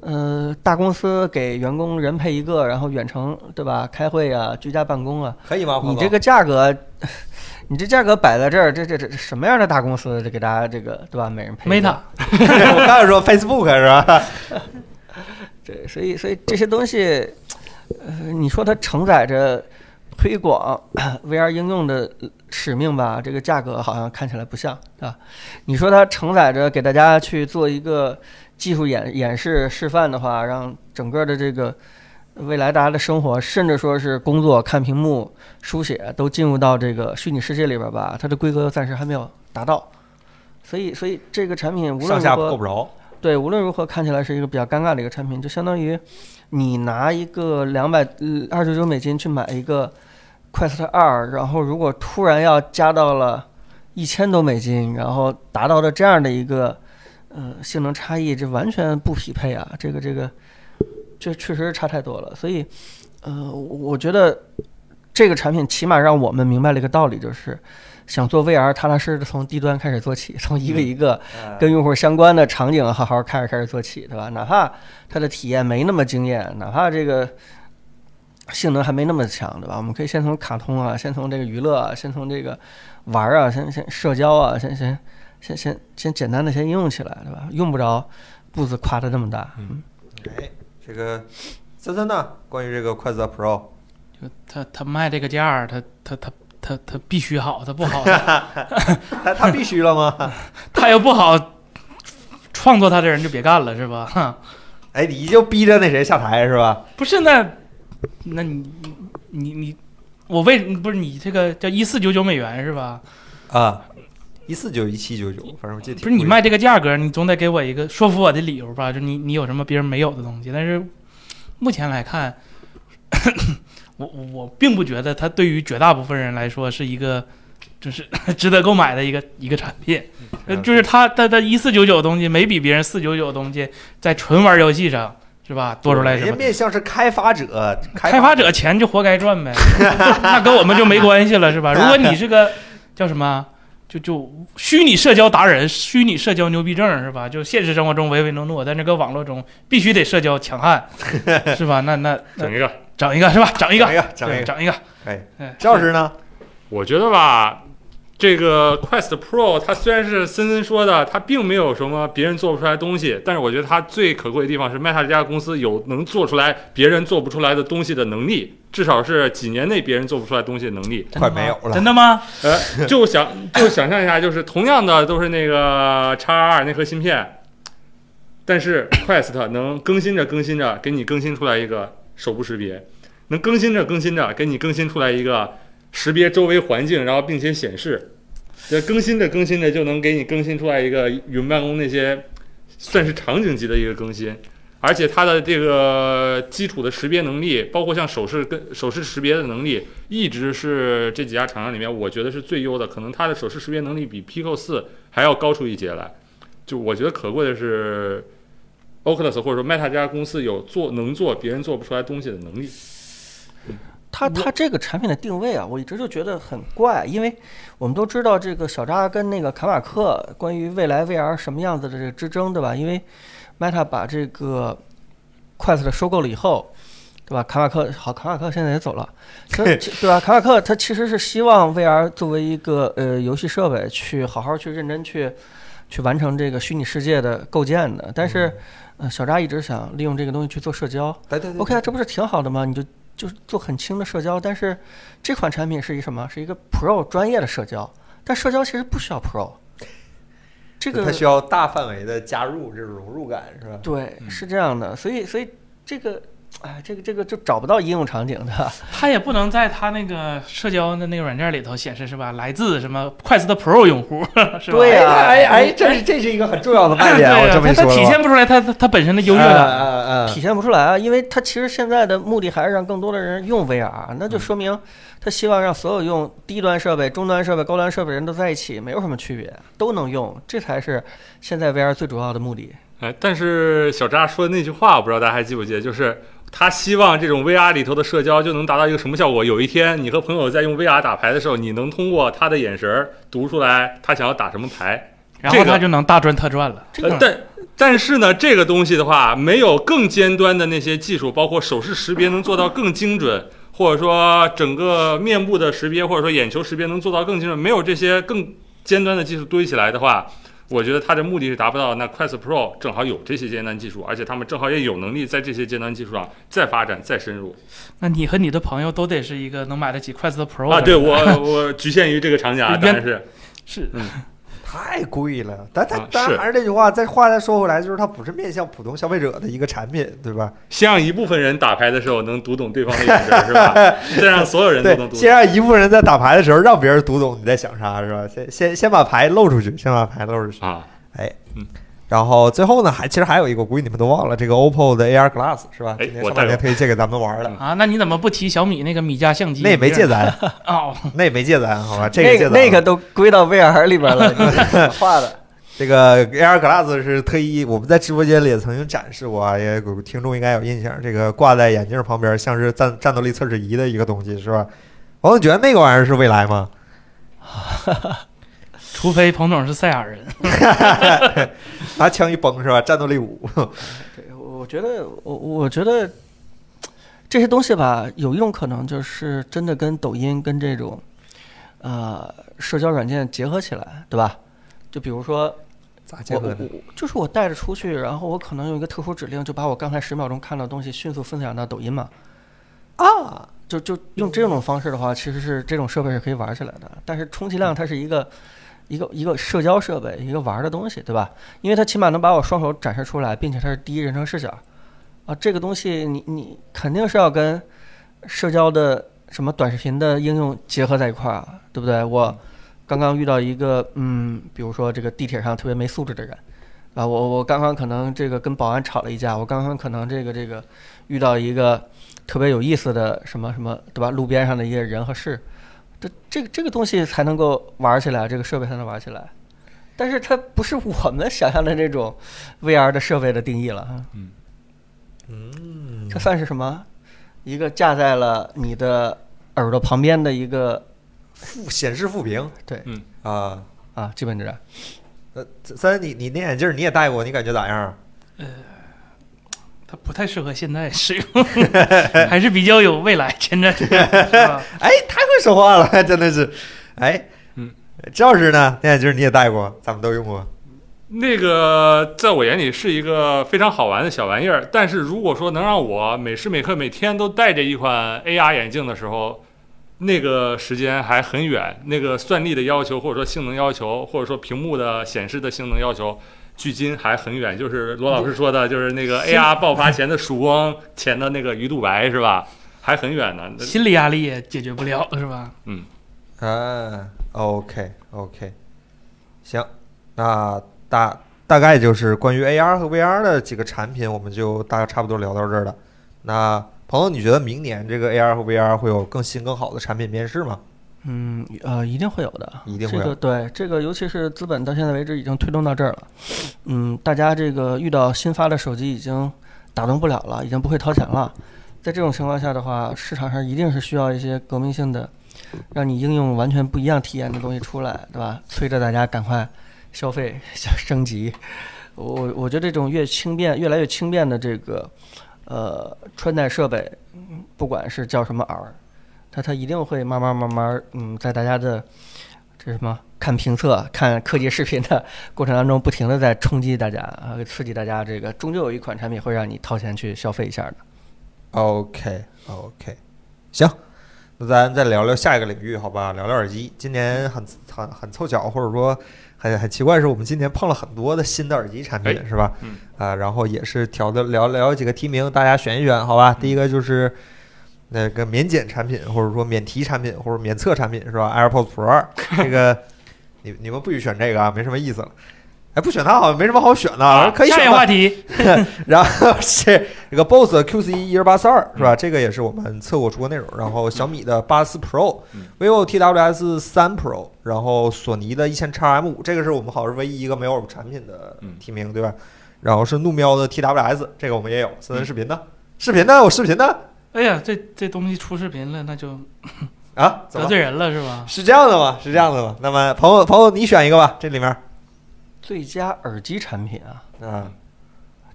呃，大公司给员工人配一个，然后远程对吧？开会啊，居家办公啊，可以吗？你这个价格，你这价格摆在这儿，这这这什么样的大公司，这给大家这个对吧？每人配一个 Meta 我刚才说 Facebook 是吧？对，所以所以这些东西，呃，你说它承载着推广 VR 应用的使命吧，这个价格好像看起来不像，啊？你说它承载着给大家去做一个技术演演示示范的话，让整个的这个未来大家的生活，甚至说是工作、看屏幕、书写，都进入到这个虚拟世界里边吧，它的规格暂时还没有达到。所以，所以这个产品无论上下如何够不着。对，无论如何看起来是一个比较尴尬的一个产品，就相当于你拿一个两百呃二十九美金去买一个 Quest 二，然后如果突然要加到了一千多美金，然后达到了这样的一个呃性能差异，这完全不匹配啊！这个这个，这确实差太多了。所以，呃，我觉得这个产品起码让我们明白了一个道理，就是想做 VR，踏踏实实的从低端开始做起，从一个一个。跟用户相关的场景好好开始开始做起，对吧？哪怕它的体验没那么惊艳，哪怕这个性能还没那么强，对吧？我们可以先从卡通啊，先从这个娱乐啊，先从这个玩儿啊，先先社交啊，先先先先先简单的先应用起来，对吧？用不着步子跨的那么大。嗯，哎，这个森森呢？关于这个快字 Pro，就他他卖这个价儿，他他他他他必须好，他不好，他他必须了吗？他要不好，创作他的人就别干了，是吧？哈，哎，你就逼着那谁下台是吧？不是那，那你你你，我为不是你这个叫一四九九美元是吧？啊，一四九一七九九，反正我记得挺不是你卖这个价格，你总得给我一个说服我的理由吧？就你你有什么别人没有的东西？但是目前来看，我我我并不觉得它对于绝大部分人来说是一个就是 值得购买的一个一个产品。呃，就是它它它一四九九的东西没比别人四九九的东西在纯玩游戏上是吧多出来什么？人家面向是开发者，开发者钱就活该赚呗，那跟我们就没关系了是吧？如果你是个叫什么？就就虚拟社交达人、虚拟社交牛逼症是吧？就现实生活中唯唯诺诺，在那个网络中必须得社交强悍，是吧？那那那整一个，整一个是吧？整一个整一，个，整一个。对整一个。哎，哎赵老师呢？我觉得吧，这个 Quest Pro 它虽然是森森说的，它并没有什么别人做不出来的东西，但是我觉得它最可贵的地方是 Meta 这家公司有能做出来别人做不出来的东西的能力，至少是几年内别人做不出来东西的能力。快没有了真的吗？呃，就想就想象一下，就是同样的都是那个 x 二那颗芯片，但是 Quest 能更新着更新着给你更新出来一个手部识别，能更新着更新着给你更新出来一个识别周围环境，然后并且显示，这更新着更新着就能给你更新出来一个云办公那些算是场景级的一个更新。而且它的这个基础的识别能力，包括像手势跟手势识别的能力，一直是这几家厂商里面我觉得是最优的。可能它的手势识别能力比 Pico 四还要高出一截来。就我觉得可贵的是，Oculus 或者说 Meta 这家公司有做能做别人做不出来东西的能力。它它这个产品的定位啊，我一直就觉得很怪，因为我们都知道这个小扎跟那个卡马克关于未来 VR 什么样子的这个之争，对吧？因为 Meta 把这个 Quest 收购了以后，对吧？卡马克好，卡马克现在也走了，对吧？卡马克他其实是希望 VR 作为一个呃游戏设备，去好好去认真去去完成这个虚拟世界的构建的，但是。呃，小扎一直想利用这个东西去做社交，对对对 OK 啊，这不是挺好的吗？你就就是做很轻的社交，但是这款产品是一什么？是一个 Pro 专业的社交，但社交其实不需要 Pro。这个它需要大范围的加入，这种融入感是吧？对是这样的，所以所以这个，哎，这个这个就找不到应用场景的。它也不能在它那个社交的那个软件里头显示是吧？来自什么快速的 Pro 用户 是吧？对呀哎哎，这是这是一个很重要的卖对点，我这么说，它它体现不出来它它它本身的优越感。体现不出来啊，因为它其实现在的目的还是让更多的人用 VR，那就说明他希望让所有用低端设备、中端设备、高端设备人都在一起，没有什么区别，都能用，这才是现在 VR 最主要的目的。哎，但是小扎说的那句话，我不知道大家还记不记得，就是他希望这种 VR 里头的社交就能达到一个什么效果？有一天你和朋友在用 VR 打牌的时候，你能通过他的眼神儿读出来他想要打什么牌。然后他就能大赚特赚了。这个呃，但但是呢，这个东西的话，没有更尖端的那些技术，包括手势识别能做到更精准，或者说整个面部的识别，或者说眼球识别能做到更精准，没有这些更尖端的技术堆起来的话。我觉得它的目的是达不到。那 Quest Pro 正好有这些尖端技术，而且他们正好也有能力在这些尖端技术上再发展、再深入那你和你的朋友都得是一个能买得起 Quest Pro 啊！对我，我局限于这个厂家，原当然是是太贵了。但它啊当然是还是那句话，再话再说回来，就是它不是面向普通消费者的一个产品，对吧？先让一部分人打牌的时候能读懂对方的眼神，是吧？再让所有人都能，读懂。先让一部分人在打牌的时候让别人读懂你在想啥，是吧？先先先把牌露出去，先把牌露出去。啊，然后最后呢，还其实还有一个，我估计你们都忘了，这个 OPPO 的 AR Glass 是吧？哎今天上半年推荐给咱们玩的，啊，那你怎么不提小米那个米家相机？那也没借咱，哦，那也没借咱，好吧？这个那借咱了个那个都归到 VR 里边了，你画的。这个 AR Glass 是特意我们在直播间里也曾经展示过啊，也有听众应该有印象。这个挂在眼镜旁边，像是战战斗力测试仪的一个东西，是吧？王总觉得那个玩意儿是未来吗？除非彭总是赛亚人，拿枪一崩是吧？战斗力五，对，我我觉得，我我觉得这些东西吧，有一种可能就是真的跟抖音跟这种呃社交软件结合起来，对吧？就比如说咋结合的？我就是我带着出去，然后我可能用一个特殊指令，就把我刚才十秒钟看到的东西迅速分享到抖音嘛。啊，就就用这种方式的话，其实是这种设备是可以玩起来的。但是充其量它是一个一个一个社交设备，一个玩的东西，对吧？因为它起码能把我双手展示出来，并且它是第一人称视角啊。这个东西你你肯定是要跟社交的什么短视频的应用结合在一块儿啊，对不对？我刚刚遇到一个嗯，比如说这个地铁上特别没素质的人。啊，我我刚刚可能这个跟保安吵了一架，我刚刚可能这个这个遇到一个特别有意思的什么什么，对吧？路边上的一些人和事，这这个这个东西才能够玩起来，这个设备才能玩起来。但是它不是我们想象的那种 VR 的设备的定义了哈。嗯，这算是什么？一个架在了你的耳朵旁边的一个副显示副屏，对嗯啊。啊，基本上呃，三，你你那眼镜你也戴过，你感觉咋样？它不太适合现在使用，还是比较有未来前瞻性，是吧？哎，太会说话了，真的是。哎，嗯，赵老师呢？那眼镜儿你也戴过，咱们都用过。那个在我眼里是一个非常好玩的小玩意儿，但是如果说能让我每时每刻每天都戴着一款 AR 眼镜的时候，那个时间还很远，那个算力的要求，或者说性能要求，或者说屏幕的显示的性能要求，距今还很远。就是罗老师说的，就是那个 AR 爆发前的曙光前的那个鱼肚白，是吧？还很远呢。心理压力也解决不了，是吧？嗯啊，OK OK，行，那大大概就是关于 AR 和 VR 的几个产品，我们就大概差不多聊到这儿了。那朋友，你觉得明年这个 AR 和 VR 会有更新更好的产品面世吗？嗯呃，一定会有的，一定会有这个对这个，尤其是资本到现在为止已经推动到这儿了。嗯，大家这个遇到新发的手机已经打动不了了，已经不会掏钱了。在这种情况下的话，市场上一定是需要一些革命性的，让你应用完全不一样体验的东西出来，对吧？催着大家赶快消费、升级。我我觉得这种越轻便、越来越轻便的这个呃穿戴设备，嗯不管是叫什么耳，它它一定会慢慢慢慢，嗯，在大家的这什么看评测、看科技视频的过程当中，不停的在冲击大家啊，刺激大家。这个终究有一款产品会让你掏钱去消费一下的。OK OK，行，那咱再聊聊下一个领域，好吧？聊聊耳机。今年很很很凑巧，或者说很很奇怪，是我们今年碰了很多的新的耳机产品，哎是吧？嗯啊，然后也是调的聊聊几个提名，大家选一选，好吧？第一个就是那个免检产品，或者说免提产品，或者免测产品，是吧？AirPods Pro 二，这个你你们不许选这个啊，没什么意思了。哎，不选它好像没什么好选的，啊，可以下一选话题，然后是这个 BOSS QC 一二八四二是吧？这个也是我们测过出过内容。然后小米的八四 Pro、嗯 vivo TWS 三 Pro，然后索尼的一千叉 M 五，这个是我们好像是唯一一个没有产品的嗯提名，对吧？然后是怒喵的 TWS，这个我们也有，森森视频呢视频呢？我视频呢？哎呀，这这东西出视频了，那就啊？得罪人了是吧？是这样的吗？是这样的吗？那么朋友朋友，你选一个吧，这里面最佳耳机产品啊，嗯，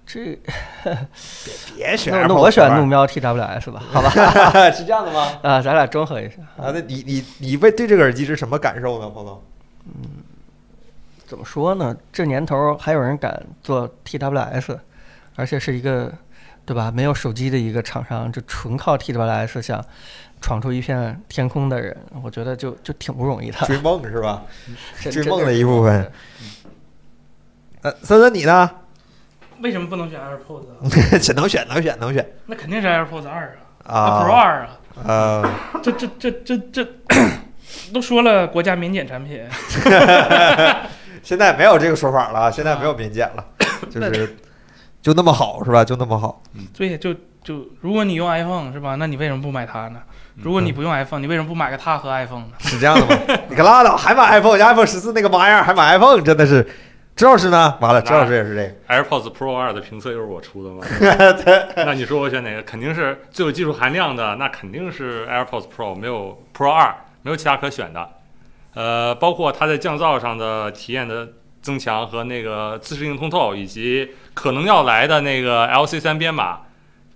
这别选那我选怒喵 TWS 吧，好吧？是这样的吗？啊，咱俩中和一下。啊，那你你你为对这个耳机是什么感受呢，朋友？怎么说呢？这年头还有人敢做 TWS，而且是一个，对吧？没有手机的一个厂商，就纯靠 TWS 想闯出一片天空的人，我觉得就就挺不容易的。追梦是吧？追梦的一部分样呃，森森你呢？为什么不能选 AirPods 能选能选能选那肯定是 AirPods 二啊啊，Pro 二啊，呃，这这这这这 都说了国家免检产品，现在没有这个说法了，现在没有免检了，就是就那么好是吧？就那么好。所以就就如果你用 iPhone 是吧？那你为什么不买它呢？如果你不用 iPhone，你为什么不买个它和 iPhone 呢？是这样的吗？你可拉倒，还买 iPhone，人家 iPhone 十四那个玩意儿还买 iPhone，真的是。周老师呢？完了，周老师也是这个。AirPods Pro 二的评测又是我出的吗？那你说我选哪个？肯定是最有技术含量的，那肯定是 AirPods Pro，没有 Pro 二，没有其他可选的。呃，包括它在降噪上的体验的增强和那个自适应通透，以及可能要来的那个 LC 三编码，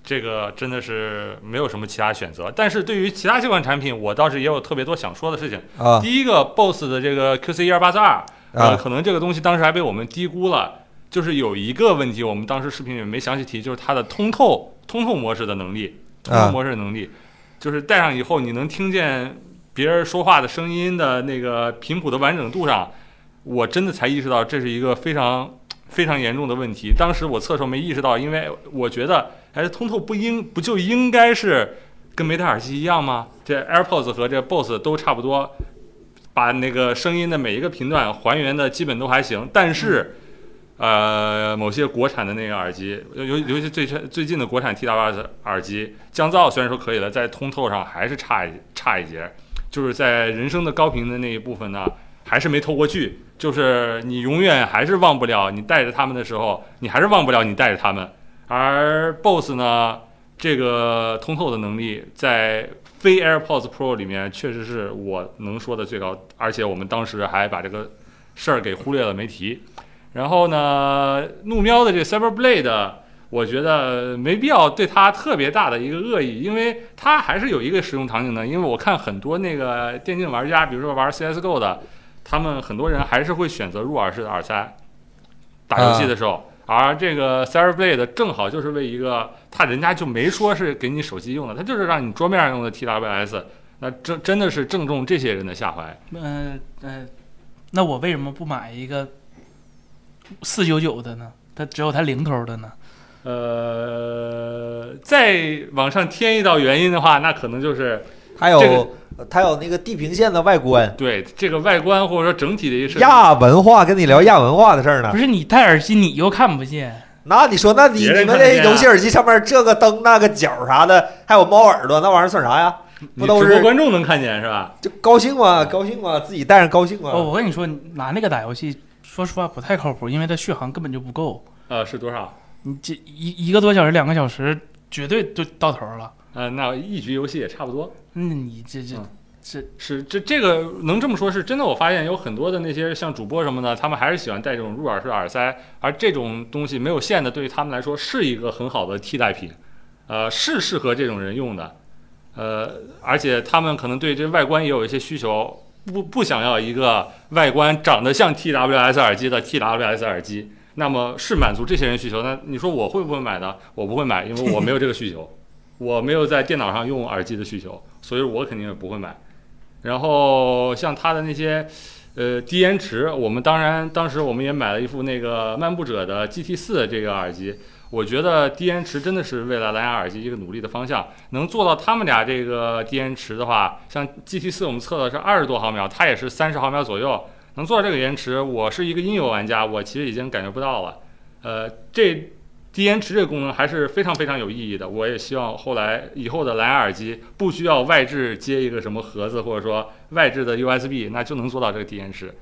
这个真的是没有什么其他选择。但是对于其他这款产品，我倒是也有特别多想说的事情。啊第一个 BOSS 的这个 QC 一二八四二，呃，啊可能这个东西当时还被我们低估了。就是有一个问题，我们当时视频里面没详细提，就是它的通透通透模式的能力，通啊透模式的能力，就是戴上以后你能听见别人说话的声音的那个频谱的完整度上，我真的才意识到这是一个非常非常严重的问题。当时我测的时候没意识到，因为我觉得，哎，通透不应不就应该是跟没戴耳机一样吗？这 AirPods 和这 BOSS 都差不多，把那个声音的每一个频段还原的基本都还行，但是。呃，某些国产的那个耳机，尤尤尤其最最近的国产 TWS 耳机，降噪虽然说可以了，在通透上还是差一差一截，就是在人声的高频的那一部分呢，还是没透过去，就是你永远还是忘不了你带着他们的时候，你还是忘不了你带着他们。而 BOSS 呢，这个通透的能力在非 AirPods Pro 里面确实是我能说的最高，而且我们当时还把这个事儿给忽略了没提。然后呢，怒喵的这 Cyberblade，我觉得没必要对它特别大的一个恶意，因为它还是有一个使用场景的。因为我看很多那个电竞玩家，比如说玩 CS:GO 的，他们很多人还是会选择入耳式的耳塞打游戏的时候。而这个 Cyberblade 正好就是为一个，他人家就没说是给你手机用的，他就是让你桌面上用的 TWS，那真真的是正中这些人的下怀。嗯嗯，那我为什么不买一个四九九的呢？它只有它零头的呢？呃，再往上添一道原因的话，那可能就是还有、这个它有那个地平线的外观，对这个外观或者说整体的一个。亚文化跟你聊亚文化的事儿呢不。是你戴耳机你又看不见，那你说，那你你们看得见啊这游戏耳机上面这个灯那个角啥的，还有猫耳朵，那玩意儿算啥呀？不都是观众能看见是吧？就高兴嘛？高兴嘛？自己戴上高兴吗？哦，我跟你说，拿那个打游戏，说实话不太靠谱，因为它续航根本就不够。呃，是多少？你这一一个多小时、两个小时，绝对就到头了。呃，那一局游戏也差不多。那你这这嗯这是这这个能这么说，是真的。我发现有很多的那些像主播什么的，他们还是喜欢戴这种入耳式耳塞，而这种东西没有线的，对于他们来说是一个很好的替代品，呃，是适合这种人用的，呃，而且他们可能对这外观也有一些需求，不不想要一个外观长得像 TWS 耳机的 TWS 耳机，那么是满足这些人需求。那你说我会不会买呢？我不会买，因为我没有这个需求，我没有在电脑上用耳机的需求，所以我肯定也不会买。然后像它的那些呃低延迟，我们当然当时我们也买了一副那个漫步者的 GT 四这个耳机，我觉得低延迟真的是未来蓝牙耳机一个努力的方向。能做到他们俩这个低延迟的话，像 GT 四我们测的是二十多毫秒，它也是三十毫秒左右，能做到这个延迟，我是一个音游玩家，我其实已经感觉不到了。呃，这低延迟这个功能还是非常非常有意义的。我也希望后来以后的蓝牙耳机不需要外置接一个什么盒子，或者说外置的 USB，那就能做到这个低延迟。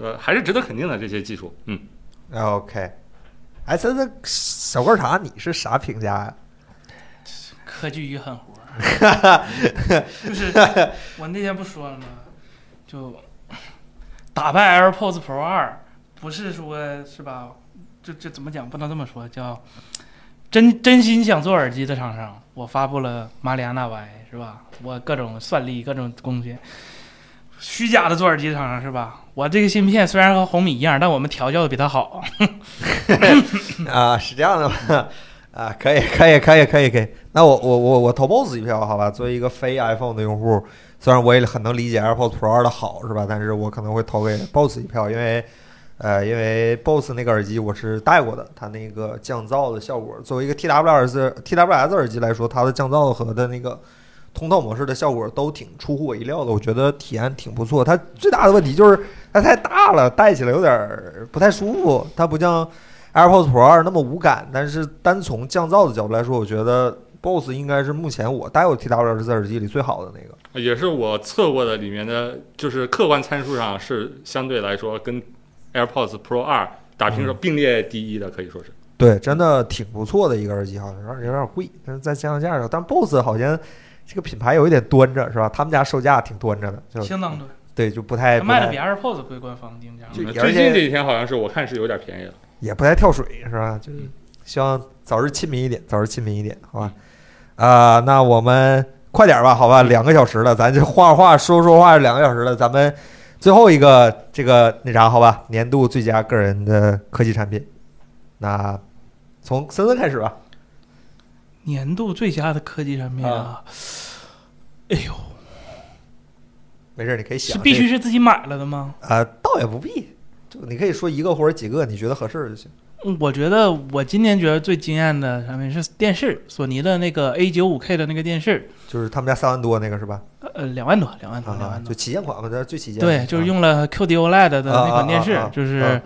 呃，还是值得肯定的这些技术。嗯，OK，哎，这这小罐茶，你是啥评价呀？科技与狠活儿，就是我那天不说了吗？就打败 AirPods Pro 二，不是说是吧？这这怎么讲？不能这么说，叫真真心想做耳机的厂商，我发布了马里亚纳 Y 是吧？我各种算力，各种工具。虚假的做耳机厂商是吧？我这个芯片虽然和红米一样，但我们调教的比它好。啊，是这样的吗？啊，可以，可以，可以，可以，可以。那我我我我投 BOSS 一票，好吧？作为一个非 iPhone 的用户，虽然我也很能理解 AirPods Pro 二的好，是吧？但是我可能会投给 BOSS 一票，因为呃，因为 BOSS 那个耳机我是戴过的，它那个降噪的效果，作为一个 TWS TWS 耳机来说，它的降噪和的那个通透模式的效果都挺出乎我意料的，我觉得体验挺不错。它最大的问题就是它太大了，戴起来有点不太舒服，它不像。AirPods Pro 二那么无感，但是单从降噪的角度来说，我觉得 BOSS 应该是目前我戴过 TWS 耳机里最好的那个。也是我测过的里面的，就是客观参数上是相对来说跟 AirPods Pro 二打平手，并列第一的，可以说是。对，真的挺不错的一个耳机，好像有点有点贵，但是在降价上，但 BOSS 好像这个品牌有一点端着，是吧？他们家售价挺端着的，就相当端，对，就不太卖的比 AirPods 贵，官方定价。就最近这几天好像是我看是有点便宜了。也不太跳水，是吧？就是希望早日亲民一点，早日亲民一点，好吧？啊、那我们快点吧，好吧？两个小时了，咱就画画说说话两个小时了，咱们最后一个这个那啥，好吧？年度最佳个人的科技产品，那从森森开始吧。年度最佳的科技产品啊，哎呦，没事，你可以想是必须是自己买了的吗？啊、倒也不必，就你可以说一个或者几个你觉得合适就行。嗯我觉得我今年觉得最惊艳的产品是电视，索尼的那个 A 九五 K 的那个电视，就是他们家三万多那个是吧？呃，两万多，两万多，两啊，万多就。旗舰款嘛，这最旗舰。对，就是啊用了 QD OLED 的那款电视就是啊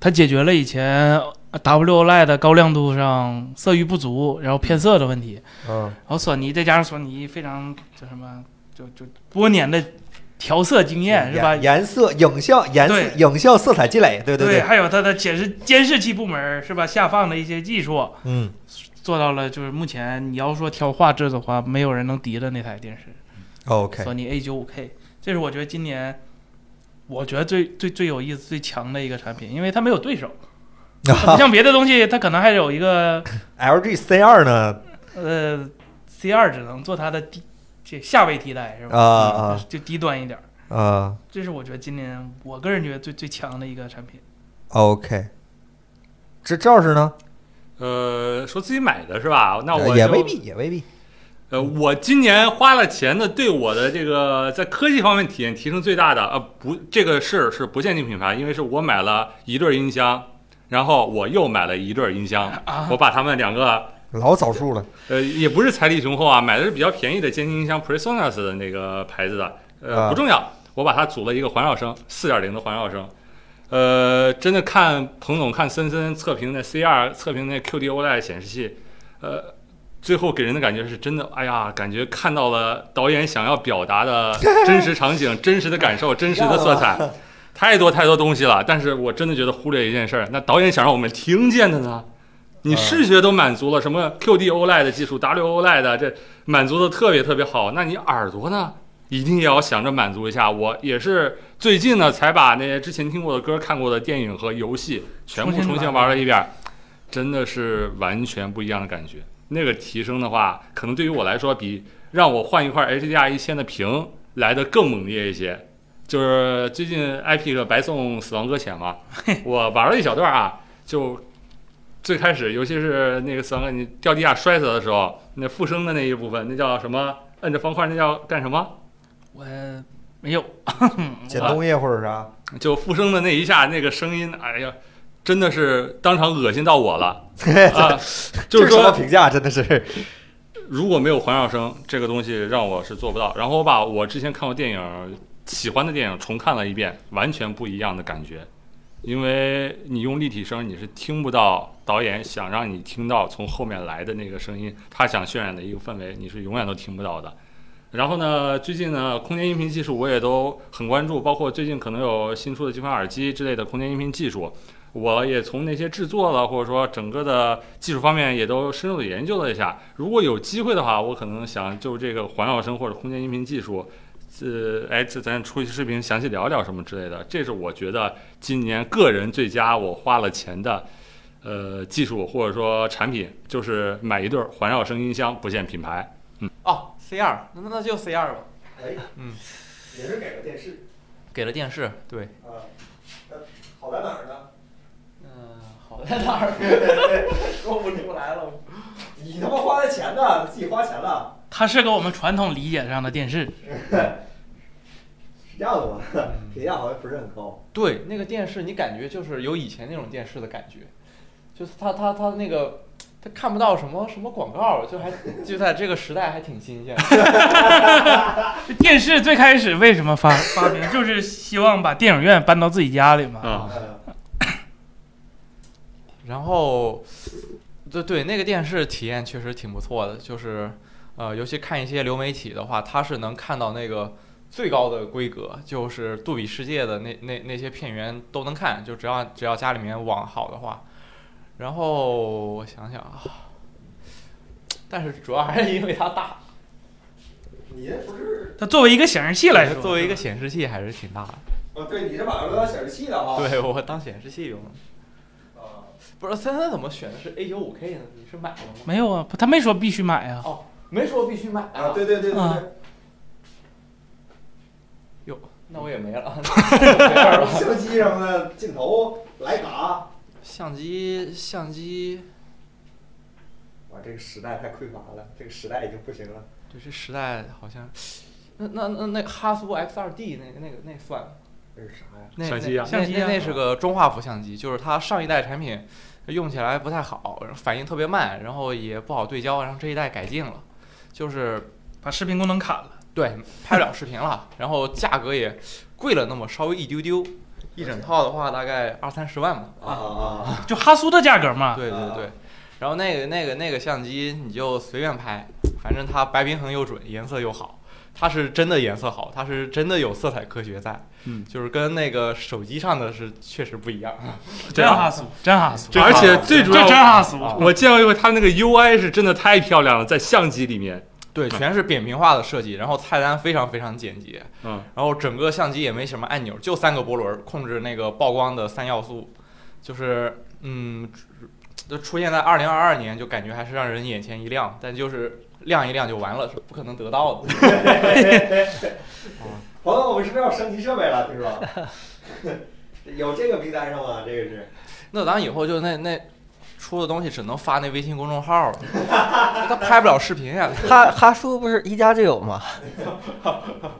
它解决了以前 W OLED 高亮度上色域不足，然后偏色的问题。嗯然后索尼再加上索尼非常叫什么，就就多年的调色经验是吧颜？色、影像、颜色、影像、色彩积累，对对对，还有它的显示监视器部门是吧？下放的一些技术嗯，做到了，就是目前你要说挑画质的话，没有人能敌的那台电视，OK，索尼 A 九五 K，这是我觉得今年我觉得最最最有意思、最强的一个产品，因为它没有对手，它不像别的东西，它可能还有一个 LG C 二呢？呃 C 二只能做它的低这下位替代是吧？啊啊就低端一点儿。啊这是我觉得今年我个人觉得最最强的一个产品。，OK。这赵老师呢？呃，说自己买的是吧？那我也未必，也未必。呃，我今年花了钱的，对我的这个在科技方面体验提升最大的，呃，不，这个是是不限定品牌，因为是我买了一对儿音箱，然后我又买了一对儿音箱，啊我把它们两个，老早数了。呃，也不是财力雄厚啊，买的是比较便宜的监听音箱 Presonus 的那个牌子的，呃，啊不重要，我把它组了一个环绕声，四点零的环绕声。呃，真的看彭总看森森测评那 C 2测评那 QD OLED 显示器，呃，最后给人的感觉是真的，哎呀，感觉看到了导演想要表达的 真实场景、真实的感受、真实的色彩，太多太多东西了。但是我真的觉得忽略一件事儿，那导演想让我们听见的呢？你视觉都满足了，什么 QD OLED 的技术、W OLED 的这满足的特别特别好，那你耳朵呢？一定也要想着满足一下。我也是最近呢，才把那些之前听过的歌、看过的电影和游戏全部重新玩玩了一遍，真的是完全不一样的感觉。那个提升的话，可能对于我来说，比让我换一块 HDR 一千的屏来的更猛烈一些。就是最近 iPic 白送《死亡搁浅》嘛，我玩了一小段啊，就最开始，尤其是那个死亡搁你掉地下摔死的时候，那复生的那一部分，那叫什么？摁着方块，那叫干什么？我没有，捡东西或者啥？就复生的那一下，那个声音，哎呀，真的是当场恶心到我了 啊！就是说，评价？真的是如果没有环绕声，这个东西让我是做不到。然后我把我之前看过电影、喜欢的电影重看了一遍，完全不一样的感觉。因为你用立体声，你是听不到导演想让你听到从后面来的那个声音，他想渲染的一个氛围，你是永远都听不到的。然后呢，最近呢，空间音频技术我也都很关注，包括最近可能有新出的这款耳机之类的空间音频技术，我也从那些制作了，或者说整个的技术方面也都深入的研究了一下。如果有机会的话，我可能想就这个环绕声或者空间音频技术，呃，哎，这咱出一期视频详细聊聊什么之类的。这是我觉得今年个人最佳，我花了钱的。呃，技术或者说产品，就是买一对儿环绕声音箱，不限品牌。嗯哦，C 二，那那就 C 二吧。哎，嗯，也是给了电视给了电视，对，啊，那好在哪儿呢？在哪儿？说不出来了。你他妈花的钱呢？自己花钱了，它是个我们传统理解上的电视，是这样的吧？评价好像不是很高。对，那个电视你感觉就是有以前那种电视的感觉，就是它它它那个。它看不到什么什么广告，就还就在这个时代还挺新鲜。这 电视最开始为什么发发明，就是希望把电影院搬到自己家里嘛。啊，然后，对对，那个电视体验确实挺不错的，就是呃，尤其看一些流媒体的话，它是能看到那个最高的规格，就是杜比世界的那那那些片源都能看，就只要只要家里面网好的话。然后我想想啊，但是主要还是因为它大，你这不是？它作为一个显示器来说，作为一个显示器还是挺大的。哦，对，你是把它当显示器的哈。对我当显示器用的。啊，不是三三怎么选的是 A 九五 K 呢？你是买了吗？没有啊，他没说必须买啊。哦，没说必须买啊，对对对对啊对。哟，那我也没了。相机什么的，镜头、徕卡。相机，相机，哇，这个时代太匮乏了，这个时代已经不行了。对，这时代好像，那那那那哈苏 X 二 D 那个那个那算吗？这是啥呀？那相机啊那相机啊那那是个中画幅相机，就是它上一代产品用起来不太好，反应特别慢，然后也不好对焦，然后这一代改进了，就是把视频功能砍了。对拍不了视频了，然后价格也贵了那么稍微一丢丢，一整套的话大概二三十万吧。啊啊就哈苏的价格嘛。对对对，然后那个那个那个相机你就随便拍，反正它白平衡又准，颜色又好，它是真的颜色好，它是真的有色彩科学在，嗯，就是跟那个手机上的是确实不一样。真哈苏，真哈苏，而且最主要真要，哈苏。啊。我见过一回，它那个 UI 是真的太漂亮了，在相机里面，对，全是扁平化的设计，然后菜单非常非常简洁，嗯，然后整个相机也没什么按钮，就三个波轮控制那个曝光的三要素，就是嗯，就出现在二零二二年，就感觉还是让人眼前一亮，但就是亮一亮就完了，是不可能得到的。朋友，我们是不是要升级设备了？听说 有这个名单上吗？这个是那咱以后就那那出的东西只能发那微信公众号了，他拍不了视频呀。哈哈苏不是一加就有吗？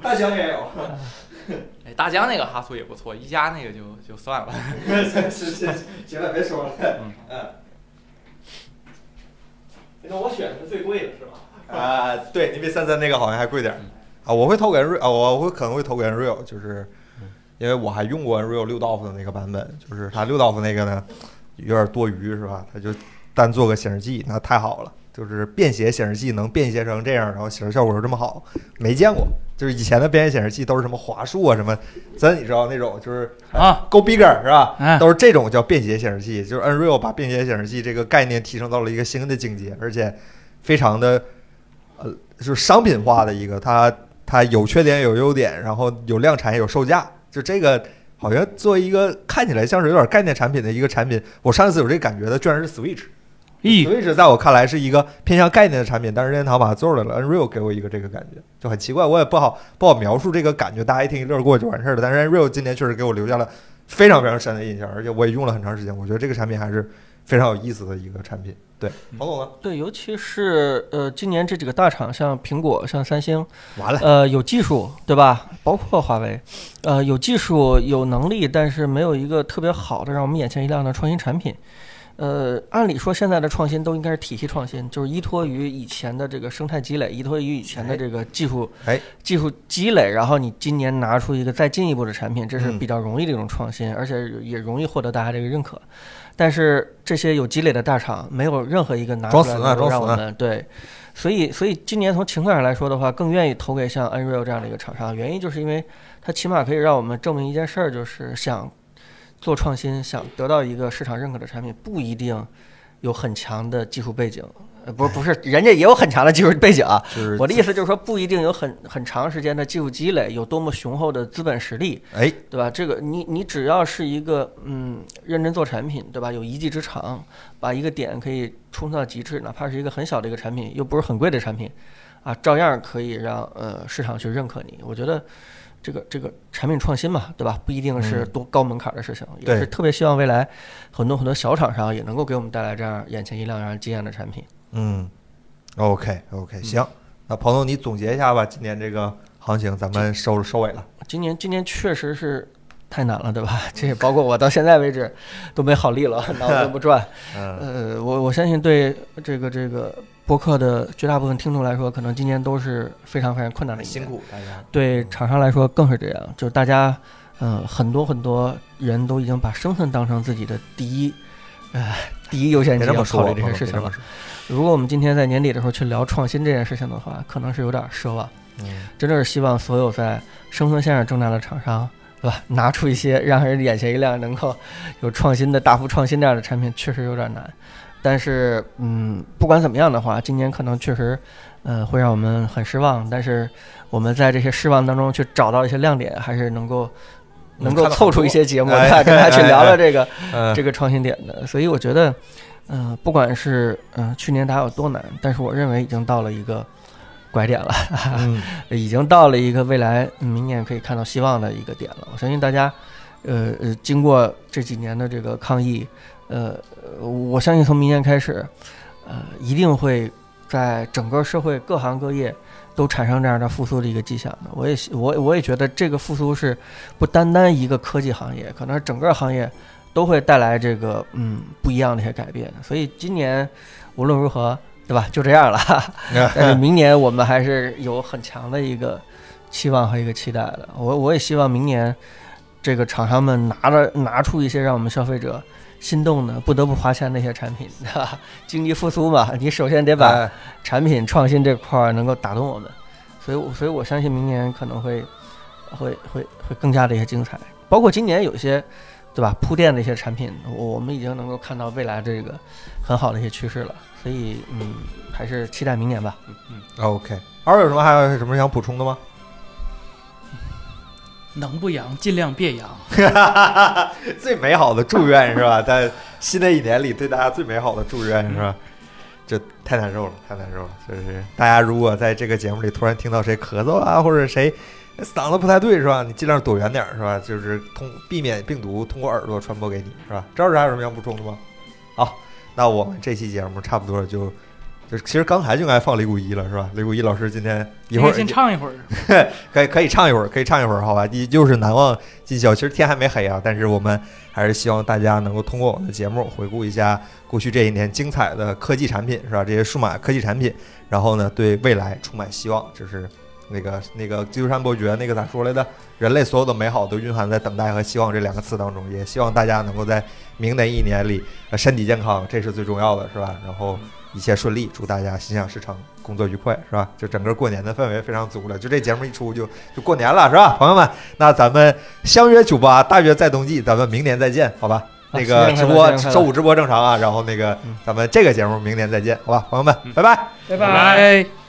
大疆也有。哎，大疆那个哈苏也不错，一加那个就就算了。行行行，行了，别说了。嗯嗯那我选的是最贵的是吧？啊，对你比三三那个好像还贵点儿啊。我会投给 Unreal 啊，我会可能会投给 Unreal，就是因为我还用过 Unreal 六道夫的那个版本，就是它六道夫那个呢有点多余是吧？它就单做个显示器，那太好了。就是便携显示器能便携成这样，然后显示效果又这么好，没见过。就是以前的便携显示器都是什么华硕啊什么，咱你知道那种就是啊，Go Bigger 是吧？嗯都是这种叫便携显示器，就是 Unreal 把便携显示器这个概念提升到了一个新的境界，而且非常的呃，就是商品化的一个，它它有缺点有优点，然后有量产有售价，就这个好像作为一个看起来像是有点概念产品的一个产品，我上一次有这个感觉的居然是 Switch。咦，Switch 在我看来是一个偏向概念的产品，但是任天堂把它做出来了，Unreal 给我一个这个感觉，就很奇怪，我也不好不好描述这个感觉，大家一听一乐过就完事儿了。但是 Unreal 今年确实给我留下了非常非常深的印象，而且我也用了很长时间，我觉得这个产品还是非常有意思的一个产品。对，黄总呢？对，尤其是呃，今年这几个大厂，像苹果、像三星，完了，呃，有技术，对吧？包括华为，呃，有技术、有能力，但是没有一个特别好的让我们眼前一亮的创新产品。呃，按理说现在的创新都应该是体系创新，就是依托于以前的这个生态积累，依托于以前的这个技术，哎，技术积累，然后你今年拿出一个再进一步的产品，这是嗯比较容易的一种创新，而且也容易获得大家这个认可。但是这些有积累的大厂，没有任何一个拿出来能够让我们对，所以所以今年从情况上来说的话，更愿意投给像 Unreal 这样的一个厂商，原因就是因为它起码可以让我们证明一件事儿，就是想做创新，想得到一个市场认可的产品，不一定有很强的技术背景。呃，不是不是，人家也有很强的技术背景啊。就是我的意思就是说，不一定有很很长时间的技术积累，有多么雄厚的资本实力，哎，对吧？这个你你只要是一个嗯认真做产品，对吧？有一技之长，把一个点可以冲到极致，哪怕是一个很小的一个产品，又不是很贵的产品，啊，照样可以让呃市场去认可你。我觉得这个这个产品创新嘛，对吧？不一定是嗯多高门槛的事情，也是特别希望未来很多很多小厂商也能够给我们带来这样眼前一亮、让人惊艳的产品。嗯，OK OK，行，那彭总你总结一下吧，今年这个行情咱们收收尾了。今年今年确实是太难了，对吧？这也包括我到现在为止都没好利了，脑子都不转。嗯呃，我我相信对这个这个播客的绝大部分听众来说，可能今年都是非常非常困难的一年。辛苦大家。对厂商来说更是这样，就是大家，嗯、很多很多人都已经把生存当成自己的第一，呃，第一优先级要考虑这彭些事情如果我们今天在年底的时候去聊创新这件事情的话，可能是有点奢望。嗯真的是希望所有在生存线上挣扎的厂商，对吧？拿出一些让人眼前一亮、能够有创新的大幅创新这样的产品，确实有点难。但是，嗯，不管怎么样的话，今年可能确实，呃，会让我们很失望。但是，我们在这些失望当中去找到一些亮点，还是能够能够凑出一些节目跟大家去聊聊这个嗯这个创新点的。所以我觉得，嗯、不管是嗯、呃去年打有多难，但是我认为已经到了一个拐点了。嗯 已经到了一个未来嗯明年可以看到希望的一个点了。我相信大家，呃呃，经过这几年的这个抗疫，呃，呃我相信从明年开始，呃，一定会在整个社会各行各业都产生这样的复苏的一个迹象的。我也希我我也觉得这个复苏是不单单一个科技行业，可能是整个行业都会带来这个嗯不一样的一些改变。所以今年无论如何。对吧？就这样了，但是明年我们还是有很强的一个期望和一个期待的。我我也希望明年这个厂商们拿着拿出一些让我们消费者心动的、不得不花钱的一些产品，对吧？经济复苏嘛，你首先得把哎产品创新这块儿能够打动我们，所以我所以我相信明年可能会会会会更加的一些精彩，包括今年有一些对吧铺垫的一些产品，我我们已经能够看到未来这个很好的一些趋势了，所以嗯，还是期待明年吧。嗯嗯 OK，二位有什么还有什么想补充的吗？能不阳尽量别阳。最美好的祝愿是吧？在新的一年里，对大家最美好的祝愿是吧？这太难受了，太难受了。就是大家如果在这个节目里突然听到谁咳嗽啊，或者谁 嗓子不太对是吧？你尽量躲远点儿是吧？就是通避免病毒通过耳朵传播给你是吧？赵老师还有什么要补充的吗？好，那我们这期节目差不多就。就其实刚才就应该放李谷一了，是吧？李谷一老师今天一会儿先唱一会儿。可以可以唱一会儿，可以唱一会儿，好吧？依旧是难忘今宵。其实天还没黑啊，但是我们还是希望大家能够通过我们的节目回顾一下过去这一年精彩的科技产品，是吧？这些数码科技产品，然后呢，对未来充满希望。就是那个那个基督山伯爵那个咋说来的？人类所有的美好都蕴含在等待和希望这两个词当中。也希望大家能够在明年一年里，呃，身体健康，这是最重要的，是吧？然后一切顺利，祝大家心想事成，工作愉快，是吧？就整个过年的氛围非常足了，就这节目一出就就过年了，是吧？朋友们，那咱们相约酒吧，大约在冬季，咱们明年再见，好吧？那个直播周五直播正常啊，然后那个嗯咱们这个节目明年再见，好吧？朋友们，拜拜。拜拜拜。